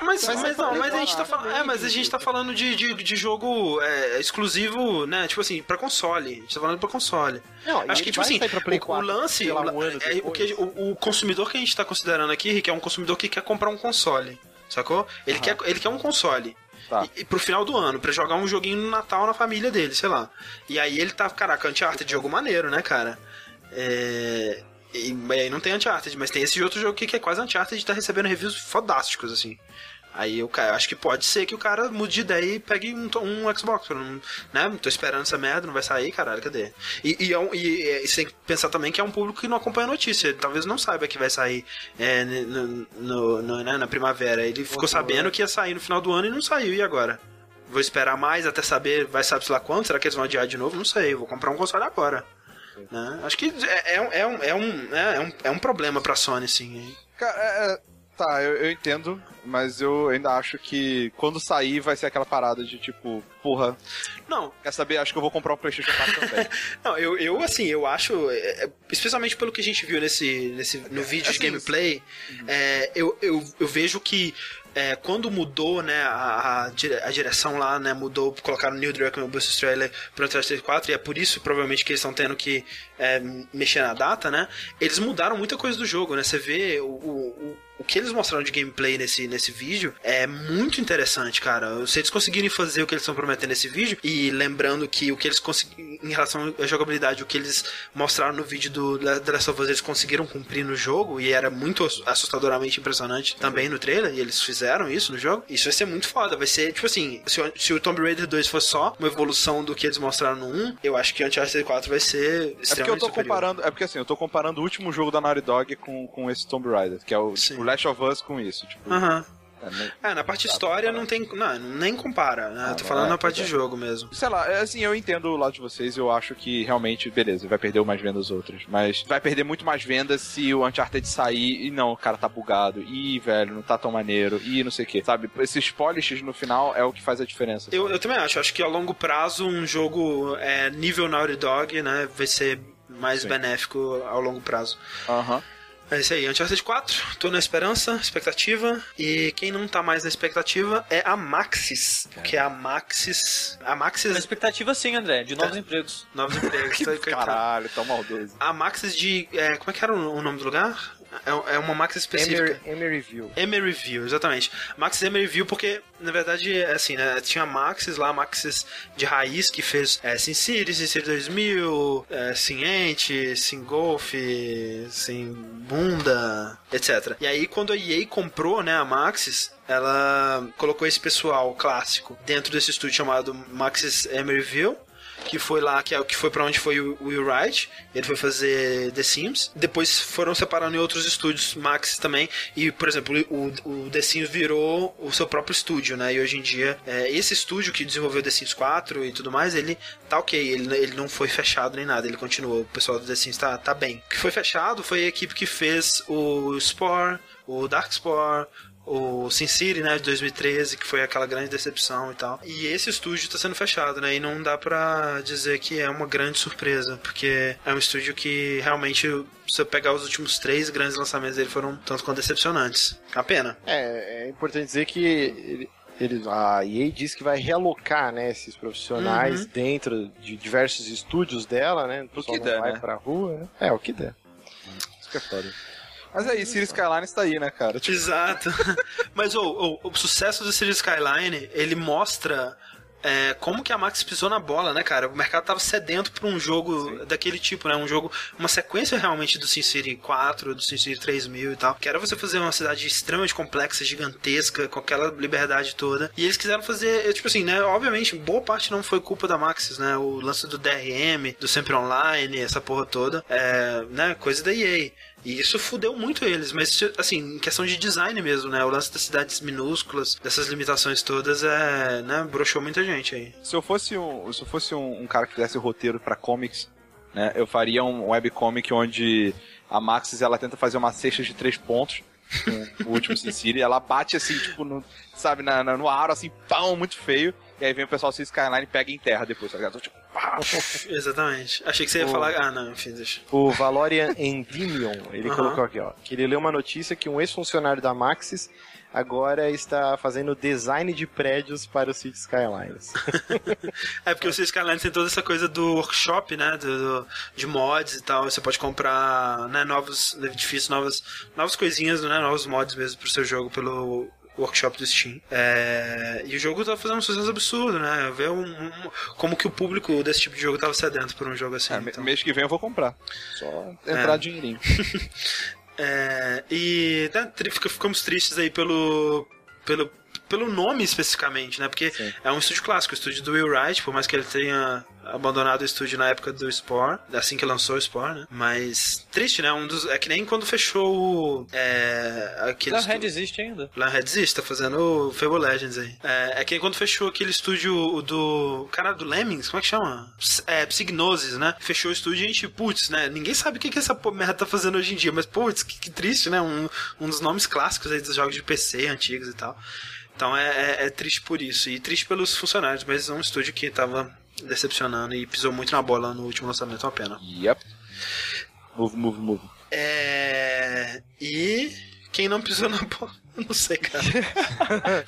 Mas, Mas mas, não, mas a gente tá falando. É, mas a gente tá falando de, de, de jogo é, exclusivo, né? Tipo assim, pra console. A gente tá falando pra console. Não, Acho que, tipo assim, o, o 4, lance. o, um ano é, o, que, o, o consumidor que a gente tá considerando aqui, Rick, é um consumidor que quer comprar um console. Sacou? Ele, quer, ele quer um console. Tá. E, e pro final do ano, pra jogar um joguinho no Natal na família dele, sei lá. E aí ele tá, caraca, Uncharted, jogo maneiro, né, cara? É. E, e aí não tem Uncharted, mas tem esse outro jogo aqui que é quase Uncharted e tá recebendo reviews fodásticos, assim. Aí eu cara, acho que pode ser que o cara mude de ideia e pegue um, um Xbox. não- né? Tô esperando essa merda, não vai sair, caralho, cadê? E, e, é um- e, é, você tem que pensar também que é um público que não acompanha a notícia. Ele talvez não saiba que vai sair é, no, no- no- né, na primavera. Ele ficou sabendo que ia sair no final do ano e não saiu. E agora? Vou esperar mais até saber, vai saber lá quando? Será que eles vão adiar de novo? Não sei. Vou comprar um console agora. Né? Acho que é, é, um- é, um, é, um, né, é, um, é um problema pra Sony, sim. Cara, é, é, tá, eu, eu entendo, mas eu ainda acho que quando sair vai ser aquela parada de tipo, porra, Não, quer saber? Acho que eu vou comprar um PlayStation 4 também. Não, eu, eu assim, eu acho, é, é, especialmente pelo que a gente viu nesse, nesse no vídeo de assim, gameplay, é, eu, eu, eu vejo que é, quando mudou, né, a, a, dire- a direção lá, né, mudou, colocaram Neil Druckmann e o Bruce Straley pro Uncharted 4, e é por isso, provavelmente, que eles estão tendo que é, mexer na data, né, eles mudaram muita coisa do jogo, né, você vê o, o- o que eles mostraram de gameplay nesse, nesse vídeo é muito interessante, cara. Se eles conseguirem fazer o que eles estão prometendo nesse vídeo, e lembrando que o que eles conseguiram, em relação à jogabilidade, o que eles mostraram no vídeo do The Last of Us, eles conseguiram cumprir no jogo, e era muito assustadoramente impressionante também no trailer, e eles fizeram isso no jogo. Isso vai ser muito foda. Vai ser, tipo assim, se o, se o Tomb Raider 2 for só uma evolução do que eles mostraram no 1, eu acho que o Uncharted 4 vai ser extremamente É porque eu tô superior. comparando, é porque assim, eu tô comparando o último jogo da Naughty Dog com, com esse Tomb Raider, que é o, tipo, Last of Us com isso, tipo, Aham. é, né? É, na parte de história não tem. Não, nem compara, né? Ah, Tô falando é, na parte pois de é. jogo mesmo. Sei lá, é assim, eu entendo o lado de vocês, eu acho que realmente, beleza, vai perder mais vendas outras. Mas vai perder muito mais vendas se o Uncharted sair e não, o cara tá bugado. Ih, velho, não tá tão maneiro. Ih, não sei o que. Sabe, esses polishes no final é o que faz a diferença. Eu, eu também acho. Acho que a longo prazo um jogo é, nível Naughty Dog, né? Vai ser mais Sim. benéfico ao longo prazo. Aham. É isso aí, Uncharted 4, tô na esperança, expectativa. E quem não tá mais na expectativa é a Maxis. Que é a Maxis. A Na Maxis. expectativa sim, André, de novos empregos. Novos empregos. Tá- Caralho, tão maldoso. A Maxis de. é, como é que era o nome do lugar? É, é uma Maxis específica. Emery, Emeryville. Emeryville, exatamente. Maxis Emeryville porque, na verdade, é assim, né? Tinha Maxis lá, Maxis de raiz, que fez é, Sin City, Sin City 2000, é, Sin Ant, Sin Golf, Sin Bunda, etc. E aí, quando a EA comprou, né, a Maxis, ela colocou esse pessoal clássico dentro desse estúdio chamado Maxis Emeryville que foi lá, que, é, que foi pra onde foi o Will Wright, ele foi fazer The Sims. Depois foram separando em outros estúdios, Max também, e, por exemplo, o, o The Sims virou o seu próprio estúdio, né? E hoje em dia, é, esse estúdio que desenvolveu The Sims 4 e tudo mais, ele tá ok, ele, ele não foi fechado nem nada, ele continuou, o pessoal do The Sims tá, tá bem. O que foi fechado foi a equipe que fez o Spore, o Darkspore, o Sin City, né, de 2013, que foi aquela grande decepção e tal. E esse estúdio tá sendo fechado, né, e não dá pra dizer que é uma grande surpresa, porque é um estúdio que realmente, se eu pegar os últimos três grandes lançamentos dele, foram tanto quanto decepcionantes. A pena. É, é importante dizer que ele, ele- a EA diz que vai realocar né, esses profissionais Uhum. dentro de diversos estúdios dela, né? O pessoal que não der, vai né? pra rua, né? É, o que der. Isso que é foda. Mas aí, Cities Skyline está aí, né, cara? Tipo, Exato. Mas ô, ô, o sucesso do Cities Skyline, ele mostra é, como que a Max pisou na bola, né, cara? O mercado tava sedento pra um jogo daquele tipo, né? Um jogo, uma sequência realmente do SimCity 4, do SimCity 3000 e tal. Que era você fazer uma cidade extremamente complexa, gigantesca, com aquela liberdade toda. E eles quiseram fazer, tipo assim, né? Obviamente, boa parte não foi culpa da Maxis, né? O lance do DRM, do Sempre Online, essa porra toda, é, né? Coisa da EA. E isso fudeu muito eles, mas assim, em questão de design mesmo, né? O lance das cidades minúsculas, dessas limitações todas, é, né? Broxou muita gente aí. se eu fosse um, se eu fosse um, um cara que fizesse roteiro pra comics, né, eu faria um webcomic onde a Maxis ela tenta fazer uma cesta de três pontos com o último Sin City, ela bate assim, tipo, no, sabe, na, na- no aro, assim, pão, muito feio, e aí vem o pessoal Cities Skyline e pega e enterra depois, tá ligado? Tipo. Exatamente. Achei que você ia O- falar. Ah, não, enfim, deixa. O Valorian Endymion, ele Aham. colocou aqui, ó, que ele leu uma notícia que um ex-funcionário da Maxis agora está fazendo design de prédios para o City Skylines. É porque o Cities Skyline tem toda essa coisa do workshop, né? Do, do- de mods e tal. Você pode comprar né, novos edifícios, novas, novas coisinhas, né? Novos mods mesmo pro seu jogo pelo workshop do Steam. É, e o jogo tá fazendo um sucesso absurdo, né? Ver um, um- como que o público desse tipo de jogo tava sedento por um jogo assim. É, então. mês que vem eu vou comprar. Só entrar dinheirinho. É, e fica- ficamos tristes aí pelo, pelo, pelo nome especificamente, né? Porque Sim. é um estúdio clássico, o estúdio do Will Wright, por mais que ele tenha abandonado o estúdio na época do Spore, assim que lançou o Spore, né? Mas triste, né? Um dos, é que nem quando fechou o. É, aquele estúdio- Red existe ainda. Lionhead existe, tá fazendo o Fable Legends aí. É, é que quando fechou aquele estúdio o do. Cara do Lemmings, como é que chama? Ps- É, Psygnosis, né? Fechou o estúdio e a gente, putz, né? Ninguém sabe o que, que essa merda tá fazendo hoje em dia, mas putz, que, que triste, né? Um, um dos nomes clássicos aí dos jogos de PC antigos e tal. Então é, é- é triste por isso. E triste pelos funcionários, mas é um estúdio que tava decepcionando e pisou muito na bola no último lançamento, é uma pena. Yep. Move, move, move. É. E. Quem não pisou na bola? Não sei, cara.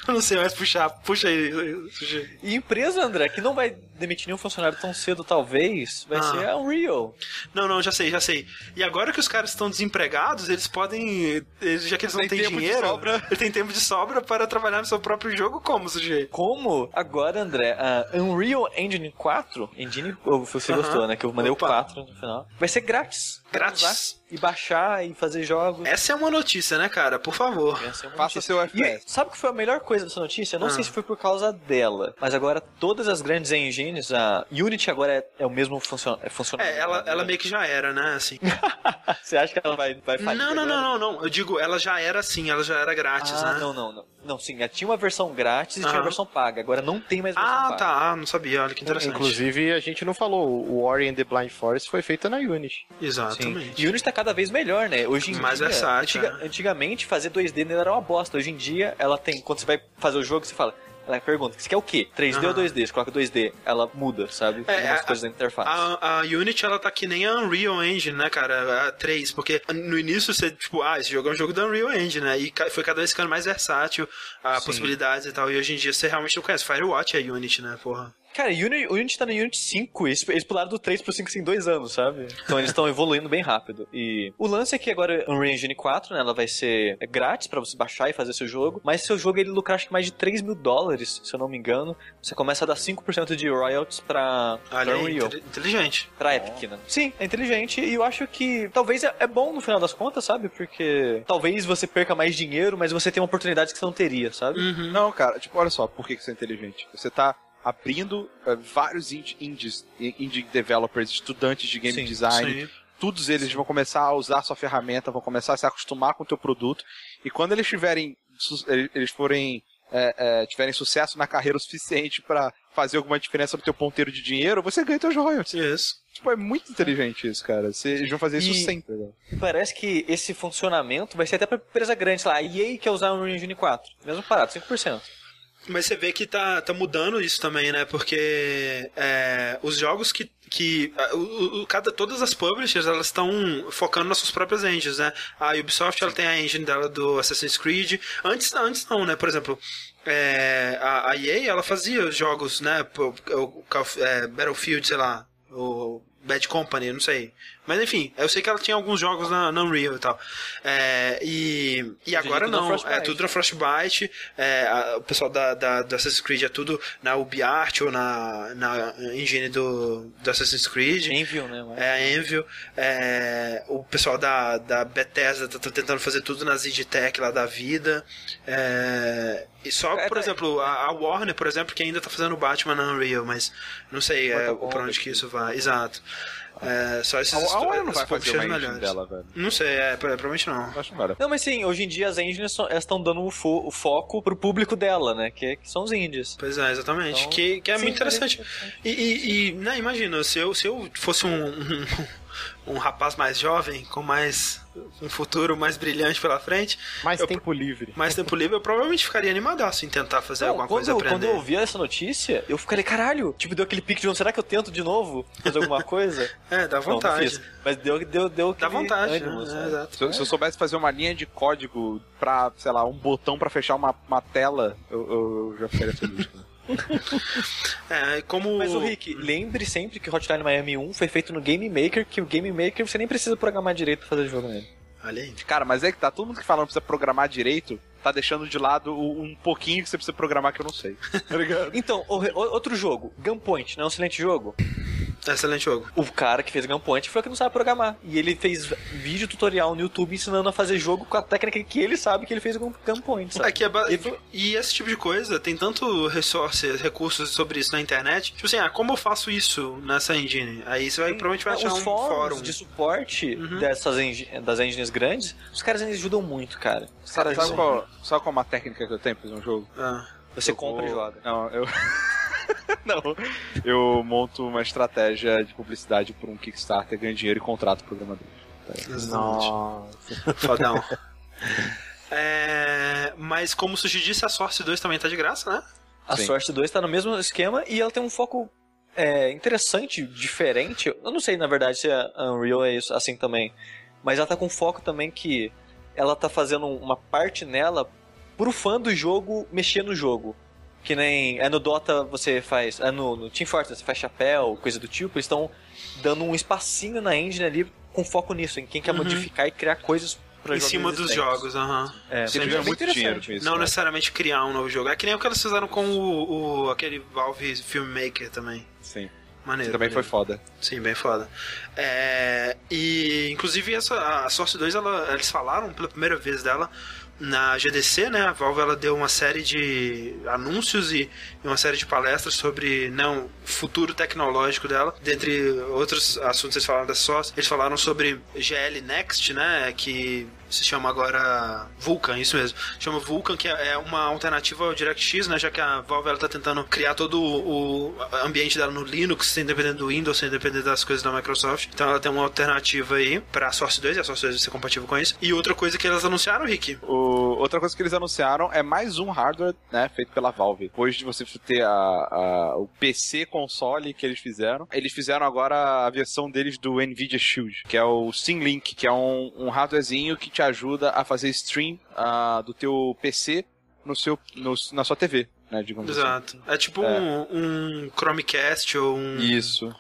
Eu não sei mais puxar. Puxa aí, Sushi. E empresa, André, que não vai demitir nenhum funcionário tão cedo, talvez, vai Ah. ser a Unreal. Não, não, já sei, já sei. E agora que os caras estão desempregados, eles podem. eles- Já que eles não têm dinheiro, sobra. eles têm tempo de sobra para trabalhar no seu próprio jogo como, sujeito? Como agora, André, a Unreal Engine 4, Engine, você Aham. gostou, né? Que eu mandei Opa. o 4 no final. Vai ser grátis. Grátis. E baixar e fazer jogos. Essa é uma notícia, né, cara? Por favor. Essa é uma Faça seu E FPS. sabe o que foi a melhor coisa dessa notícia? Eu não Ah. sei se foi por causa dela, mas agora todas as grandes engines, a Unity agora é, é o mesmo funcion, é funcionamento. É, ela, ela meio que já era, né? Assim. Você acha que ela vai, vai falir Não, não, não, não, não. Eu digo, ela já era assim, ela já era grátis, Ah, né? não, não, não. Não, sim, tinha uma versão grátis e tinha Aham. a versão paga. Agora não tem mais versão Ah, paga. tá. Ah, não sabia. Olha que interessante. Inclusive, a gente não falou, o Ori and the Blind Forest foi feita na Unity. Sim. Exatamente. E o Unity tá cada vez melhor, né? Hoje em Mais dia, versátil, antiga- é. antigamente fazer 2D nele era uma bosta. Hoje em dia, ela tem. Quando você vai fazer o jogo, você fala. Ela pergunta, você quer o quê? 3D Aham. ou 2D? Você coloca 2D, ela muda, sabe? É, Algumas a- coisas da interface. A, a Unity, ela tá que nem a Unreal Engine, né, cara? A 3, porque no início você, tipo, ah, esse jogo é um jogo da Unreal Engine, né? E foi cada vez ficando mais versátil, a possibilidades e tal. E hoje em dia você realmente não conhece. Firewatch é Unity, né, porra? Cara, Unity, o Unity tá no Unity 5, eles, eles pularam do 3 pro 5 em dois anos, sabe? Então eles estão evoluindo bem rápido. E o lance é que agora Unreal Engine 4, né, ela vai ser grátis pra você baixar e fazer seu jogo, mas seu jogo ele lucra acho que mais de 3 mil dólares, se eu não me engano. Você começa a dar 5% de royalties pra, pra Olha aí, Unreal. inte- inteligente. Pra Epic, né? Sim, é inteligente e eu acho que talvez é, é bom no final das contas, sabe? Porque talvez você perca mais dinheiro, mas você tem oportunidades que você não teria, sabe? Uhum. Não, cara, tipo, olha só, por que que isso é inteligente? Você tá abrindo eh, vários indie, indies, indie developers, estudantes de game Sim, design, Sim. todos eles vão começar a usar a sua ferramenta, vão começar a se acostumar com o teu produto, e quando eles tiverem, eles forem, é, é, tiverem sucesso na carreira o suficiente pra fazer alguma diferença no teu ponteiro de dinheiro, você ganha teus royalties. Isso. Tipo, é muito inteligente isso, cara. Você- Eles vão fazer isso E- sempre, né? Parece que esse funcionamento vai ser até pra empresa grande, sei lá, a EA quer usar o Unreal Engine 4. Mesmo parado, 5%. Mas você vê que tá, tá mudando isso também, né? Porque é, os jogos que. que o, o- cada, todas as publishers elas estão focando nas suas próprias engines, né? A Ubisoft ela tem a engine dela do Assassin's Creed. Antes, antes não, né? Por exemplo, é, a, a EA ela fazia jogos, né? O, of- é, Battlefield, sei lá. O Bad Company, não sei. Mas enfim, eu sei que ela tinha alguns jogos na, na Unreal e tal. É, e, e agora não, é tudo na Frostbite. É, a- o pessoal da, da, do Assassin's Creed é tudo na UbiArt ou na, na engine do, do Assassin's Creed. Envio, né? mas- É a Envil. É, o pessoal da, da Bethesda tá, tá tentando fazer tudo na Zigtech lá da vida. É, e só, É, por tá- exemplo, a, a Warner, por exemplo, que ainda tá fazendo Batman na Unreal, mas não sei é, pra onde que isso vai. Exato. É, só esses A, a Warner não vai fazer uma engine melhores. dela, velho. Não sei, é, pro- provavelmente não. Acho que não. Não, mas sim, hoje em dia as engines estão dando o, fo- o foco pro público dela, né? Que, que são os indies. Pois é, exatamente. Então, que, que é sim, muito interessante. parece- E, e, e, né, imagina, se eu, se eu fosse um, um, um rapaz mais jovem, com mais um futuro mais brilhante pela frente, Mais Eu- tempo livre. mais tempo livre, eu provavelmente ficaria animadaço em tentar fazer Não, alguma quando, coisa aprender. quando eu ouvi essa notícia, eu fiquei, caralho, tipo, deu aquele pique de novo, será que eu tento de novo fazer alguma coisa? É, dá Não, não vontade. fiz. Mas deu, deu, deu dá vontade, ânimo, né? Se eu, se eu soubesse fazer uma linha de código pra, sei lá, um botão pra fechar uma, uma tela, eu, eu- eu já ficaria feliz. cara. É, como. Mas o Rick, lembre sempre que Hotline Miami 1 foi feito no Game Maker, que o Game Maker você nem precisa programar direito pra fazer jogo nele. Olha aí. Cara, mas é que tá, todo mundo que fala não precisa programar direito, tá deixando de lado um pouquinho que você precisa programar que eu não sei. Tá ligado? Então, o- o- outro jogo, Gunpoint, não é um excelente jogo? Excelente jogo. O cara que fez Gunpoint falou que não sabe programar. E ele fez vídeo tutorial no YouTube ensinando a fazer jogo com a técnica que ele sabe que ele fez o Gunpoint, sabe? É que é ba- E foi- E esse tipo de coisa, tem tanto resources, recursos sobre isso na internet. Tipo assim, ah, como eu faço isso nessa engine? Aí você vai, provavelmente vai achar Os um fóruns fórum. de suporte Uhum. dessas engi- das engines grandes, os caras ajudam muito, cara. Os caras sabe, qual, sabe qual é uma técnica que eu tenho pra fazer um jogo? Ah, Você Eu compra vou- e joga. Não, eu. não. Eu monto uma estratégia de publicidade por um Kickstarter, ganho dinheiro e contrato programadores. exatamente. Nossa. Fodão. É, mas como o Sushi disse, a Source 2 também tá de graça, né? A Sim. Source 2 tá no mesmo esquema e ela tem um foco é, interessante, diferente. Eu não sei, na verdade, se a Unreal é isso, assim também. Mas ela tá com foco também que ela tá fazendo uma parte nela pro fã do jogo mexer no jogo. Que nem é no Dota você faz. É no, no Team Fortress você faz chapéu, coisa do tipo. Eles estão dando um espacinho na engine ali com foco nisso, em quem quer Uhum. modificar e criar coisas em cima dos jogos, aham. É, Você é ganha bem muito dinheiro interessante. com isso. Não né? necessariamente criar um novo jogo. É que nem o que eles fizeram com o, o- aquele Valve Filmmaker também. Sim. Maneiro. Também foi maneiro. foda. Sim, bem foda. É, e inclusive essa a Source 2 ela, eles falaram pela primeira vez dela na GDC, né? A Valve ela deu uma série de anúncios e, uma série de palestras sobre não o futuro tecnológico dela. Dentre outros assuntos eles falaram da Source, eles falaram sobre GL Next, né? Que se chama agora Vulkan, isso mesmo. Chama Vulkan, que é, é uma alternativa ao DirectX, né? Já que a Valve ela tá tentando criar todo o ambiente dela no Linux, sem depender do Windows, sem depender das coisas da Microsoft. Então ela tem uma alternativa aí pra Source 2, e a Source 2 vai ser compatível com isso. E outra coisa que elas anunciaram, Rick. O, outra coisa que eles anunciaram é mais um hardware, né, feito pela Valve. Depois de você ter a, a, o PC console que eles fizeram, eles fizeram agora a versão deles do Nvidia Shield, que é o Link, que é um, um hardwarezinho que te ajuda a fazer stream uh, do teu PC no seu, no, na sua TV. Né, assim. Exato. Assim. É tipo é. Um, um Chromecast ou um. Isso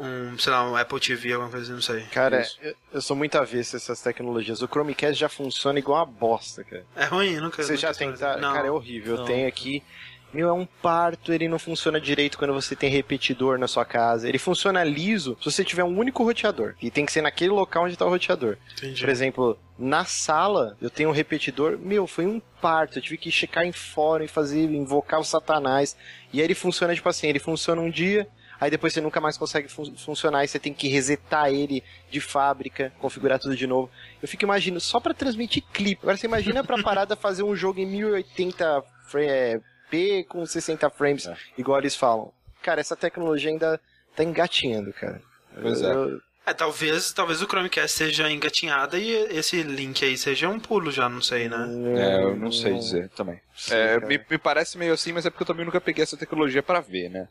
um, sei lá, um Apple TV, alguma coisa, não sei. Cara, eu, eu, sou muito avesso a essas tecnologias. O Chromecast já funciona igual uma bosta, cara. É ruim, nunca. Você já tentaram? Cara, é horrível. Não. Eu tenho aqui. Meu, é um parto, ele não funciona direito quando você tem repetidor na sua casa. Ele funciona liso se você tiver um único roteador. E tem que ser naquele local onde está o roteador. Entendi. Por exemplo, na sala, eu tenho um repetidor. Meu, foi um parto. Eu tive que checar em fora e fazer, invocar o satanás. E aí ele funciona, tipo assim, ele funciona um dia, aí depois você nunca mais consegue fun funcionar e você tem que resetar ele de fábrica, configurar tudo de novo. Eu fico imaginando, só para transmitir clipe. Agora você imagina pra parada fazer um jogo em 1080 é, p com 60 frames, é. igual eles falam. Cara, essa tecnologia ainda tá engatinhando, cara. Pois é. Eu... É, talvez, talvez o Chromecast seja engatinhada e esse link aí seja um pulo já, não sei, né? É, eu não sei dizer também. Sim, é, me, me, parece meio assim, mas é porque eu também nunca peguei essa tecnologia para ver, né?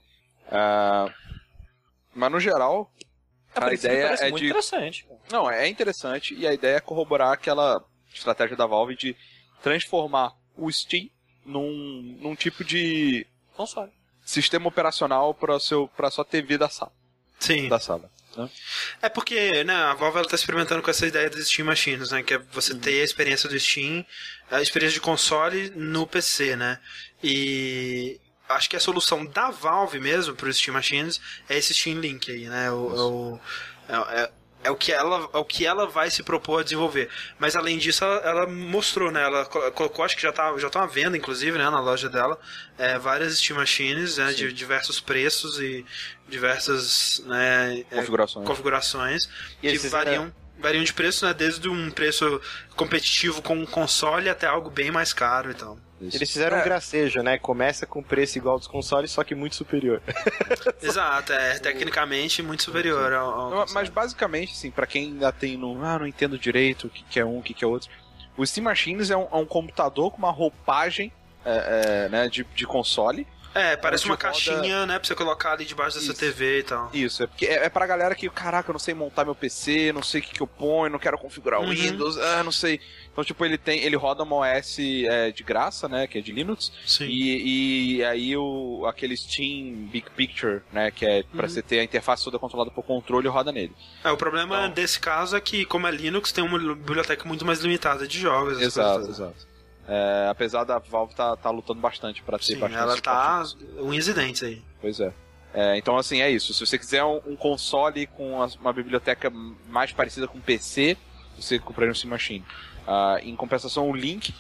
Uh, mas no geral, a, a ideia é de. interessante. Não, é interessante e a ideia é corroborar aquela estratégia da Valve de transformar o Steam num, num tipo de console. Sistema operacional para seu para sua TV da sala. Sim. Da sala. Né? É porque né, a Valve está experimentando com essa ideia das Steam Machines, né? Que é você uhum. ter a experiência do Steam, a experiência de console no PC, né? E acho que a solução da Valve mesmo para os Steam Machines é esse Steam Link aí, né? O, o é, é, é o que ela é o que ela vai se propor a desenvolver. Mas além disso, ela, ela mostrou, né? Ela colocou, acho que já tá, já tá à venda, inclusive, né, na loja dela, é, várias Steam Machines né, de diversos preços e diversas né, é, configurações. configurações que variam variam de preço, né? Desde um preço competitivo com um console até algo bem mais caro e tal. Isso. Eles fizeram é. um gracejo, né? Começa com preço igual dos consoles, só que muito superior. Exato, é tecnicamente muito superior ao, ao Mas basicamente, assim, para quem ainda tem no. Ah, não entendo direito o que, que é um, o que, que é outro. O Steam Machines é um, é um computador com uma roupagem é, é, né, de, de console é, parece uma caixinha, né, pra você colocar ali debaixo dessa Isso. TV e tal. Isso, é porque é, é pra galera que, caraca, eu não sei montar meu PC, não sei o que, que eu ponho, não quero configurar o uhum. Windows, ah, não sei. Então, tipo, ele tem, ele roda uma OS é, de graça, né, que é de Linux. Sim. E, e aí o, aquele Steam Big Picture, né, que é pra uhum. você ter a interface toda controlada por controle, roda nele. É, o problema então... desse caso é que, como é Linux, tem uma biblioteca muito mais limitada de jogos. Exato, exato. É, apesar da Valve tá, tá lutando bastante para ter Sim, bastante ela tá um incidente aí. Pois é. é. Então, assim, é isso. Se você quiser um, um console com uma biblioteca mais parecida com PC, você compraria um Steam Machine. Uh, em compensação, o Link,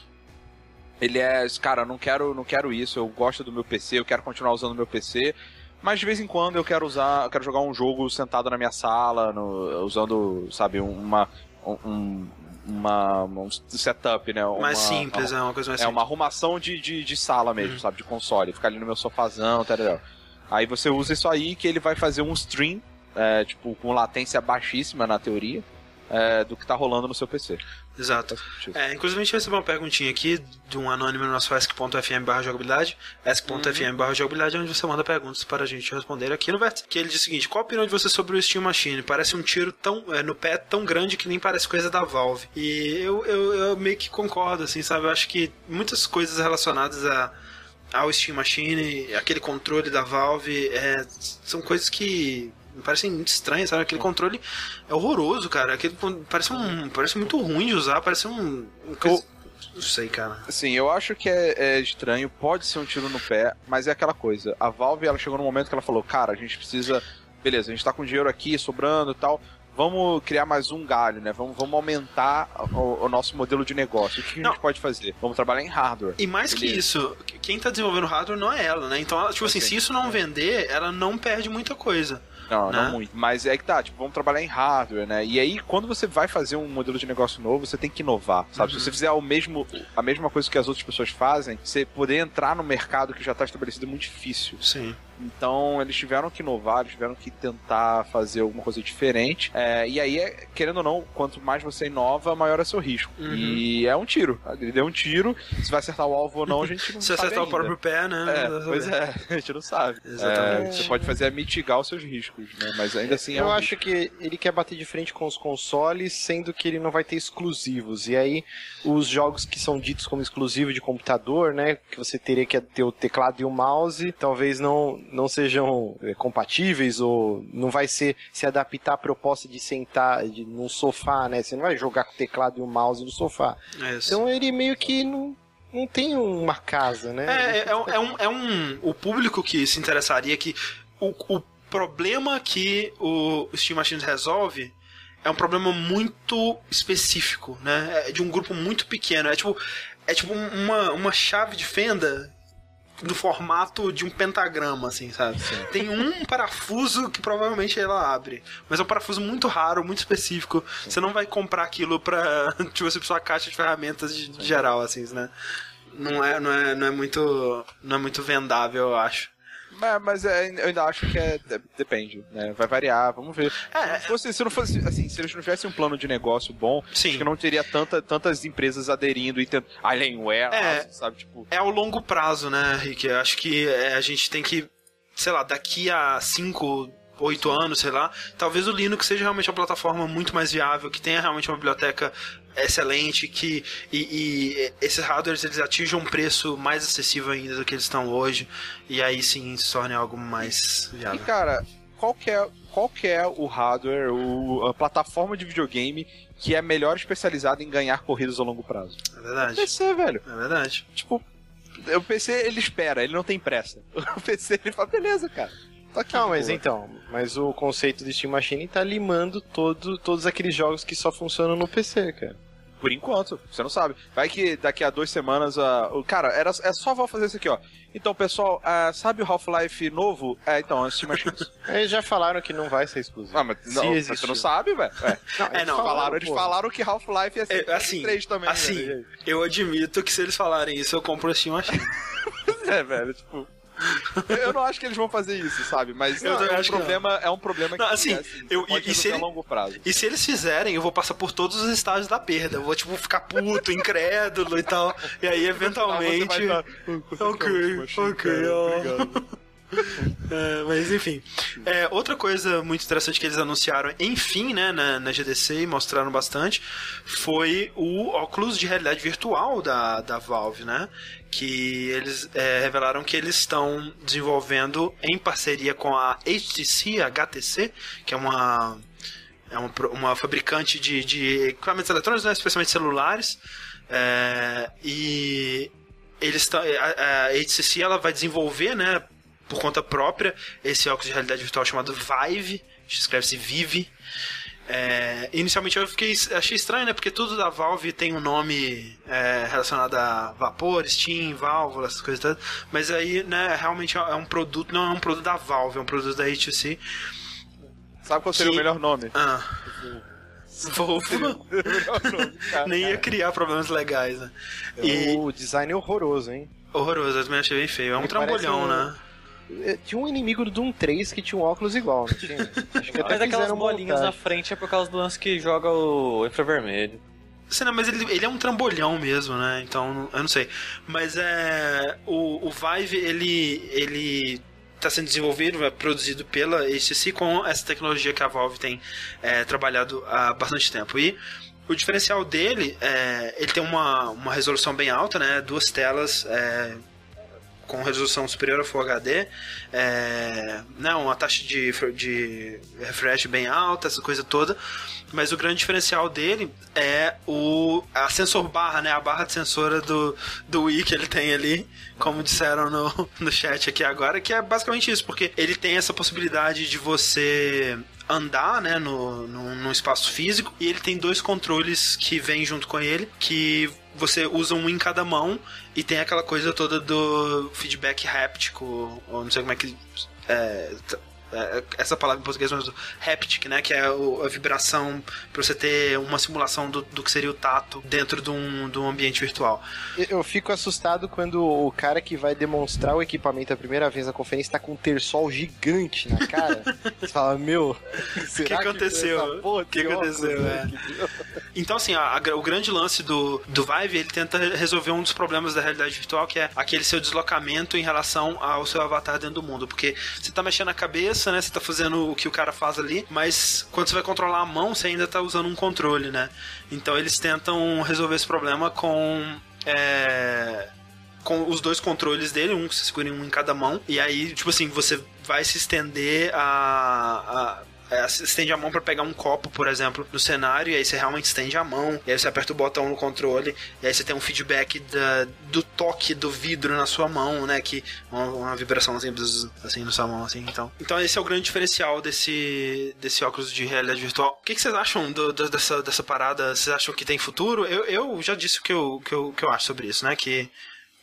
ele é, cara, não quero, não quero isso, eu gosto do meu PC, eu quero continuar usando o meu PC, mas de vez em quando eu quero usar, eu quero jogar um jogo sentado na minha sala, no, usando, sabe, uma, um, uma, um setup, né? Uma, mais simples, uma, é uma coisa mais É simples. uma arrumação de, de, de sala mesmo, uhum. sabe? De console. Ficar ali no meu sofazão, tal, Aí você usa isso aí que ele vai fazer um stream, é, tipo, com latência baixíssima na teoria é, do que tá rolando no seu PC. Exato. É, inclusive a gente recebeu uma perguntinha aqui de um anônimo no nosso ask.fm barra jogabilidade, ask.fm barra jogabilidade, onde você manda perguntas para a gente responder aqui no Vértice. Que ele diz o seguinte, qual a opinião de você sobre o Steam Machine? Parece um tiro tão, é, no pé tão grande que nem parece coisa da Valve. E eu, eu, eu meio que concordo, assim, sabe? Eu acho que muitas coisas relacionadas a ao Steam Machine, aquele controle da Valve, é, são coisas que parecem muito estranhas, sabe? Aquele controle é horroroso, cara. Aquele parece um. Parece muito ruim de usar, parece um. um eu, não sei, cara. Sim, eu acho que é, é, estranho, pode ser um tiro no pé, mas é aquela coisa. A Valve ela chegou no momento que ela falou, cara, a gente precisa. Beleza, a gente tá com dinheiro aqui sobrando e tal. Vamos criar mais um galho, né? Vamos, vamos aumentar o, o nosso modelo de negócio. O que, a gente pode fazer? Vamos trabalhar em hardware. E mais Beleza. que isso, quem tá desenvolvendo hardware não é ela, né? Então, tipo assim, se isso não vender, ela não perde muita coisa. Não, né? não muito. Mas é que tá, tipo, vamos trabalhar em hardware, né? E aí, quando você vai fazer um modelo de negócio novo, você tem que inovar, sabe? Uhum. Se você fizer o mesmo, a mesma coisa que as outras pessoas fazem, você poder entrar no mercado que já tá estabelecido é muito difícil. Sim. Então, eles tiveram que inovar, eles tiveram que tentar fazer alguma coisa diferente. É, e aí, é, querendo ou não, quanto mais você inova, maior é seu risco. Uhum. E é um tiro. Ele deu um tiro, se vai acertar o alvo ou não, a gente não Se sabe acertar o ainda. próprio pé, né? É, pois é, a gente não sabe. Exatamente. É, você pode fazer é mitigar os seus riscos, né? Mas ainda assim é Eu um acho que ele quer bater de frente com os consoles, sendo que ele não vai ter exclusivos. E aí, os jogos que são ditos como exclusivo de computador, né? Que você teria que ter o teclado e o mouse, talvez não, não sejam é, compatíveis ou não vai ser se adaptar à proposta de sentar de, num sofá, né? Você não vai jogar com o teclado e o mouse no sofá. É. Então ele meio que não, não tem uma casa, né? É, é, é um, é, um, é um- O público que se interessaria que. O, o problema que o Steam Machines resolve é um problema muito específico, né? É de um grupo muito pequeno. É tipo, é tipo uma, uma chave de fenda do formato de um pentagrama, assim, sabe? Tem um parafuso que provavelmente ela abre. Mas é um parafuso muito raro, muito específico. Você não vai comprar aquilo pra, tipo, você sua caixa de ferramentas de, de geral, assim, né? Não é, não, é, não é muito não é muito vendável, eu acho. Mas, mas é, eu ainda acho que é, de- depende, né? Vai variar, vamos ver. É, se, fosse- se não fosse assim, se eles não tivessem um plano de negócio bom, Sim. acho que não teria tanta, tantas empresas aderindo e tendo Alienware, É. sabe, tipo, é ao longo prazo, né, Rick? Eu acho que é, a gente tem que, sei lá, daqui a 5, 8 anos, sei lá, talvez o Linux seja realmente uma plataforma muito mais viável, que tenha realmente uma biblioteca excelente, que e, e esses hardwares eles atinjam um preço mais acessível ainda do que eles estão hoje, e aí sim se torne algo mais E viável. cara, qual que é, qual que é o hardware, o, a plataforma de videogame que é melhor especializada em ganhar corridas a longo prazo? É verdade. PC, velho. É verdade. Tipo, o PC ele espera, ele não tem pressa. O PC ele fala, beleza, cara. Tá aqui, Não, mas pô. então, mas o conceito do Steam Machine tá limando todo, todos aqueles jogos que só funcionam no PC, cara. Por enquanto, você não sabe. Vai que daqui a duas semanas a. o Cara, era, é só vou fazer isso aqui, ó. Então, pessoal, ah, sabe o Half-Life novo? É, então, é Steam Machines. Eles já falaram que não vai ser exclusivo. ah, mas não, você não sabe, velho. É. É, eles não, Falaram, eles pô. falaram que Half-Life ia ser É, assim, 3 também. assim, velho. eu admito que se eles falarem isso, eu compro o Steam Machine. É, velho, tipo. Eu não acho que eles vão fazer isso, sabe? Mas não, é, um problema, é um problema Não, que assim, é, assim, eu- e- e se ele- a longo prazo. E se eles fizerem, eu vou passar por todos os estágios da perda. Eu vou, tipo, ficar puto, incrédulo e tal. E aí, eventualmente. Ah, você vai tá- Ok, ok, ó. É, mas enfim. É, outra coisa muito interessante que eles anunciaram, enfim, né, na, na GDC e mostraram bastante, foi o óculos de realidade virtual da, da Valve, né? Que eles é, revelaram que eles estão desenvolvendo em parceria com a HTC, a HTC, que é uma é uma, uma fabricante de, de equipamentos eletrônicos, né, especialmente celulares. É, e eles. A, a HTC ela vai desenvolver, né, por conta própria, esse óculos de realidade virtual chamado Vive, escreve-se Vive. É, inicialmente eu fiquei, achei estranho, né? Porque tudo da Valve tem um nome é, relacionado a vapor, Steam, válvula, essas coisas todas. Mas aí, né, realmente é um produto, não é um produto da Valve, é um produto da HTC. Sabe qual seria que- o melhor nome? Ah. Volvo. Nem ia criar problemas legais, né? E O design é horroroso, hein? horroroso, eu também achei bem feio. É um trambolhão, um- né? É, Tinha um inimigo do Doom 3 que tinha um óculos igual, não tinha? Acho que até Mas aquelas bolinhas na frente é por causa do lance que joga o infravermelho. Sei não, mas ele, ele é um trambolhão mesmo, né? Então, eu não sei. Mas é. O, o Vive, ele. ele está sendo desenvolvido, é produzido pela HTC com essa tecnologia que a Valve tem é, trabalhado há bastante tempo. E o diferencial dele é. Ele tem uma, uma resolução bem alta, né? Duas telas. É, com resolução superior ao Full HD, é, né, uma taxa de, de refresh bem alta, essa coisa toda. Mas o grande diferencial dele é o a sensor barra, né, a barra de sensora do, do Wii que ele tem ali, como disseram no, no chat aqui agora, que é basicamente isso, porque ele tem essa possibilidade de você andar, né, no, no, num espaço físico, e ele tem dois controles que vêm junto com ele, que você usa um em cada mão e tem aquela coisa toda do feedback háptico, ou não sei como é que. É, essa palavra em português, mas haptic, né? Que é o, a vibração para você ter uma simulação do, do que seria o tato dentro de um, de um ambiente virtual. Eu fico assustado quando o cara que vai demonstrar o equipamento a primeira vez na conferência tá com um terçol gigante na cara. Você fala, meu, o que aconteceu? O que aconteceu? É. Então, assim, a, a, o grande lance do, do Vive, ele tenta resolver um dos problemas da realidade virtual, que é aquele seu deslocamento em relação ao seu avatar dentro do mundo. Porque você tá mexendo a cabeça, né? Você tá fazendo o que o cara faz ali, mas quando você vai controlar a mão, você ainda tá usando um controle, né? Então eles tentam resolver esse problema com. É, com os dois controles dele, um que se segura um em cada mão, e aí, tipo assim, você vai se estender a, a é, você estende a mão para pegar um copo, por exemplo, no cenário, e aí você realmente estende a mão, e aí você aperta o botão no controle, e aí você tem um feedback da, do toque do vidro na sua mão, né? Que uma, uma assim na sua mão, assim. Então, então esse é o grande diferencial desse, desse óculos de realidade virtual. O que, que vocês acham do, do, dessa, dessa parada? Vocês acham que tem futuro? Eu, eu já disse o que eu, que, eu, que eu acho sobre isso, né? Que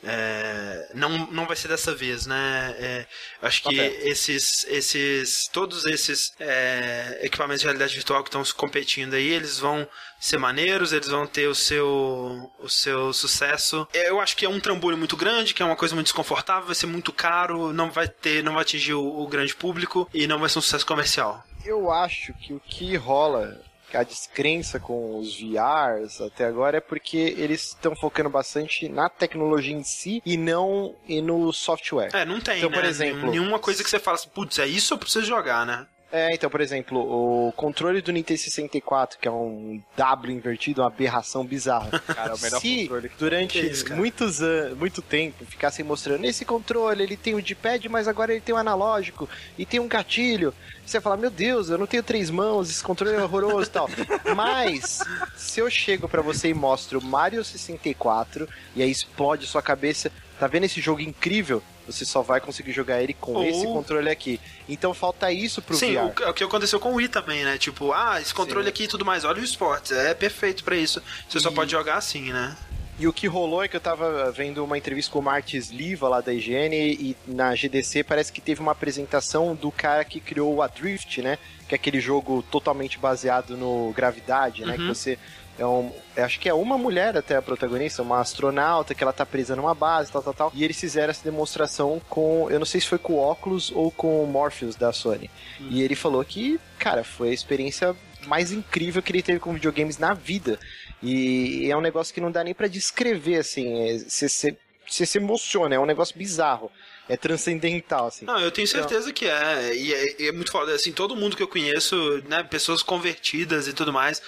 é, não, não vai ser dessa vez, né? É, acho que okay. esses, esses, todos esses é, equipamentos de realidade virtual que estão competindo aí, eles vão ser maneiros, eles vão ter o seu, o seu sucesso. Eu acho que é um trambolho muito grande, que é uma coisa muito desconfortável, vai ser muito caro, não vai ter, não vai atingir o, o grande público e não vai ser um sucesso comercial. Eu acho que o que rola a descrença com os VRs até agora é porque eles estão focando bastante na tecnologia em si e não e no software. É, não tem, então, né? por exemplo, nenhuma coisa que você fala assim, putz, é isso eu preciso jogar, né? É, então, por exemplo, o controle do Nintendo 64, que é um W invertido, uma aberração bizarra. Cara, é o melhor Se controle que durante isso, muitos anos, muito tempo ficassem mostrando esse controle, ele tem o D-pad, mas agora ele tem o analógico e tem um gatilho. Você fala, meu Deus, eu não tenho três mãos, esse controle é horroroso e tal. Mas, se eu chego para você e mostro Mario 64, e aí explode sua cabeça, tá vendo esse jogo incrível? Você só vai conseguir jogar ele com Ou... esse controle aqui. Então falta isso pro Sim, VR. Sim, o que aconteceu com o Wii também, né? Tipo, ah, esse controle Sim. aqui e tudo mais. Olha o esportes, é perfeito para isso. Você e... só pode jogar assim, né? E o que rolou é que eu tava vendo uma entrevista com o Martins Liva lá da IGN e na GDC parece que teve uma apresentação do cara que criou o Adrift, né? Que é aquele jogo totalmente baseado no gravidade, né? Uhum. Que você é um, acho que é uma mulher até a protagonista, uma astronauta que ela tá presa numa base, tal, tal, tal. E eles fizeram essa demonstração com, eu não sei se foi com o Oculus ou com o Morpheus da Sony. Hum. E ele falou que, cara, foi a experiência mais incrível que ele teve com videogames na vida. E é um negócio que não dá nem para descrever, assim. Você se emociona, é um negócio bizarro é transcendental, assim. Não, eu tenho então certeza então... que é. E é, é, muito foda. Assim, todo mundo que eu conheço, né, pessoas convertidas e tudo mais,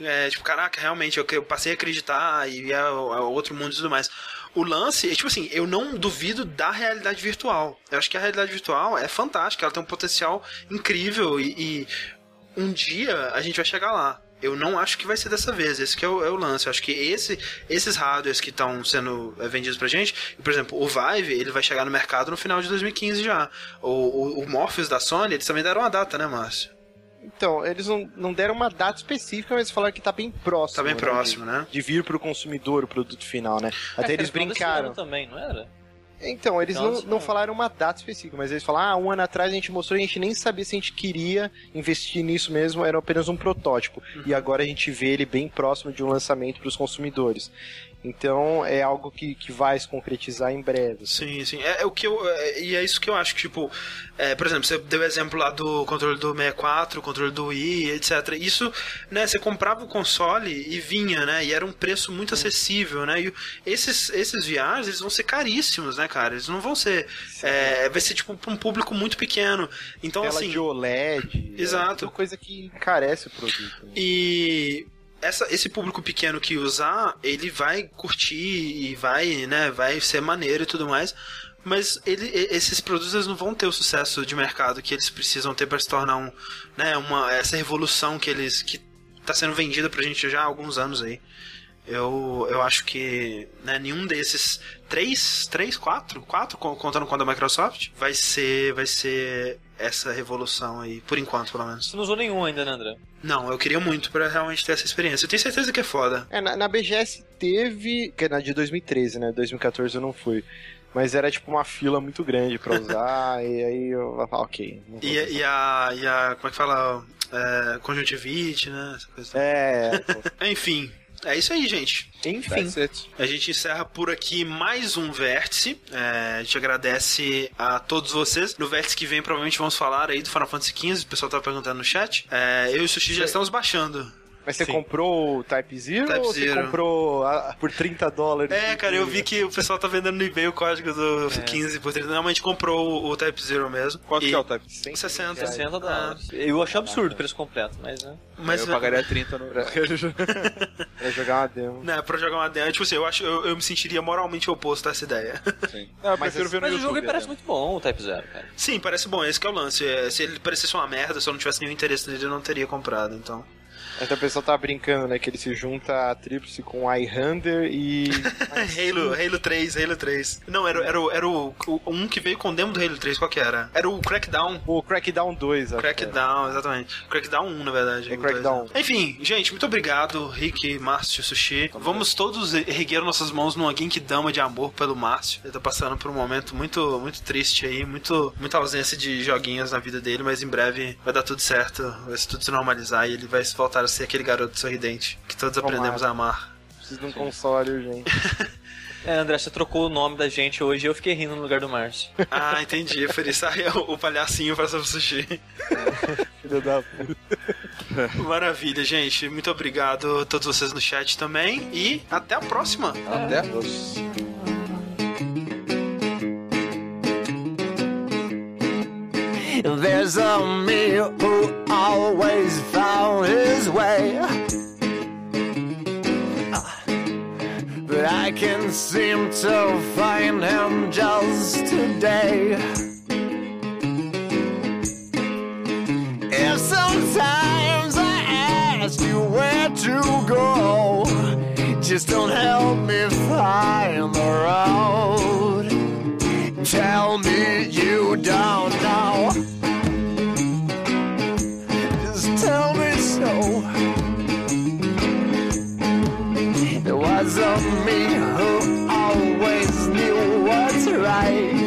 é, tipo, caraca, realmente, eu, passei a acreditar e é outro mundo e tudo mais. O lance, é, tipo assim, eu não duvido da realidade virtual. Eu acho que a realidade virtual é fantástica, ela tem um potencial incrível e, e um dia a gente vai chegar lá. Eu não acho que vai ser dessa vez. Esse é o, é o, lance. Eu acho que esse, esses hardwares que estão sendo é, vendidos pra gente, por exemplo, o Vive, ele vai chegar no mercado no final de 2015 já. O, o, o Morpheus da Sony, eles também deram uma data, né, Márcio? Então, eles não, não deram uma data específica, mas falaram que tá bem próximo. Tá bem né, próximo, de, né? De vir pro consumidor o produto final, né? Até é, eles brincaram. também, não era? Então, eles então, não, não falaram uma data específica, mas eles falaram, ah, um ano atrás a gente mostrou, a gente nem sabia se a gente queria investir nisso mesmo, era apenas um protótipo. Uhum. E agora a gente vê ele bem próximo de um lançamento para os consumidores. Então é algo que, que vai se concretizar em breve. Sim, sim. É, é o que eu. É, e é isso que eu acho que, tipo, é, por exemplo, você deu o exemplo lá do controle do 64, controle do Wii, etc. Isso, né, você comprava o console e vinha, né? E era um preço muito acessível, né? E esses, esses VRs, eles vão ser caríssimos, né, cara? Eles não vão ser. É, vai ser, tipo, um público muito pequeno. Então, Tela assim. de OLED. Exato. É coisa que encarece o produto. Né? E essa, esse público pequeno que usar, ele vai curtir e vai, né, vai ser maneiro e tudo mais. Mas ele, esses produtos não vão ter o sucesso de mercado que eles precisam ter para se tornar um, né, uma, essa revolução que eles que está sendo vendida pra gente já há alguns anos aí. Eu, eu acho que né, nenhum desses três, três, quatro, quatro contando com a da Microsoft, vai ser, vai ser essa revolução aí, por enquanto, pelo menos. Você não usou nenhum ainda, né, André? Não, eu queria muito para realmente ter essa experiência. Eu tenho certeza que é foda. É, na, na BGS teve, que é na de 2013, né? 2014 eu não fui. mas era tipo uma fila muito grande pra usar, e aí eu falei, ok. E, e a, e a. Como é que fala? É, conjuntivite, né? Essa coisa. É. Enfim, é isso aí, gente. Enfim. A gente encerra por aqui mais um vértice. É, a gente agradece a todos vocês. No vértice que vem, provavelmente vamos falar aí do Final Fantasy XV. O pessoal tá perguntando no chat. É, eu e o Sushi já estamos baixando. Mas você Sim. comprou o Type Zero Type ou você Zero. comprou ah, por 30 dólares? É, cara, eu vi que o pessoal tá vendendo no eBay o código do 15 por 30. Não, mas a gente comprou o, o Type Zero mesmo. Quanto E- que é o Type? 60. 60 dólares. Eu achei absurdo o preço completo, mas né. Mas eu pagaria 30 no. Pra jogar uma demo. Né, pra jogar uma demo, tipo assim, eu acho eu, eu me sentiria moralmente oposto a essa ideia. Sim. Não, eu Mas prefiro ver no Mas o jogo parece muito bom, o Type Zero, cara. Sim, parece bom, esse que é o lance. É, se ele parecesse uma merda, se eu não tivesse nenhum interesse nele, eu não teria comprado, então. Até o pessoal tá brincando, né? Que ele se junta a Tríplice com iHander e. Halo, Halo 3, Halo 3. Não, era, era, o- era o, o- um que veio com o demo do Halo 3, qual que era? Era o Crackdown. O Crackdown 2, acho. Crackdown, exatamente. Crackdown 1, na verdade. É Crackdown. dois, né? Enfim, gente, muito obrigado, Rick, Márcio, Sushi. Vamos todos erguer nossas mãos numa Genkidama de amor pelo Márcio. Ele tá passando por um momento muito, muito triste aí, muito, muita ausência de joguinhos na vida dele, mas em breve vai dar tudo certo, vai se tudo se normalizar e ele vai voltar a ser aquele garoto sorridente que todos Tomara. aprendemos a amar. Preciso de um console urgente. É, André, você trocou o nome da gente hoje e eu fiquei rindo no lugar do Márcio. Ah, entendi. Por isso aí o, o palhacinho para sobre sushi. Filho da puta. Maravilha, gente. Muito obrigado a todos vocês no chat também. E até a próxima. Até. There's a me who always found his way. But I can't seem to find him just today. If sometimes I ask you where to go, just don't help me find the road. Tell me you don't know. of me who always knew what's right.